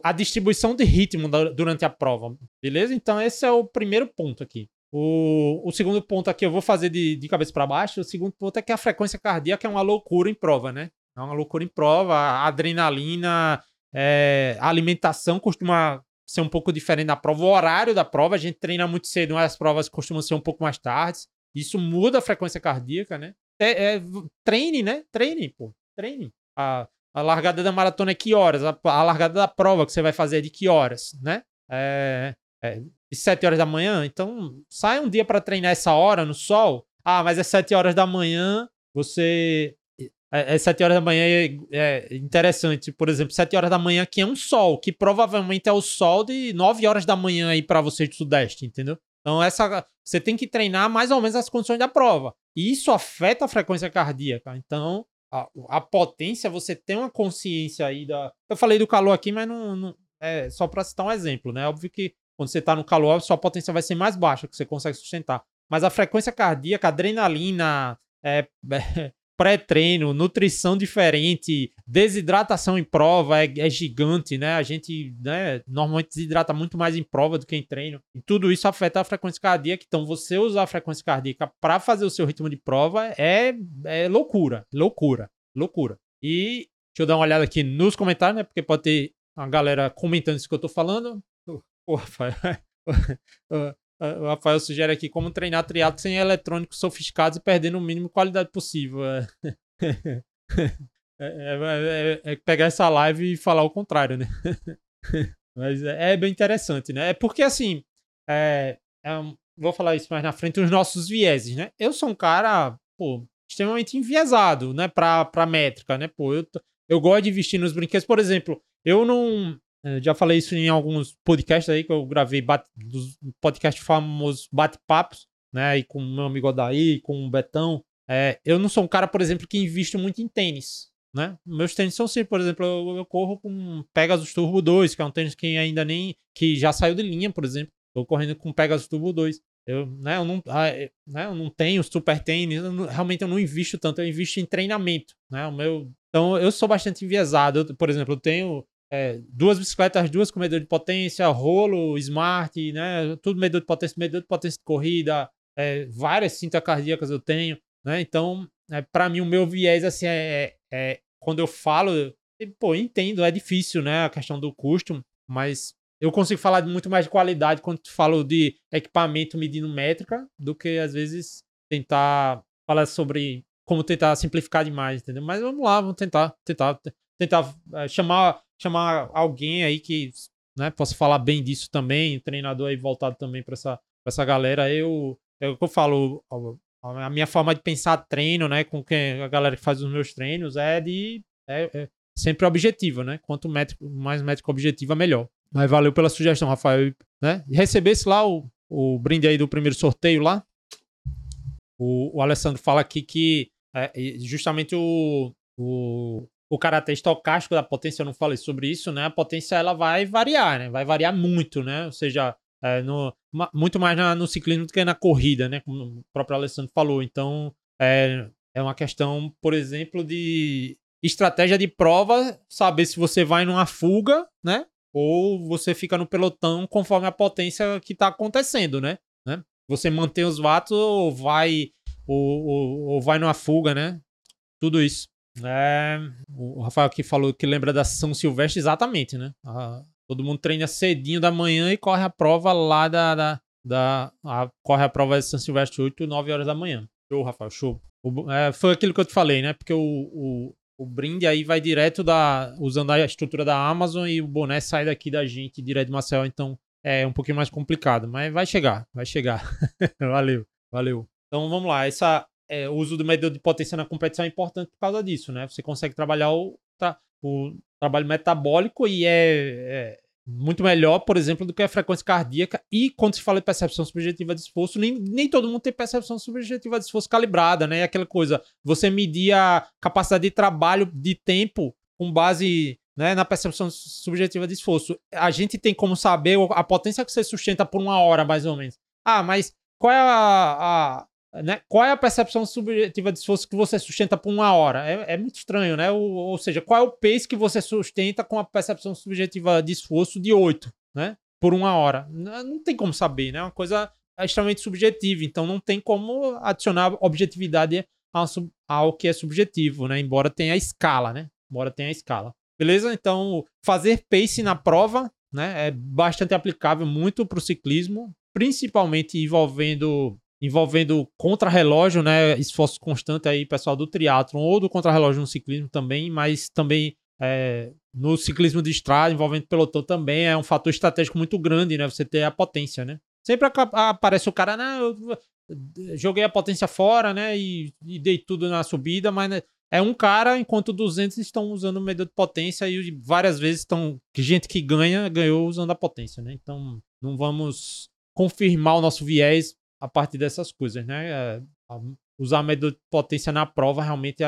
a distribuição de ritmo durante a prova, beleza? Então esse é o primeiro ponto aqui. O, o segundo ponto aqui eu vou fazer de, de cabeça para baixo. O segundo ponto é que a frequência cardíaca é uma loucura em prova, né? É uma loucura em prova. A adrenalina, é, a alimentação costuma ser um pouco diferente da prova. O horário da prova, a gente treina muito cedo, mas as provas costumam ser um pouco mais tarde. Isso muda a frequência cardíaca, né? é, é, treine, né? Treine, pô. Treine. A, a largada da maratona é que horas? A, a, largada da prova que você vai fazer é de que horas, né? É, é de 7 horas da manhã. Então, sai um dia para treinar essa hora no sol. Ah, mas é 7 horas da manhã, você. É, é 7 horas da manhã é, é interessante. Por exemplo, 7 horas da manhã que é um sol, que provavelmente é o sol de 9 horas da manhã aí para você do Sudeste, entendeu? Então, essa, você tem que treinar mais ou menos as condições da prova. E isso afeta a frequência cardíaca. Então, a, a potência, você tem uma consciência aí da. Eu falei do calor aqui, mas não, não é só para citar um exemplo, né? Óbvio que quando você está no calor, a sua potência vai ser mais baixa, que você consegue sustentar. Mas a frequência cardíaca, adrenalina, é, (laughs) pré-treino, nutrição diferente, desidratação em prova é, é, gigante, né? A gente né, normalmente desidrata muito mais em prova do que em treino. E tudo isso afeta a frequência cardíaca. Então, você usar a frequência cardíaca para fazer o seu ritmo de prova é, é loucura, loucura, loucura. E deixa eu dar uma olhada aqui nos comentários, né? Porque pode ter a galera comentando isso que eu tô falando. Pô, Rafael. (laughs) O Rafael sugere aqui como treinar triatlo sem eletrônicos sofisticados e perdendo o mínimo qualidade possível. É, (laughs) é, é, é, pegar essa live e falar o contrário, né? (laughs) Mas é, bem interessante, né? É porque assim, um, vou falar isso mais na frente, os nossos vieses, né? Eu sou um cara, pô, extremamente enviesado, né? Pra, pra métrica, né? Pô, eu, eu gosto de vestir nos brinquedos. Por exemplo, eu não. É, já falei isso em alguns podcasts aí que eu gravei, bate, dos podcasts famosos bate-papos, né? Aí com o meu amigo Odaí, com o Betão. É, eu não sou um cara, por exemplo, que invisto muito em tênis, né? Meus tênis são simples, por exemplo, eu, eu, corro com Pegasus Turbo 2, que é um tênis que ainda nem. que já saiu de linha, por exemplo. Tô correndo com Pegasus Turbo 2. Eu, né, eu, não, ah, é, né, eu não tenho super tênis, eu não, realmente eu não invisto tanto, eu invisto em treinamento. Né, o meu, então eu sou bastante enviesado. Eu, por exemplo, eu tenho é, duas bicicletas, duas com medidor de potência, rolo, smart, né? Tudo medidor de potência, medidor de potência de corrida, é, várias cintas cardíacas eu tenho, né? Então, é, para mim, o meu viés, assim, é, é, é quando eu falo, pô, entendo, é difícil, né? A questão do custo, mas eu consigo falar de muito mais de qualidade quando falo de equipamento medindo métrica do que, às vezes, tentar falar sobre como tentar simplificar demais, entendeu? Mas vamos lá, vamos tentar, tentar, tentar é, chamar chamar alguém aí que né, possa falar bem disso também, treinador aí voltado também para essa, pra essa galera. Eu, é que eu falo, a minha forma de pensar treino, né, com quem a galera que faz os meus treinos é de é, é sempre objetivo, né? Quanto métrico, mais métrico objetivo, melhor. Mas valeu pela sugestão, Rafael, né? Recebesse lá o, o brinde aí do primeiro sorteio lá. O, o Alessandro fala aqui que é, justamente o, o o caráter estocástico da potência, eu não falei sobre isso, né? A potência ela vai variar, né? Vai variar muito, né? Ou seja, é, no, muito mais na, no ciclismo do que na corrida, né? Como o próprio Alessandro falou. Então, é, é uma questão, por exemplo, de estratégia de prova, saber se você vai numa fuga, né? Ou você fica no pelotão conforme a potência que está acontecendo, né? né? Você mantém os watts ou vai ou, ou, ou vai numa fuga, né? Tudo isso. É, o Rafael aqui falou que lembra da São Silvestre, exatamente, né? A, todo mundo treina cedinho da manhã e corre a prova lá da. da, da a, corre a prova de São Silvestre 8, 9 horas da manhã. Show, Rafael, show. O, é, foi aquilo que eu te falei, né? Porque o, o, o brinde aí vai direto da. usando a estrutura da Amazon e o boné sai daqui da gente direto de Marcel, então é um pouquinho mais complicado, mas vai chegar, vai chegar. (laughs) valeu, valeu. Então vamos lá, essa é, o uso do medidor de potência na competição é importante por causa disso, né? Você consegue trabalhar o, o trabalho metabólico e é, é, muito melhor, por exemplo, do que a frequência cardíaca. E quando se fala de percepção subjetiva de esforço, nem, nem todo mundo tem percepção subjetiva de esforço calibrada, né? É aquela coisa, você medir a capacidade de trabalho de tempo com base né, na percepção subjetiva de esforço. A gente tem como saber a potência que você sustenta por uma hora, mais ou menos. Ah, mas qual é a, a né? Qual é a percepção subjetiva de esforço que você sustenta por uma hora? É, é muito estranho, né? Ou, ou, seja, qual é o pace que você sustenta com a percepção subjetiva de esforço de 8, né? Por uma hora. Não, tem como saber, né? É uma coisa extremamente subjetiva. Então não tem como adicionar objetividade ao, ao que é subjetivo, né? Embora tenha a escala, né? Embora tenha a escala. Beleza? Então, fazer pace na prova né, é bastante aplicável muito para o ciclismo, principalmente envolvendo envolvendo contra-relógio, né? Esforço constante aí, pessoal do triatlon ou do contra-relógio no ciclismo também, mas também é, no ciclismo de estrada, envolvendo pelotão também, é um fator estratégico muito grande, né? Você ter a potência, né? Sempre aparece o cara, né? Eu joguei a potência fora, né? E, e dei tudo na subida, mas né? é um cara, enquanto 200 estão usando o medidor de potência e várias vezes estão. Gente que ganha, ganhou usando a potência, né? Então não vamos confirmar o nosso viés a partir dessas coisas, né? É, usar medidor de potência na prova realmente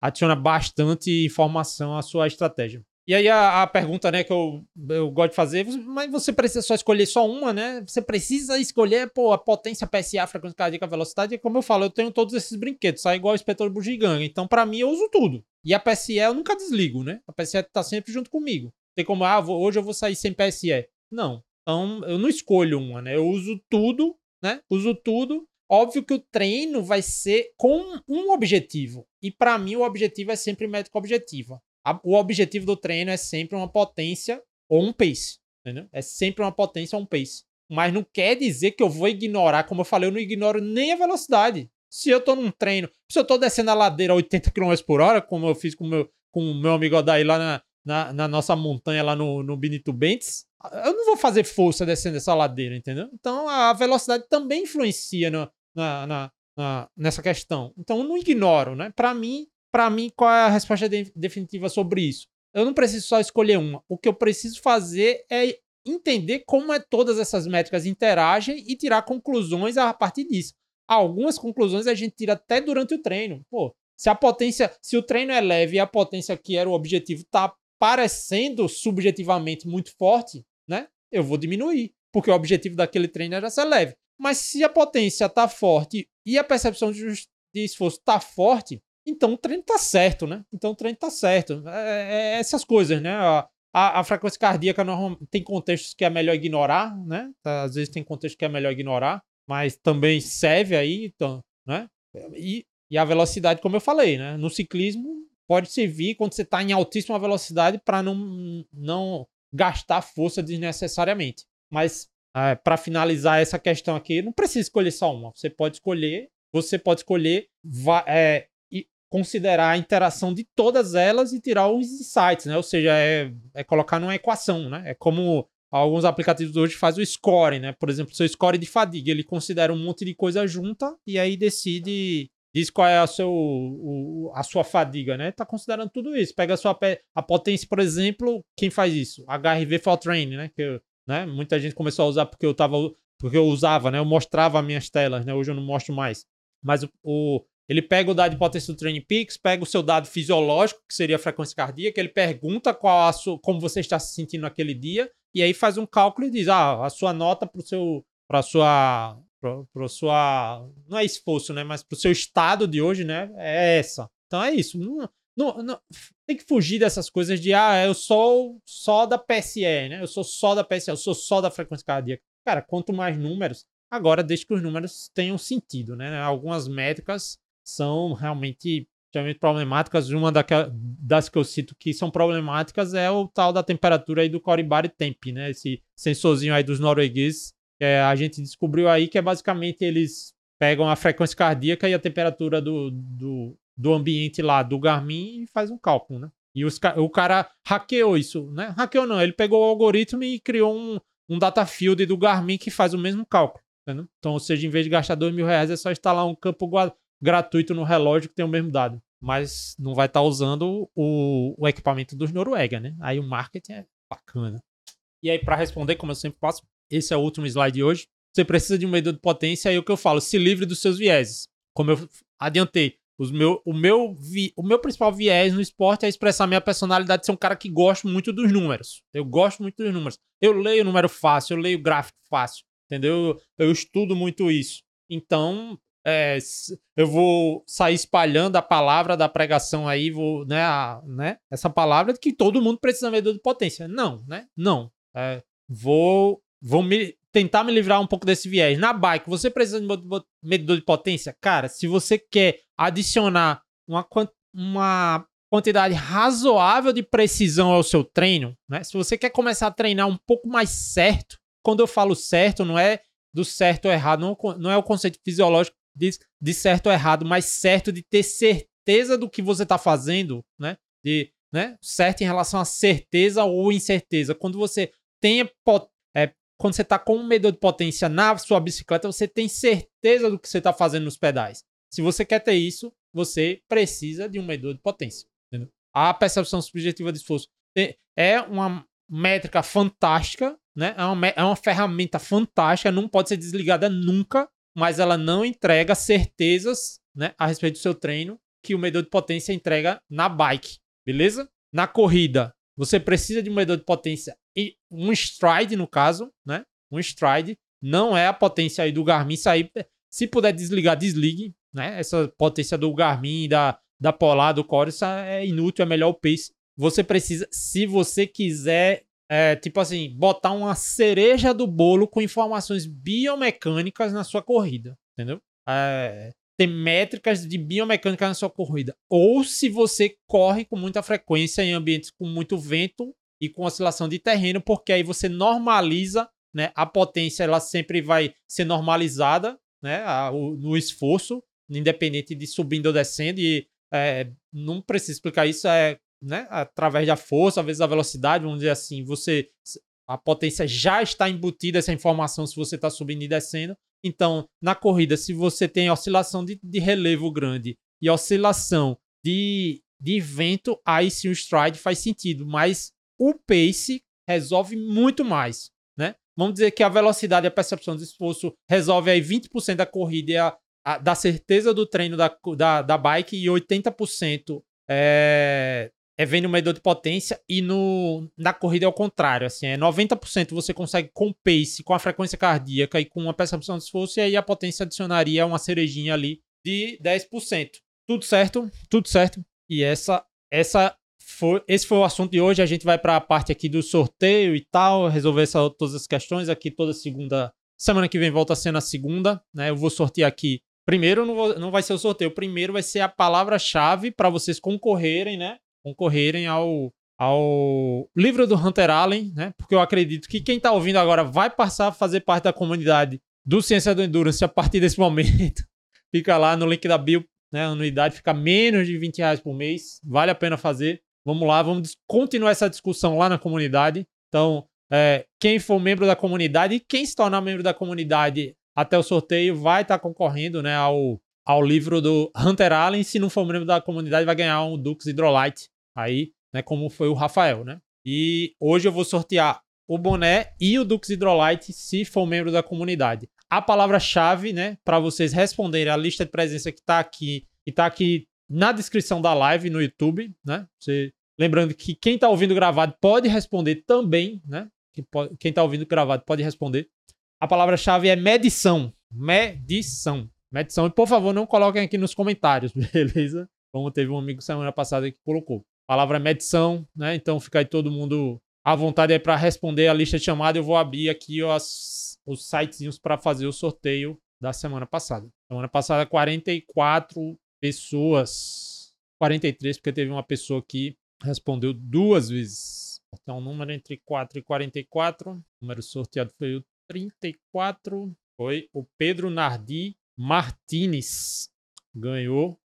adiciona bastante informação à sua estratégia. E aí a, a, pergunta, né, que eu, eu gosto de fazer, mas você precisa só escolher só uma, né? Você precisa escolher, pô, a potência PSA, a frequência cardíaca, a velocidade. E como eu falo, eu tenho todos esses brinquedos, sai igual o inspetor bugiganga. Então, para mim, eu uso tudo. E a PSE eu nunca desligo, né? A PSE tá sempre junto comigo. Tem como, ah, vou, hoje eu vou sair sem PSE. Não. Então, eu não escolho uma, né? Eu uso tudo, né? Uso tudo. Óbvio que o treino vai ser com um objetivo. E para mim, o objetivo é sempre médico objetivo o objetivo do treino é sempre uma potência ou um pace. Entendeu? É sempre uma potência ou um pace. Mas não quer dizer que eu vou ignorar, como eu falei, eu não ignoro nem a velocidade. Se eu tô num treino, se eu tô descendo a ladeira a 80 km por hora, como eu fiz com meu, o com meu amigo Odaí lá na, na, na, nossa montanha, lá no, no Benito Bentes, eu não vou fazer força descendo essa ladeira, entendeu? Então a velocidade também influencia no, na, na, na, nessa questão. Então eu não ignoro, né? Para mim, para mim, qual é a resposta de definitiva sobre isso? Eu não preciso só escolher uma. O que eu preciso fazer é entender como é todas essas métricas interagem e tirar conclusões a partir disso. Algumas conclusões a gente tira até durante o treino. Pô, se a potência, se o treino é leve e a potência que era o objetivo tá parecendo subjetivamente muito forte, né? Eu vou diminuir, porque o objetivo daquele treino era ser leve. Mas se a potência tá forte e a percepção de, de esforço tá forte, então o treino tá certo, né? Então o treino tá certo. É, é essas coisas, né? A, a, a, frequência cardíaca tem contextos que é melhor ignorar, né? Às vezes tem contextos que é melhor ignorar, mas também serve aí, então, né? E, e a velocidade, como eu falei, né? No ciclismo pode servir quando você está em altíssima velocidade para não, não gastar força desnecessariamente. Mas é, para finalizar essa questão aqui, não precisa escolher só uma. Você pode escolher, você pode escolher é, considerar a interação de todas elas e tirar os insights, né? Ou seja, é, é colocar numa equação, né? É como alguns aplicativos hoje fazem o score, né? Por exemplo, seu score de fadiga, ele considera um monte de coisa junta e aí decide diz qual é a, seu, o, a sua fadiga, né? Tá considerando tudo isso. Pega a sua a potência, por exemplo, quem faz isso? HRV for Training, né? Que né? muita gente começou a usar porque eu tava porque eu usava, né? Eu mostrava minhas telas, né? Hoje eu não mostro mais. Mas o, o ele pega o dado de potência do Training Peaks, pega o seu dado fisiológico, que seria a frequência cardíaca, ele pergunta qual a sua, como você está se sentindo naquele dia, e aí faz um cálculo e diz: ah, a sua nota para o seu. para sua. Para sua. não é esforço, né? Mas para o seu estado de hoje, né? É essa. Então é isso. Não, não, não, tem que fugir dessas coisas de, ah, eu sou só da PSE, né? Eu sou só da PSE, eu sou só da frequência cardíaca. Cara, quanto mais números, agora deixa que os números tenham sentido, né? Algumas métricas são realmente extremamente problemáticas. Uma das que eu cito que são problemáticas é o tal da temperatura aí do Coribari Temp, né? Esse sensorzinho aí dos noruegueses. É, a gente descobriu aí que é basicamente eles pegam a frequência cardíaca e a temperatura do, do, do ambiente lá do Garmin e faz um cálculo, né? E os, o cara hackeou isso, né? Hackeou não, ele pegou o algoritmo e criou um, um data field do Garmin que faz o mesmo cálculo. Entendeu? Então, ou seja, em vez de gastar dois mil reais, é só instalar um campo gratuito no relógio que tem o mesmo dado. Mas não vai estar tá usando o, o equipamento dos Noruega, né? Aí o marketing é bacana. E aí, para responder, como eu sempre faço, esse é o último slide de hoje. Você precisa de um medidor de potência, aí o que eu falo, se livre dos seus vieses. Como eu adiantei, os meu, o, meu vi, o meu principal viés no esporte é expressar minha personalidade de ser um cara que gosta muito dos números. Eu gosto muito dos números. Eu leio número fácil, eu leio gráfico fácil, entendeu? Eu, eu estudo muito isso. Então, é, eu vou sair espalhando a palavra da pregação aí, vou, né, a, né, essa palavra de que todo mundo precisa medidor de potência. Não, né? Não. É, vou vou me, tentar me livrar um pouco desse viés. Na bike, você precisa de medidor de potência? Cara, se você quer adicionar uma, uma quantidade razoável de precisão ao seu treino, né? Se você quer começar a treinar um pouco mais certo, quando eu falo certo, não é do certo ou errado, não, não é o conceito fisiológico de, de certo ou errado, mas certo de ter certeza do que você está fazendo, né? De, né? Certo em relação a certeza ou incerteza. Quando você tem é, quando você está com um medidor de potência na sua bicicleta, você tem certeza do que você está fazendo nos pedais. Se você quer ter isso, você precisa de um medidor de potência. Entendeu? A percepção subjetiva de esforço é uma métrica fantástica, né? É uma, é uma ferramenta fantástica, não pode ser desligada nunca, mas ela não entrega certezas né, a respeito do seu treino que o medidor de potência entrega na bike, beleza? Na corrida, você precisa de um medidor de potência e um stride, no caso, né? Um stride não é a potência aí do Garmin. Aí, se puder desligar, desligue, né? Essa potência do Garmin, da, da Polar, do Core, isso é inútil, é melhor o pace. Você precisa, se você quiser, é, tipo assim, botar uma cereja do bolo com informações biomecânicas na sua corrida, entendeu? É, ter métricas de biomecânica na sua corrida. Ou se você corre com muita frequência em ambientes com muito vento e com oscilação de terreno, porque aí você normaliza, né? A potência ela sempre vai ser normalizada, né? A, o, no esforço, independente de subindo ou descendo. E é, não preciso explicar isso, é né? Através da força, às vezes da velocidade, vamos dizer assim, você a potência já está embutida essa informação se você está subindo e descendo. Então, na corrida, se você tem oscilação de, de relevo grande e oscilação de, de vento, aí sim o stride faz sentido. Mas o pace resolve muito mais, né? Vamos dizer que a velocidade e a percepção de esforço resolve aí 20% da corrida e a, a, da certeza do treino da, da, da bike e 80% é, é vendo o medidor de potência e no, na corrida é o contrário, assim, é 90% você consegue com pace, com a frequência cardíaca e com a percepção de esforço e aí a potência adicionaria uma cerejinha ali de 10%. Tudo certo? Tudo certo. E essa essa foi, esse foi o assunto de hoje. A gente vai para a parte aqui do sorteio e tal, resolver essa, todas as questões aqui toda segunda. Semana que vem volta a ser na segunda, né? Eu vou sortear aqui. Primeiro não, vou, não vai ser o sorteio, primeiro vai ser a palavra-chave para vocês concorrerem, né? Concorrerem ao, ao livro do Hunter Allen, né? Porque eu acredito que quem está ouvindo agora vai passar a fazer parte da comunidade do Ciência do Endurance a partir desse (laughs) momento. Fica lá no link da bio, né? A anuidade fica menos de 20 reais por mês. Vale a pena fazer. Vamos lá, vamos continuar essa discussão lá na comunidade. Então, é, quem for membro da comunidade e quem se tornar membro da comunidade até o sorteio vai estar tá concorrendo né, ao, ao livro do Hunter Allen. Se não for membro da comunidade, vai ganhar um Dux Hydrolite aí, né, como foi o Rafael, né? E hoje eu vou sortear o boné e o Dux Hydrolite se for membro da comunidade. A palavra-chave, né, para vocês responderem a lista de presença que está aqui e está aqui na descrição da live no YouTube, né? Você, lembrando que quem está ouvindo gravado pode responder também, né? Quem está ouvindo gravado pode responder. A palavra-chave é medição. Medição. Medição. E por favor, não coloquem aqui nos comentários, (laughs) beleza? Como teve um amigo semana passada que colocou. A palavra é medição, né? Então fica aí todo mundo à vontade aí para responder a lista de chamada. Eu vou abrir aqui os, os sitezinhos para fazer o sorteio da semana passada. Semana passada, 44 pessoas. 43, porque teve uma pessoa que respondeu duas vezes. Então, um número entre 4 e 44. O número sorteado foi o 34. Foi o Pedro Nardi Martinez. Ganhou.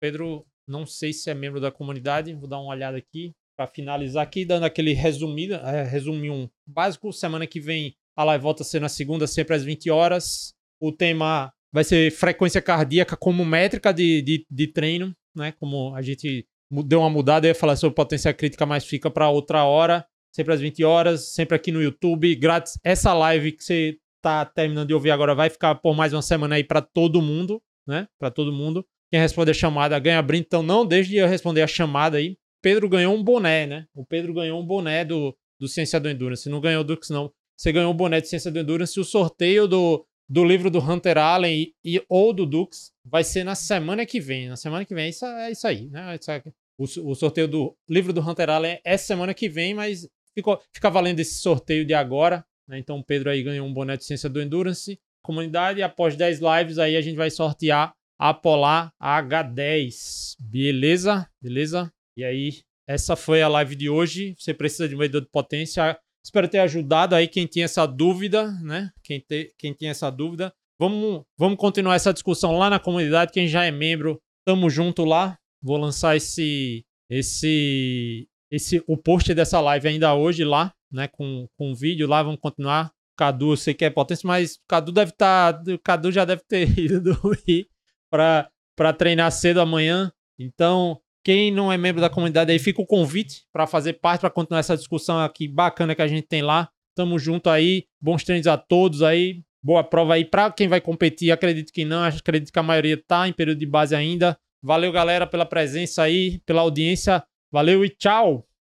Pedro, não sei se é membro da comunidade. Vou dar uma olhada aqui. Para finalizar aqui, dando aquele resumido, é, resumir um básico. Semana que vem a live volta a ser na segunda, sempre às 20 horas. O tema vai ser frequência cardíaca como métrica de, de, de treino, né? Como a gente deu uma mudada, eu ia falar sobre potência crítica, mas fica para outra hora, sempre às 20 horas, sempre aqui no YouTube, grátis. Essa live que você tá terminando de ouvir agora vai ficar por mais uma semana aí para todo mundo, né? Para todo mundo. Quem responder a chamada ganha brinde, então não deixe de eu responder a chamada aí. Pedro ganhou um boné, né? O Pedro ganhou um boné do, do Ciência do Endurance. Não ganhou o Dux, não. Você ganhou um boné de Ciência do Endurance. O sorteio do, do livro do Hunter Allen e, e, ou do Dux vai ser na semana que vem. Na semana que vem isso, é isso aí, né? Isso é, o, o, sorteio do livro do Hunter Allen é semana que vem, mas ficou, fica valendo esse sorteio de agora. Né? Então o Pedro aí ganhou um boné de ciência do Endurance. Comunidade, após 10 lives aí a gente vai sortear a Polar H10. Beleza? Beleza? E aí, essa foi a live de hoje. Você precisa de um medidor de potência Espero ter ajudado aí quem tinha essa dúvida, né? Quem, te, quem tinha essa dúvida. Vamos, vamos continuar essa discussão lá na comunidade. Quem já é membro, tamo junto lá. Vou lançar esse, esse, esse, o post dessa live ainda hoje lá, né? Com, com o vídeo lá. Vamos continuar. Cadu, eu sei que é potência, mas Cadu deve estar, tá, Cadu já deve ter (laughs) ido dormir para para treinar cedo amanhã. Então, quem não é membro da comunidade aí, fica o convite para fazer parte, para continuar essa discussão aqui bacana que a gente tem lá. Tamo junto aí. Bons treinos a todos aí. Boa prova aí para quem vai competir. Acredito que não, acredito que a maioria tá em período de base ainda. Valeu, galera, pela presença aí, pela audiência. Valeu e tchau!